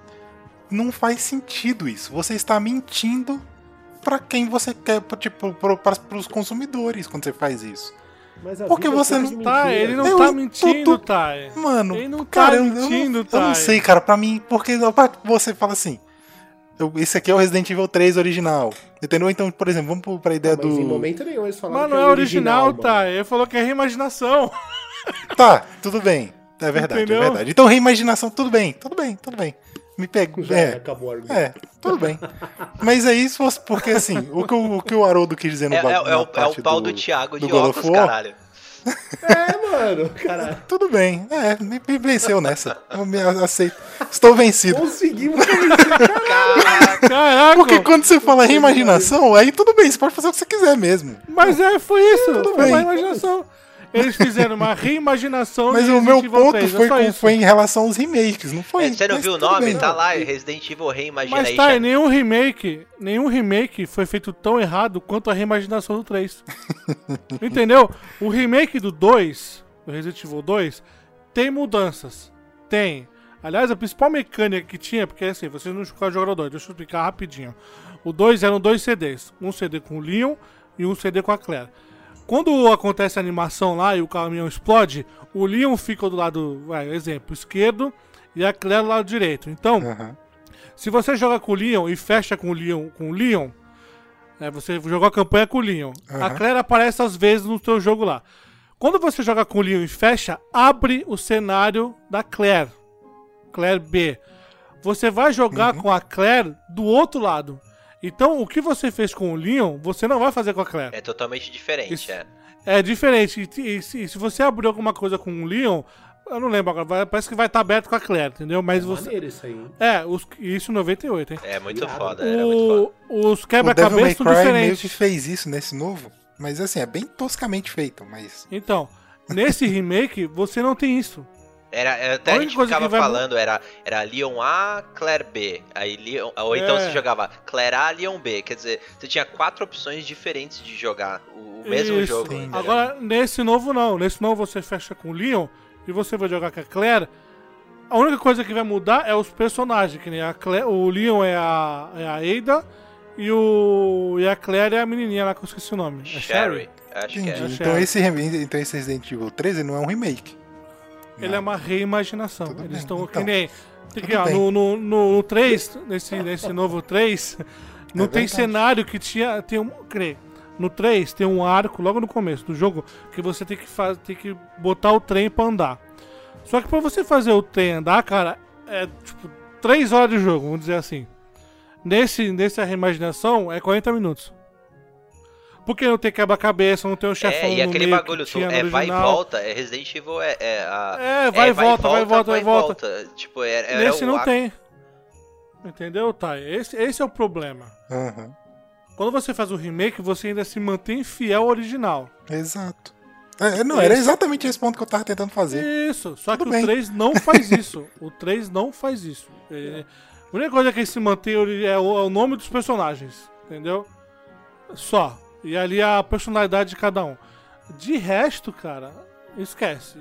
não faz sentido isso. Você está mentindo pra quem você quer, tipo, para os consumidores quando você faz isso. Mas Porque é você não Tá, ele não Eu tá mentindo, tô- Thay. Mano, Ele não cara, tá eu, eu mentindo, não, eu não Thay. sei, cara, pra mim, porque você fala assim, eu- esse aqui é o Resident Evil 3 original, entendeu? Então, por exemplo, vamos pra ideia Mas em do... momento nenhum eles falaram Mas não é é original, mano. tá? Ele falou que é reimaginação. Tá, tudo bem, é verdade, Entendeu? é verdade. Então, reimaginação, tudo bem, tudo bem, tudo bem. Me pego, (laughs) Já é, acabou o argumento. É, tudo bem. Mas aí, se fosse porque assim, o que o, o, que o Haroldo quis dizer no É, é- ba- é o, é o pau do, Thiago do de óculos, War. caralho. (laughs) É, mano, cara. Tudo bem, é, me, me venceu nessa. Eu me aceito. Estou vencido. Conseguimos Caraca, Caraca. Porque quando você fala reimaginação, aí tudo bem, você pode fazer o que você quiser mesmo. Mas é, foi isso. Tudo foi uma bem. imaginação. Eles fizeram uma reimaginação Mas de o meu ponto 3, é foi, com- foi em relação aos remakes, não foi? É, você não viu o nome? bem. Tá lá, Resident Evil Reimagination. Mas tá, e nenhum remake, nenhum remake foi feito tão errado quanto a reimaginação do 3. (laughs) Entendeu? O remake do 2, do Resident Evil 2, tem mudanças. Tem. Aliás, a principal mecânica que tinha, porque assim, vocês não jogaram o 2, deixa eu explicar rapidinho. O 2 eram dois CDs, um CD com o Leon e um CD com a Claire. Quando acontece a animação lá e o caminhão explode, o Leon fica do lado, vai, exemplo, esquerdo e a Claire do lado direito. Então, Aham. se você joga com o Leon e fecha com o Leon, com o Leon né, você jogou a campanha com o Leon. A Aham. Claire aparece às vezes no teu jogo lá. Quando você joga com o Leon e fecha, abre o cenário da Claire. Claire B. Você vai jogar com a Claire do outro lado. Então, o que você fez com o Leon, você não vai fazer com a Claire. É totalmente diferente, Isso. é. É diferente. E, e se, se você abrir alguma coisa com o Leon, eu não lembro agora, vai- parece que vai estar aberto com a Claire, entendeu? Mas você. Maneiro isso aí? É, os, isso em 98, hein? É muito foda, era muito foda. O, os quebra-cabeças são Cry meio que diferentes. fez isso nesse novo, mas assim, é bem toscamente feito, mas... Então, nesse remake, você não tem isso. Era, é, até A gente coisa ficava que vai- falando, era, era Leon A, Claire B. Aí Leon, ou então É. você jogava Claire A, Leon B. Quer dizer, você tinha quatro opções diferentes de jogar o, o mesmo Isso. jogo. Entendeu? Agora, nesse novo não. Nesse novo você fecha com o Leon e você vai jogar com a Claire. A única coisa que vai mudar é os personagens, que nem a Claire, o Leon é a, é a Ada e, o, e a Claire é a menininha lá que eu esqueci o nome. É Sherry. Acho que Entendi. é. Acho Então é. esse, então esse Resident Evil 13 não é um remake. Ele é uma reimaginação. Tudo Eles estão que então. nem. Tem que, ó, no, no, no, no 3, nesse, nesse (laughs) novo 3, não É tem verdade. cenário que tinha. Tem um, que nem, no 3 tem um arco logo no começo do jogo que você tem que, faz, tem que botar o trem pra andar. Só que pra você fazer o trem andar, cara, é tipo 3 horas de jogo, vamos dizer assim. Nesse, nessa reimaginação é 40 minutos. Porque não tem quebra-cabeça, não tem o chefão É, e no aquele meio bagulho, que tu, tinha no é vai e volta, é Resident Evil é, é a... É, vai e volta, vai e volta, vai e volta. Tipo, era, era Nesse o não ar- tem. Entendeu, Thay? Esse, esse é o problema. Aham. Quando você faz o remake, você ainda se mantém fiel ao original. Exato. É, não, era exatamente esse ponto que eu tava tentando fazer. Isso, só Tudo que bem. o 3 não faz isso. O 3 não faz isso. É, a única coisa que se mantém é o, é o nome dos personagens, entendeu? Só. E ali a personalidade de cada um. De resto, cara, esquece.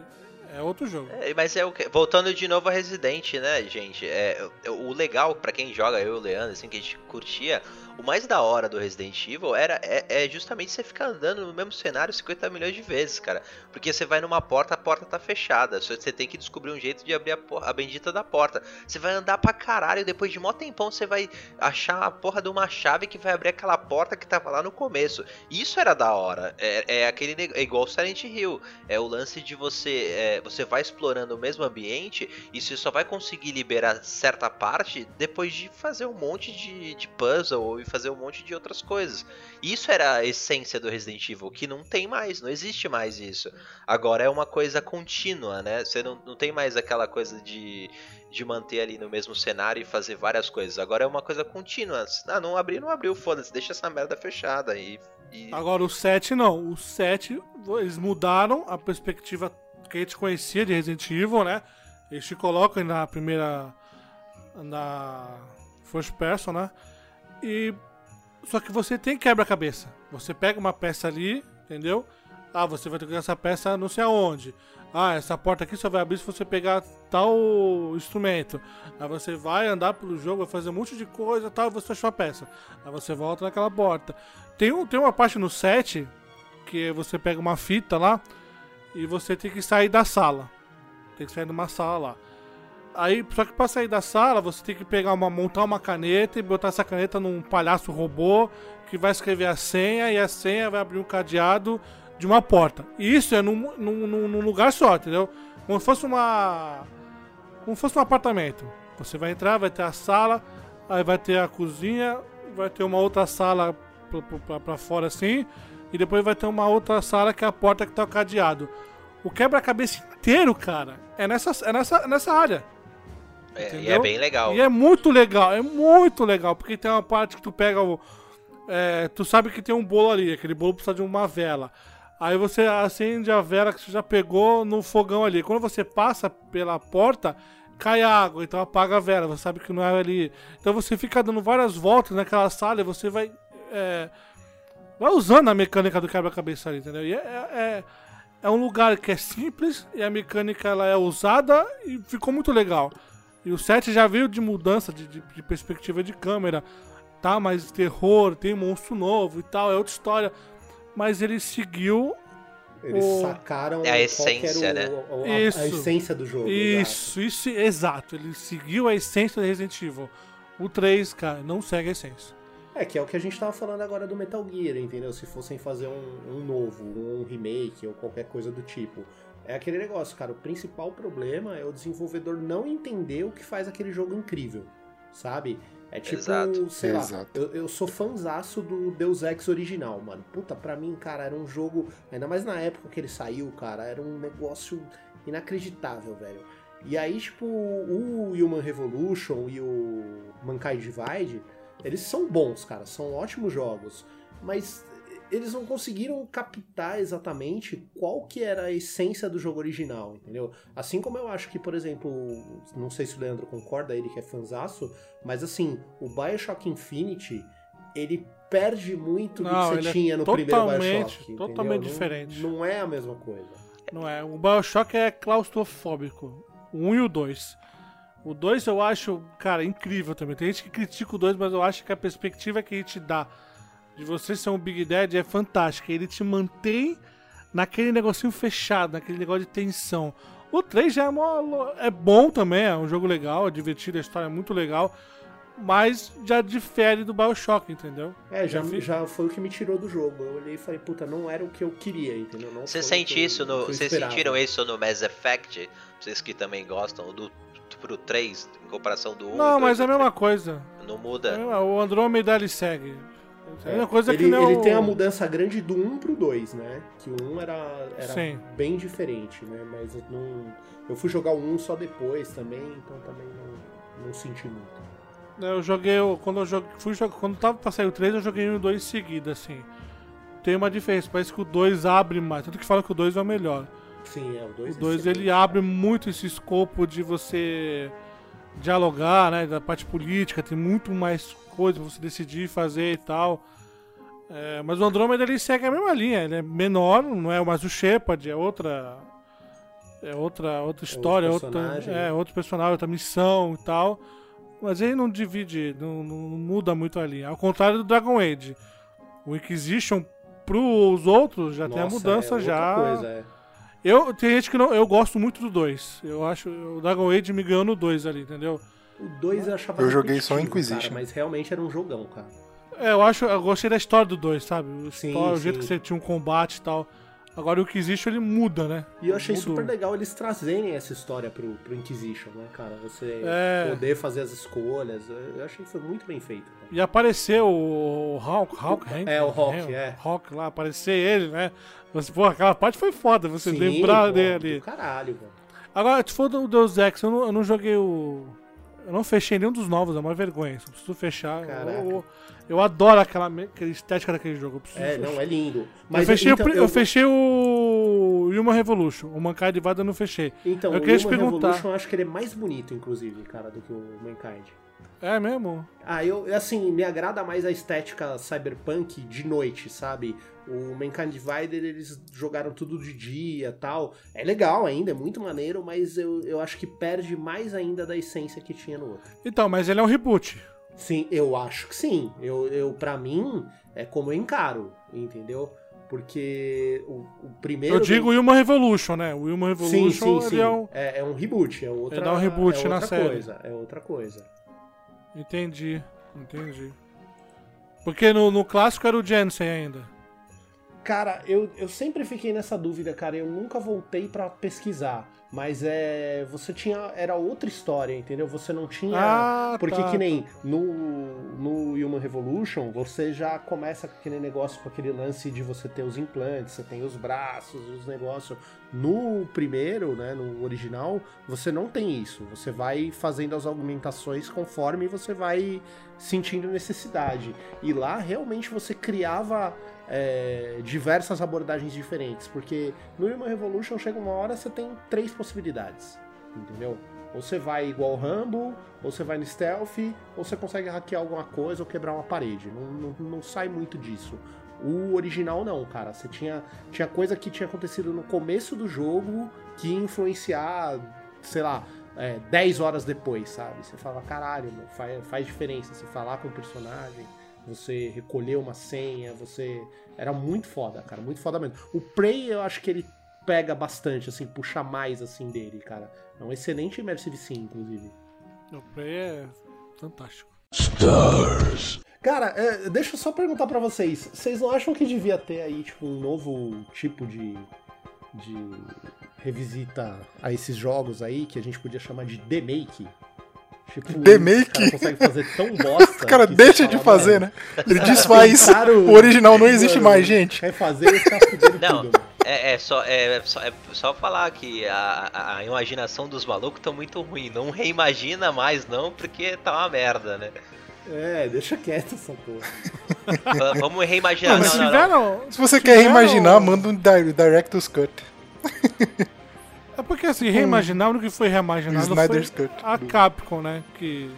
É outro jogo. É, mas é o que. Voltando de novo a Resident, né, gente? É, o legal pra quem joga, eu e o Leandro, assim, que a gente curtia, o mais da hora do Resident Evil era, é, é justamente você ficar andando no mesmo cenário 50 milhões de vezes, cara. Porque você vai numa porta, a porta tá fechada. Você tem que descobrir um jeito de abrir a, por- a bendita da porta. Você vai andar pra caralho, depois de mó tempão você vai achar a porra de uma chave que vai abrir aquela porta que tava lá no começo. Isso era da hora. É, é aquele é igual Silent Hill. É o lance de você. é, você vai explorando o mesmo ambiente e você só vai conseguir liberar certa parte depois de fazer um monte de, de puzzle e fazer um monte de outras coisas. Isso era a essência do Resident Evil, que não tem mais, não existe mais isso. Agora é uma coisa contínua, né? Você não, não tem mais aquela coisa de, de manter ali no mesmo cenário e fazer várias coisas. Agora é uma coisa contínua. Ah, não abriu, não abriu, foda-se, deixa essa merda fechada e. e- Agora o 7 não. O 7, eles mudaram a perspectiva que a gente conhecia de Resident Evil, né? Eles te colocam na primeira. na first person, né? E. Só que você tem quebra-cabeça. Você pega uma peça ali, entendeu? Ah, você vai ter que essa peça não sei aonde. Ah, essa porta aqui só vai abrir se você pegar tal instrumento. Aí você vai andar pelo jogo, vai fazer um monte de coisa tal, e você achou a peça. Aí você volta naquela porta. Tem, um, tem uma parte no set que você pega uma fita lá e você tem que sair da sala. Tem que sair de uma sala lá. Aí, só que pra sair da sala, você tem que pegar uma, montar uma caneta e botar essa caneta num palhaço robô que vai escrever a senha e a senha vai abrir um cadeado de uma porta. E isso é num, num, num- lugar só, entendeu? Como se fosse uma. Como se fosse um apartamento. Você vai entrar, vai ter a sala, aí vai ter a cozinha, vai ter uma outra sala pra, pra, pra fora assim, e depois vai ter uma outra sala que é a porta que tá o cadeado. O quebra-cabeça inteiro, cara, é nessa, é nessa, nessa área. É, e é bem legal. E é muito legal, é muito legal, porque tem uma parte que tu pega o. é, tu sabe que tem um bolo ali, aquele bolo precisa de uma vela. Aí você acende a vela que você já pegou no fogão ali. Quando você passa pela porta, cai água, então apaga a vela. Você sabe que não é ali. Então você fica dando várias voltas naquela sala e você vai. É, vai usando a mecânica do quebra-cabeça ali, entendeu? E é, é, é, um lugar que é simples e a mecânica ela é usada e ficou muito legal. E o 7 já veio de mudança de, de, de perspectiva de câmera, tá? Mais terror, tem monstro novo e tal, é outra história. Mas ele seguiu eles o... sacaram é a essência, o, né? O, a, isso, a, essência do jogo. Isso, exato. isso, exato. Ele seguiu a essência do Resident Evil. O 3, cara, não segue a essência. É, que é o que a gente tava falando agora do Metal Gear, entendeu? Se fossem fazer um, um novo, um remake ou qualquer coisa do tipo. É aquele negócio, cara. O principal problema é o desenvolvedor não entender o que faz aquele jogo incrível, sabe? É tipo, Exato. sei Exato. lá, eu, eu sou fãzaço do Deus Ex original, mano. Puta, pra mim, cara, era um jogo, ainda mais na época que ele saiu, cara, era um negócio inacreditável, velho. E aí, tipo, o Human Revolution e o Mankind Divide, eles são bons, cara, são ótimos jogos, mas eles não conseguiram captar exatamente qual que era a essência do jogo original, entendeu? Assim como eu acho que, por exemplo, não sei se o Leandro concorda, ele que é fanzaço, mas assim, o Bioshock Infinity, ele perde muito Não, do que você é tinha no primeiro Bioshock. totalmente Não- diferente. Não é a mesma coisa. Não é. O Bioshock é claustrofóbico. O 1 e o 2. O 2 eu acho, cara, incrível também. Tem gente que critica o 2, mas eu acho que a perspectiva que ele te dá de você ser um Big Daddy é fantástica. Ele te mantém naquele negocinho fechado, naquele negócio de tensão. O 3 já é, mó- é bom também, é um jogo legal, é divertido, a história é muito legal. Mas já difere do Bioshock, entendeu? É, já, Já foi o que me tirou do jogo. Eu olhei e falei, puta, não era o que eu queria, entendeu? Não Você sente isso no. Vocês sentiram isso no Mass Effect? Vocês que também gostam do pro 3, em comparação do 1. Não, mas é a 2 mesma coisa. 3. Não muda. É, O Andrômeda ele segue. É a mesma coisa ele, que não. ele tem a mudança grande do 1 pro 2, né? Que o 1 era, era Sim. bem diferente, né? Mas eu não. Eu fui jogar o 1 só depois também, então também não, não senti muito. Eu joguei. Quando eu joguei, fui jogar, quando tava pra sair o 3, eu joguei o 2 em seguida, assim. Tem uma diferença, parece que o 2 abre mais. Tanto que fala que o 2 é o melhor. Sim, é, o 2 O 2 ele abre muito esse escopo de você dialogar, né? Da parte política, tem muito mais coisa pra você decidir fazer e tal. É, mas o Andromeda ele segue a mesma linha, ele é menor, não é mais o Shepard, é outra. É outra, outra história, outro outra, personagem, é, outro personagem, outra missão e tal. Mas ele não divide, não, não muda muito a linha. Ao contrário do Dragon Age. O Inquisition pros outros já tem a Nossa, mudança é já. Coisa, é. Eu, tem gente que não. Eu gosto muito do 2. Eu acho. O Dragon Age me ganhou no 2 ali, entendeu? O 2 eu achava Eu joguei só Inquisition. Cara, mas realmente era um jogão, cara. É, eu acho. Eu gostei da história do 2, sabe? O, Sim, história, o jeito sim. que você tinha um combate e tal. Agora o Inquisition ele muda, né? E eu achei Mudou. super legal eles trazerem essa história pro, pro Inquisition, né, cara? Você É. poder fazer as escolhas. Eu achei que foi muito bem feito. cara. E apareceu o Hawk, Hawk Hank, É, o Hawk, né? é. Hawk lá, aparecer ele, né? Você, pô, aquela parte foi foda, você Sim, lembrar pô, dele. Caralho, velho. Agora, se for do Deus Ex, eu não, eu não joguei o. Eu não fechei nenhum dos novos, é uma vergonha. Só preciso fechar. Caraca. Eu, eu adoro aquela, aquela estética daquele jogo. Eu preciso É, fechar. não, é lindo. eu, Mas fechei, o então, pri- eu fechei o Human Revolution. O Mankind Divide eu não fechei. Então, eu o queria te Human perguntar. Revolution eu acho que ele é mais bonito, inclusive, cara, do que o Mankind. É mesmo? Ah, eu, assim, me agrada mais a estética cyberpunk de noite, sabe? O Mankind Divider, eles jogaram tudo de dia tal. É legal ainda, é muito maneiro, mas eu, eu acho que perde mais ainda da essência que tinha no outro. Então, mas ele é um reboot. Sim, eu acho que sim. Eu, eu para mim, é como eu encaro, entendeu? Porque o, o primeiro. Eu digo Human Revolution, né? O Human Sim, Revolution sim, ele sim. é um. É, é um reboot, é outra, dá um reboot é na outra série. coisa. É outra coisa. Entendi, entendi. Porque no, no clássico era o Jensen ainda. Cara, eu, eu sempre fiquei nessa dúvida, cara. Eu nunca voltei pra pesquisar. Mas é. Você tinha. Era outra história, entendeu? Você não tinha. Ah, Porque tá, que nem no, no Human Revolution, você já começa com aquele negócio, com aquele lance de você ter os implantes, você tem os braços, os negócios. No primeiro, né, no original, você não tem isso. Você vai fazendo as augmentações conforme você vai sentindo necessidade. E lá, realmente, você criava é, diversas abordagens diferentes. Porque no Human Revolution chega uma hora você tem três possibilidades, entendeu? Ou você vai igual o Rambo, ou você vai no stealth, ou você consegue hackear alguma coisa ou quebrar uma parede. Não, não, não sai muito disso. O original não, cara. Você tinha, tinha coisa que tinha acontecido no começo do jogo que ia influenciar, sei lá, é, 10 horas depois, sabe? Você fala, caralho, faz, faz diferença você falar com o personagem, você recolher uma senha, você. Era muito foda, cara, muito foda mesmo. O Prey, eu acho que ele pega bastante, assim, puxa mais assim dele, cara. É um excelente Immersive Sim, inclusive. O Prey é fantástico. Cara, é, deixa eu só perguntar pra vocês. Vocês não acham que devia ter aí, tipo, um novo tipo de. de revisita a esses jogos aí, que a gente podia chamar de demake? Tipo, Demake? Os caras conseguem fazer tão bosta. (laughs) O cara deixa de fazer, "Velho, né? (laughs) Ele desfaz. O original não existe Mano, mais, gente. Quer fazer e ficar fudendo Não, tudo. É, é só, é, só, é só falar que a, a, a imaginação dos malucos tá muito ruim. Não reimagina mais, não, porque tá uma merda, né? É, deixa quieto essa porra. Va- Vamos reimaginar. Não, não, não. tiveram. Se você quer tiveram- reimaginar, manda um di- Director's Cut. (laughs) É porque assim, reimaginar, o que foi reimaginado foi Cut. a Capcom, né? Que,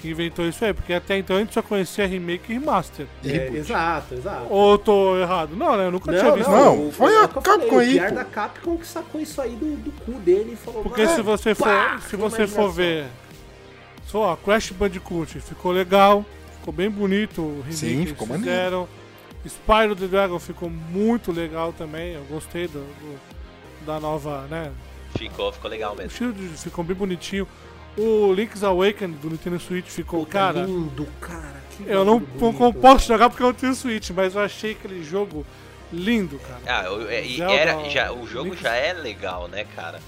que inventou isso aí. Porque até então a gente só conhecia remake e remaster. É, exato, exato. Ou eu tô errado? Não, né? Eu nunca tinha visto. Não, o- foi a Capcom aí, O da Capcom que sacou isso aí do, do cu dele e falou. Porque "Ah, se você for, pá, se você for imaginação." ver, só Crash Bandicoot ficou legal, ficou bem bonito, o remake Sim, que eles ficou maneiro. fizeram. Spyro the Dragon ficou muito legal também, eu gostei do, do- da nova, né? Ficou, ficou legal O mesmo. estilo de- ficou bem bonitinho. O Link's Awakening do Nintendo Switch ficou, Puta, cara. lindo, cara. que Eu não, não posso jogar porque eu não tenho Switch, mas eu achei aquele jogo lindo, cara. Ah, eu- é, e Zelda, era, já, o jogo Link- já é legal, né, cara?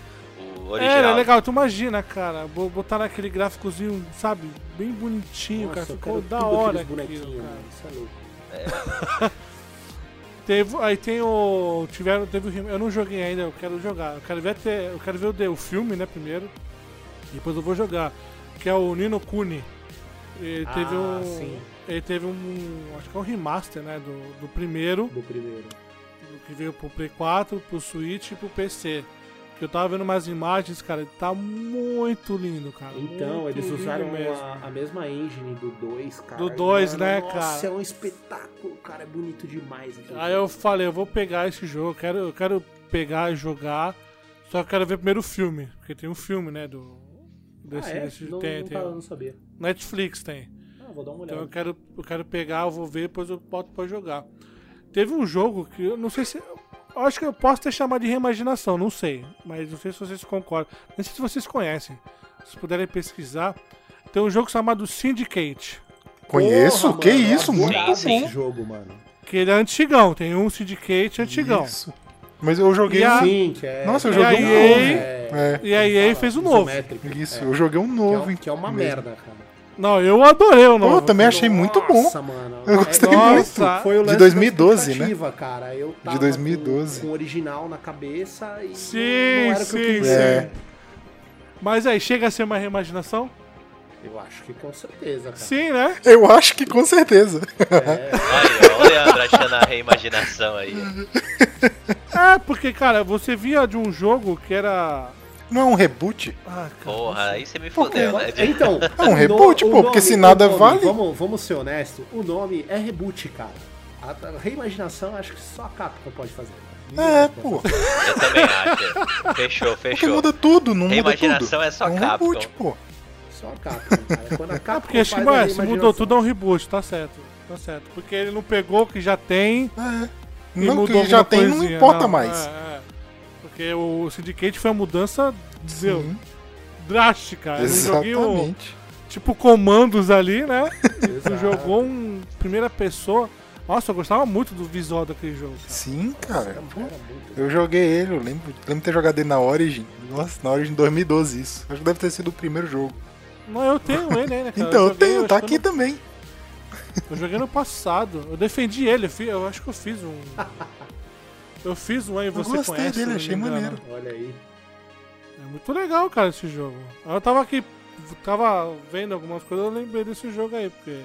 O É, original. é legal, tu imagina, cara, bo- botar naquele gráficozinho, sabe, bem bonitinho, Nossa, cara, ficou da hora aquilo, cara. Isso é louco. (laughs) Teve, aí tem o. Tiveram, teve o Eu não joguei ainda, eu quero jogar. Eu quero ver até. Eu quero ver o, o filme, né, primeiro. Depois eu vou jogar. Que é o Nino Kuni. Ele Ah, teve um. sim. Ele teve um. Acho que é um remaster, né? Do, do primeiro. Do primeiro. Que veio pro Play 4, pro Switch e pro PC. Eu tava vendo umas imagens, cara, tá muito lindo, cara. Então, eles usaram a, a mesma engine do 2, cara. Do dois, Mano, né, nossa, cara? é um espetáculo, cara. É bonito demais. Aí jogo. eu falei, eu vou pegar esse jogo, eu quero, eu quero pegar e jogar, só que eu quero ver primeiro o filme, porque tem um filme, né, do... Desse, ah, é? desse- não, tem, não, tem tá, não sabia. Netflix tem. Ah, vou dar uma Então olhada. eu quero, eu quero pegar, eu vou ver, depois eu boto pra jogar. Teve um jogo que eu não sei se... Eu acho que eu posso ter chamado de reimaginação, não sei. Mas não sei se vocês concordam. Não sei se vocês conhecem. Se puderem pesquisar. Tem um jogo chamado Syndicate. Conheço? Porra, que mano, isso? Muito sim. esse jogo, mano. Que ele é antigão. Tem um Syndicate antigão. Isso. Mas eu joguei E a- um. Sim, que é... Nossa, eu que joguei é- um novo. é- É. E a EA fez o novo. isométrico. Isso, É, eu joguei um que, novo. é, que é uma mesmo. merda, cara. Não, eu adorei o novo. Pô, também achei muito bom. Nossa, mano. Eu gostei É, muito. Foi o De lance 2012, da né? cara. Eu tava 2012. Com, com o original na cabeça e Sim, não, era o que sim, eu queria. sim. É. Mas aí, chega a ser uma reimaginação? Eu acho que com certeza, cara. Sim, né? Eu acho que com certeza. É, Olha, olha o Leandro achando a reimaginação aí. É, porque, cara, você via de um jogo que era. Não é um reboot? Ah, cara. Porra, aí você me fodeu, né? Então, (laughs) É um reboot, no- pô, o porque se nada nome, vale- Vamos, vamos ser honestos, o nome é reboot, cara. A, a reimaginação acho que só a Capcom pode fazer. É, pô. Eu também acho. Fechou, Porque fechou. muda tudo, não muda tudo. Reimaginação é só um Capcom. reboot, pô. Só a Capcom, cara. Quando a Capcom Ah, porque acho que, se mudou tudo é um reboot, tá certo. Tá certo. Porque ele não pegou o que já tem É. Não, que já tem, não importa não, mais. É, é. Porque o Syndicate foi uma mudança meu, Sim, drástica. Joguinho, exatamente. tipo comandos ali, né? (laughs) Exato. jogou um primeira pessoa. Nossa, eu gostava muito do visual daquele jogo. Cara. Sim, cara. Muito- Eu joguei ele, eu lembro, lembro de ter jogado ele na Origin. Nossa, na Origin 2012 isso. Acho que deve ter sido o primeiro jogo. Não, eu tenho ele ainda, cara. (laughs) então, eu joguei, tenho, acho tá aqui eu também. Eu joguei no passado. Eu defendi ele, eu, fi- eu acho que eu fiz um. (laughs) Eu fiz um aí, Eu você gostei conhece. dele, achei maneiro. Olha aí. É muito legal, cara, esse jogo. Eu tava aqui, tava vendo algumas coisas, eu lembrei desse jogo aí, porque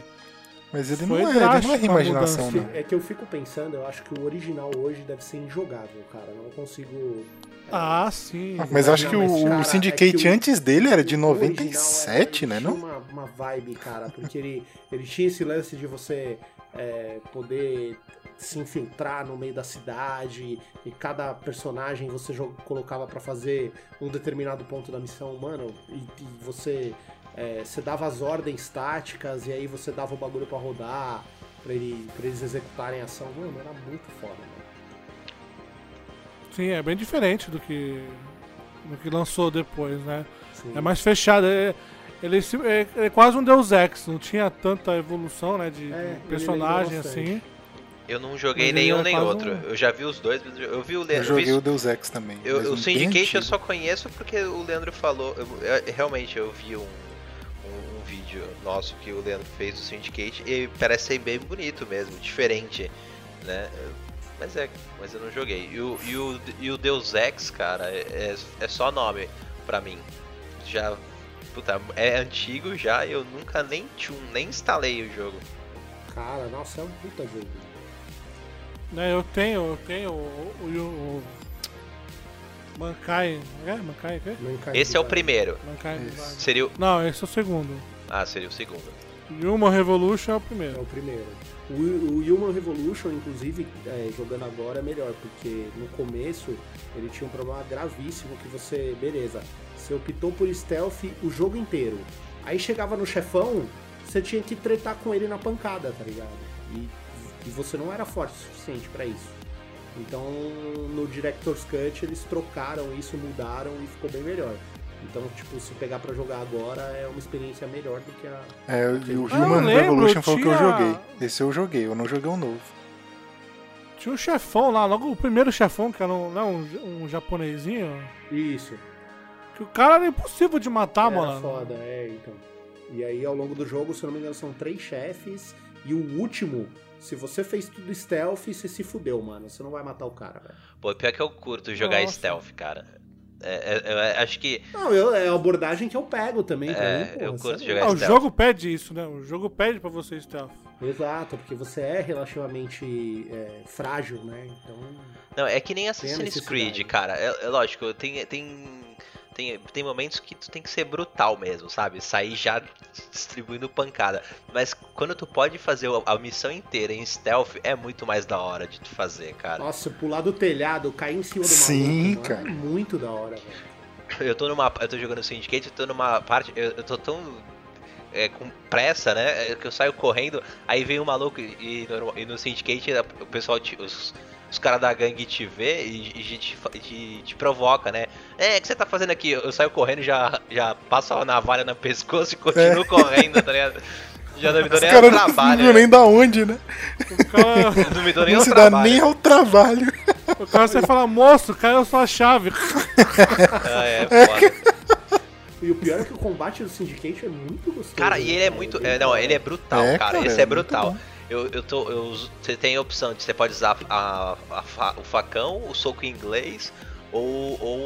Mas ele não é, ele não é reimaginação, mudança. não. É que eu fico pensando, eu acho que o original hoje deve ser injogável, cara. Eu não consigo. Ah, sim. Mas eu acho que o, cara, o é Syndicate que o- antes dele era de O original, 97, ele né? tinha Não? Uma, uma vibe, cara, porque ele, ele tinha esse lance de você é, poder se infiltrar no meio da cidade e cada personagem você colocava pra fazer um determinado ponto da missão, mano, e, e você é, você dava as ordens táticas e aí você dava o bagulho pra rodar pra, ele, pra eles executarem a ação, mano, era muito foda, mano. Sim, é bem diferente do que do que lançou depois, né? Sim. É mais fechado. É, ele é, é quase um Deus Ex, não tinha tanta evolução, né, de, É, personagem assim. Eu não joguei nenhum é nem outro. um- Eu já vi os dois, mas eu vi o Eu Leandro. joguei vi- o Deus Ex também. Eu, o um Syndicate eu só conheço porque o Leandro falou. eu- eu- realmente, eu vi um, um, um vídeo nosso que o Leandro fez do Syndicate e parece ser bem bonito mesmo, diferente, né? Mas é, mas eu não joguei. E o, e o, e o Deus Ex, cara, é, é só nome pra mim. Já. Puta, é antigo já, eu nunca nem, tchum, nem instalei o jogo. Cara, nossa, é um puta jogo. Né, eu tenho, eu tenho o, o, o Mankai. É? Mankai? quê? Mankind Esse é o primeiro. Mankai. Seria o. Não, esse é o segundo. Ah, seria o segundo. Human Revolution é o É primeiro. o primeiro. O, o Human Revolution, inclusive, é, jogando agora é melhor, porque no começo ele tinha um problema gravíssimo que você, beleza, você optou por stealth o jogo inteiro. Aí chegava no chefão, você tinha que tretar com ele na pancada, tá ligado? E, e você não era forte o suficiente pra isso. Então no Director's Cut eles trocaram isso, mudaram e ficou bem melhor. Então, tipo, se pegar pra jogar agora é uma experiência melhor do que a. É, e o Ah, eu Human lembro, Revolution foi o que eu joguei. Esse eu joguei, eu não joguei o novo. Tinha um chefão lá, logo o primeiro chefão, que era um, não, um, um japonesinho. Isso. Que o cara era impossível de matar, Era mano. foda, é, então. E aí, ao longo do jogo, se eu não me engano, são três chefes. E o último, se você fez tudo stealth, você se fudeu, mano. Você não vai matar o cara, velho. Pô, pior que eu curto jogar Nossa. stealth, cara. É, é- é- acho que. Não, eu, é a abordagem que eu pego também. Pra É, mim, pô, eu curto é jogar Ah, louco. o stealth. jogo pede isso, né? O jogo pede pra você stealth. Exato, porque você é relativamente é, frágil, né? Então. Não, é que nem Assassin's. Creed, cara. É, é lógico, tem, tem, tem, tem momentos que tu tem que ser brutal mesmo, sabe? Sair já distribuindo pancada. Mas quando tu pode fazer a missão inteira em stealth, é muito mais da hora de tu fazer, cara. Nossa, pular do telhado, cair em cima do Sim, maluco, cara. mano, é muito da hora, velho. Eu tô numa. Eu tô jogando Syndicate, eu tô numa parte. Eu, eu tô tão. é, com pressa, né? é, Que eu saio correndo, aí vem um maluco e, e no, e no Syndicate a- o pessoal, os, os caras da gangue te vê e, e te, te, te provoca, né? É, o que você tá fazendo aqui? Eu saio correndo, já, já passo a navalha no pescoço e continuo correndo, tá ligado? Já não me dou nem ao não trabalho. né? nem da onde, né? O cara, (laughs) Não me dou nem Não ao se dá trabalho. nem ao trabalho. o cara você fala, moço, caiu sua chave. (laughs) Ah, é foda. E o pior é que o combate do Syndicate é muito gostoso. Cara, e ele é né, muito. é, não, ele é brutal, É, cara. cara, Esse é é, brutal. bom. Eu, eu tô. Eu, uso- você tem a opção de você pode usar a, a fa- o facão, o soco em inglês ou, ou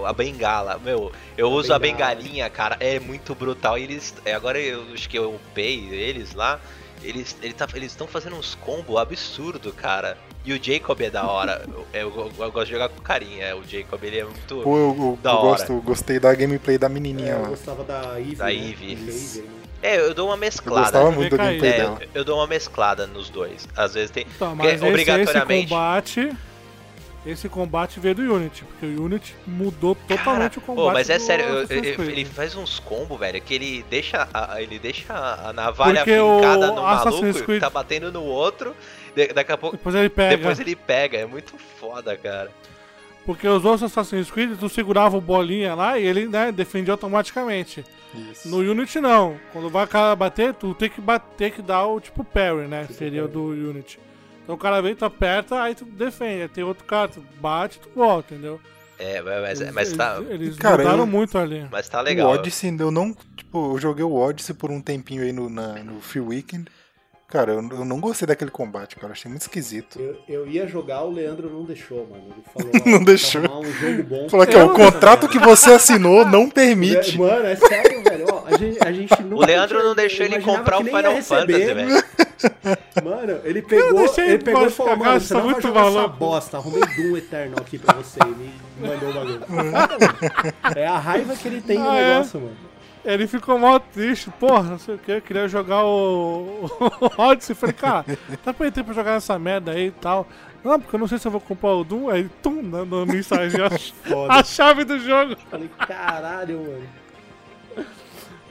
o- a bengala. Meu, eu uso a bengala. bengalinha, cara. É muito brutal. E eles. é, Agora eu acho que eu upei eles lá. Eles ele tá, eles estão fazendo uns combos absurdo, cara. E o Jacob é da hora. (laughs) Eu, eu- eu gosto de jogar com carinha. O Jacob ele é muito. Pô, eu, eu- Da eu hora. gosto, eu gostei da gameplay da É, menininha eu lá. gostava da Eve. Da né? Eve. É, eu dou uma Eu mesclada. gostava muito do gameplay É, dela. eu, eu dou uma mesclada nos dois. Às vezes tem. Então, mas esse, obrigatoriamente- esse combate. Esse combate veio do Unity, porque o Unity mudou totalmente o combate. Pô, mas é do sério, eu- eu- ele faz uns combos, velho, que ele deixa a, ele deixa a navalha Porque fincada no Assassin's maluco, Creed- tá batendo no outro, daqui a pouco. Depois ele pega. Depois ele pega, é muito foda, cara. Porque os outros Assassin's Creed, tu segurava o bolinha lá e ele né, defendia automaticamente. Isso. No Unity não. Quando vai o cara bater, tu tem que bater que dar o tipo parry, né? Seria o do Unity. Então o cara vem, tu aperta, aí tu defende. Aí tem outro cara, tu bate, tu volta, entendeu? É, mas, Eles, mas tá, eles, eles Cara, mudaram eu- muito ali. mas tá O legal. Odyssey, eu não. Tipo, eu joguei o Odyssey por um tempinho aí no, na- no Free Weekend. Cara, eu, eu não gostei daquele combate, cara. Eu achei muito esquisito. Eu, eu ia jogar, o Leandro não deixou, mano. Ele falou, (laughs) Não ó, deixou. um jogo bom. Falou que ó, o contrato que você assinou não permite. (laughs) Mano, é sério, velho. Ó, a gente, a gente (laughs) nunca O Leandro não deixou ele comprar o Final. Fantasy, velho. Mano, ele pegou, ele pegou e falou, mano, você não vai muito jogar essa maluco. bosta. Arrumei Doom Eternal aqui pra você. E me mandou o bagulho. É a raiva que ele tem do Ah, é? negócio, mano. Ele ficou mó triste, porra, não sei o que, eu queria jogar o, o (laughs) Odyssey. Falei, cara, tá pra tempo pra jogar essa merda aí e tal. Não, porque eu não sei se eu vou comprar o Doom. Aí, tum, na, na mensagem, a, (laughs) a chave do jogo. Falei, caralho, mano.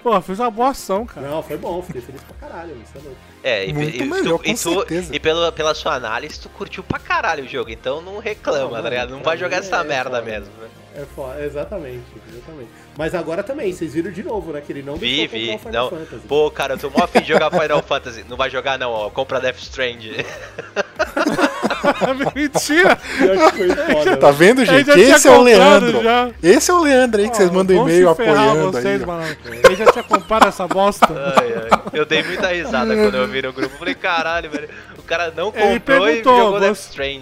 Porra, fiz uma boa ação, cara. Não, foi bom, fiquei feliz pra caralho. Você é louco. É, e, Muito e, melhor, tu, com e, tu- certeza. e pelo, pela sua análise, tu curtiu pra caralho o jogo, então não reclama, Não, tá ligado? Não vai jogar mim essa é merda mesmo. né? É foda, exatamente, exatamente. Mas agora também, vocês viram de novo, né? Que ele não Vi, deixou vi. comprar o Final Não. Fantasy. Pô, cara, eu tô mó afim de jogar Final Fantasy. Não vai jogar não, ó. Compra Death Strand. (laughs) Mentira! Pior que foi foda, Tá mano. vendo, gente? Esse é o Leandro. já. Esse é o Leandro aí que vocês mandam e-mail apoiando vocês, aí. mano. Ele já tinha comprado essa bosta. Ai, ai. Eu dei muita risada quando eu vi no grupo. Falei, caralho, velho. O cara não Ele comprou e jogou Death Strand.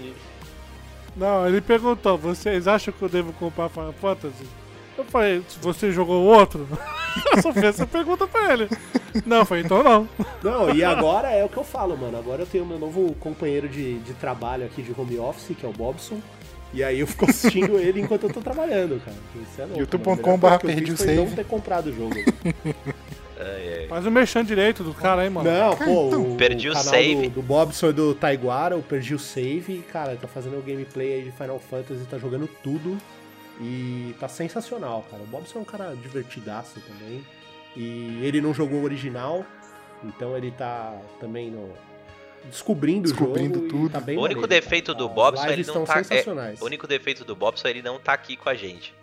Não, ele perguntou, vocês acham que eu devo comprar Final Fantasy? Eu falei, você jogou outro? (laughs) Eu só fiz essa pergunta pra ele. Não, eu falei, então não. Não, e agora é o que eu falo, mano. Agora eu tenho meu novo companheiro de, de trabalho aqui de home office, que é o Bobson. E aí eu fico assistindo (laughs) ele enquanto eu tô trabalhando, cara. Isso é louco, youtube.com mano. A melhor coisa que eu perdi fiz o foi save. não ter comprado o jogo. (laughs) Ai, ai. Faz o merchan direito do cara aí, mano. Não, pô, o, Perdi o canal save. Do, do Bobson e do Taiguara, eu perdi o save. e, Cara, tá fazendo o gameplay aí de Final Fantasy, tá jogando tudo. E tá sensacional, cara. O Bobson é um cara divertidaço também. E ele não jogou o original, então ele tá também no. Descobrindo, Descobrindo o jogo tudo. tá bem O único maneiro, defeito cara. do Bobson, ele não tá. É, o único defeito do Bobson, ele não tá aqui com a gente.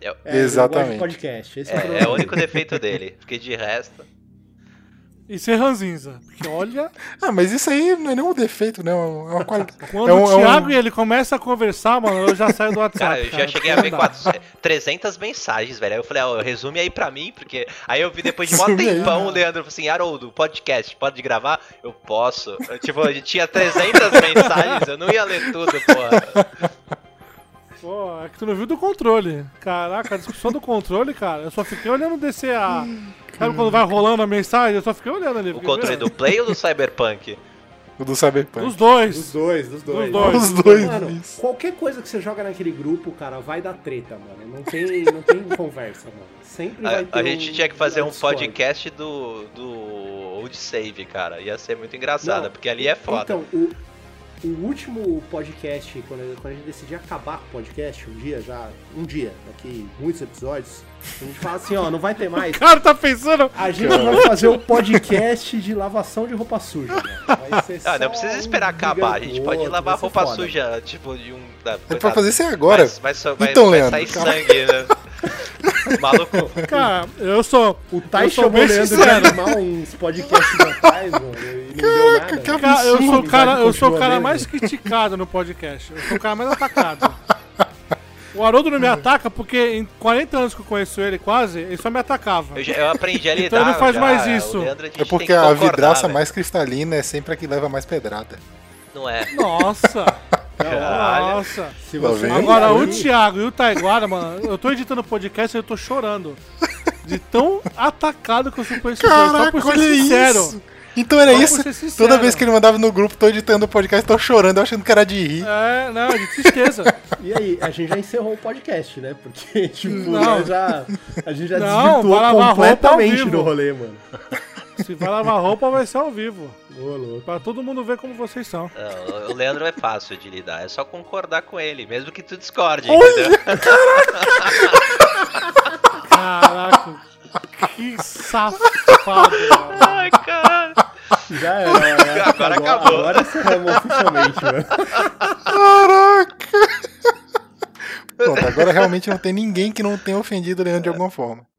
É, gosta de Exatamente. podcast. Esse É, o é problema o único defeito dele. Porque de resto. E ser ranzinza. Porque olha, (laughs) Ah, mas isso aí não é nenhum defeito, né? É uma qualidade. quando É um- o é um- Thiago e ele começa a conversar, mano, eu já saio do WhatsApp. Cara, eu já cheguei a ver não dá. 400, 300 mensagens, velho. Aí eu falei, ó, resume aí pra mim, porque. Aí eu vi depois de aí, tempão né? o Leandro falou assim: Haroldo, podcast, pode gravar? Eu posso. Eu, tipo, a gente tinha 300 mensagens, eu não ia ler tudo, porra. Pô, é que tu não viu do controle. Caraca, a discussão do controle, cara, eu só fiquei olhando descer a. (laughs) Sabe quando vai rolando a mensagem? Eu só fiquei olhando ali. O controle vendo. do Play ou do Cyberpunk? O do Cyberpunk. Dos dois. Dos dois, dos dois. dois. Os dois, Mano, isso. qualquer coisa que você joga naquele grupo, cara, vai dar treta, mano. Não tem, não tem (laughs) conversa, mano. Sempre vai ter A, a gente um- tinha que fazer um Discord. podcast do, do Old Save, cara. Ia ser muito engraçado, Não, porque ali é foda. Então, o, o último podcast, quando, quando a gente decidir acabar com o podcast, um dia já, um dia, daqui muitos episódios, a gente fala assim, ó, não vai ter mais. (laughs) O cara tá pensando. A gente vai fazer um podcast de lavação de roupa suja, mano. Vai ser Ah, só não precisa um esperar brigando acabar. A gente o pode lavar roupa foda. suja, tipo, de um. Da, É pra fazer isso agora. Vai, vai, só- vai, Então, vai Leandro, sair calma. sangue, né? (laughs) Maluco. Cara, eu sou. O Tai chamou bem o Leandro de sincero. animal uns podcasts atrás, mano, nada. que Cara, eu sou o Amizade cara, eu sou o cara mais criticado no podcast. Eu sou o cara mais atacado. (laughs) O Haroldo não me ataca porque em 40 anos que eu conheço ele, quase, ele só me atacava. Eu, já- eu aprendi a lidar. Então ele não faz já. mais isso. Leandro, a É porque a vidraça velho. mais cristalina é sempre a que leva mais pedrada. Não é. Nossa! (laughs) Caralho. Nossa! Se você? Agora, o Thiago e o Taiguara, mano, eu tô editando podcast e eu tô chorando. De tão atacado que eu sou com esse jogo. Só Caraca, por ser olha sincero. isso! Então era isso. Toda vez que ele mandava no grupo, tô editando o podcast, tô chorando, eu achando que era de rir. É, não, de tristeza. E aí, a gente já encerrou o podcast, né? Porque, (laughs) tipo, Não. já, a gente já Não, desvirtuou completamente do rolê, mano. Se vai lavar roupa, vai ser ao vivo. Ô, louco. Pra todo mundo ver como vocês são. Não, o Leandro é fácil de lidar. É só concordar com ele, mesmo que tu discorde, entendeu? (laughs) Caraca, que safado, mano. Ai, cara. Já era, né? Agora acabou. Agora encerramos oficialmente, mano. Caraca! Pronto, agora realmente não tem ninguém que não tenha ofendido o Leandro de alguma forma.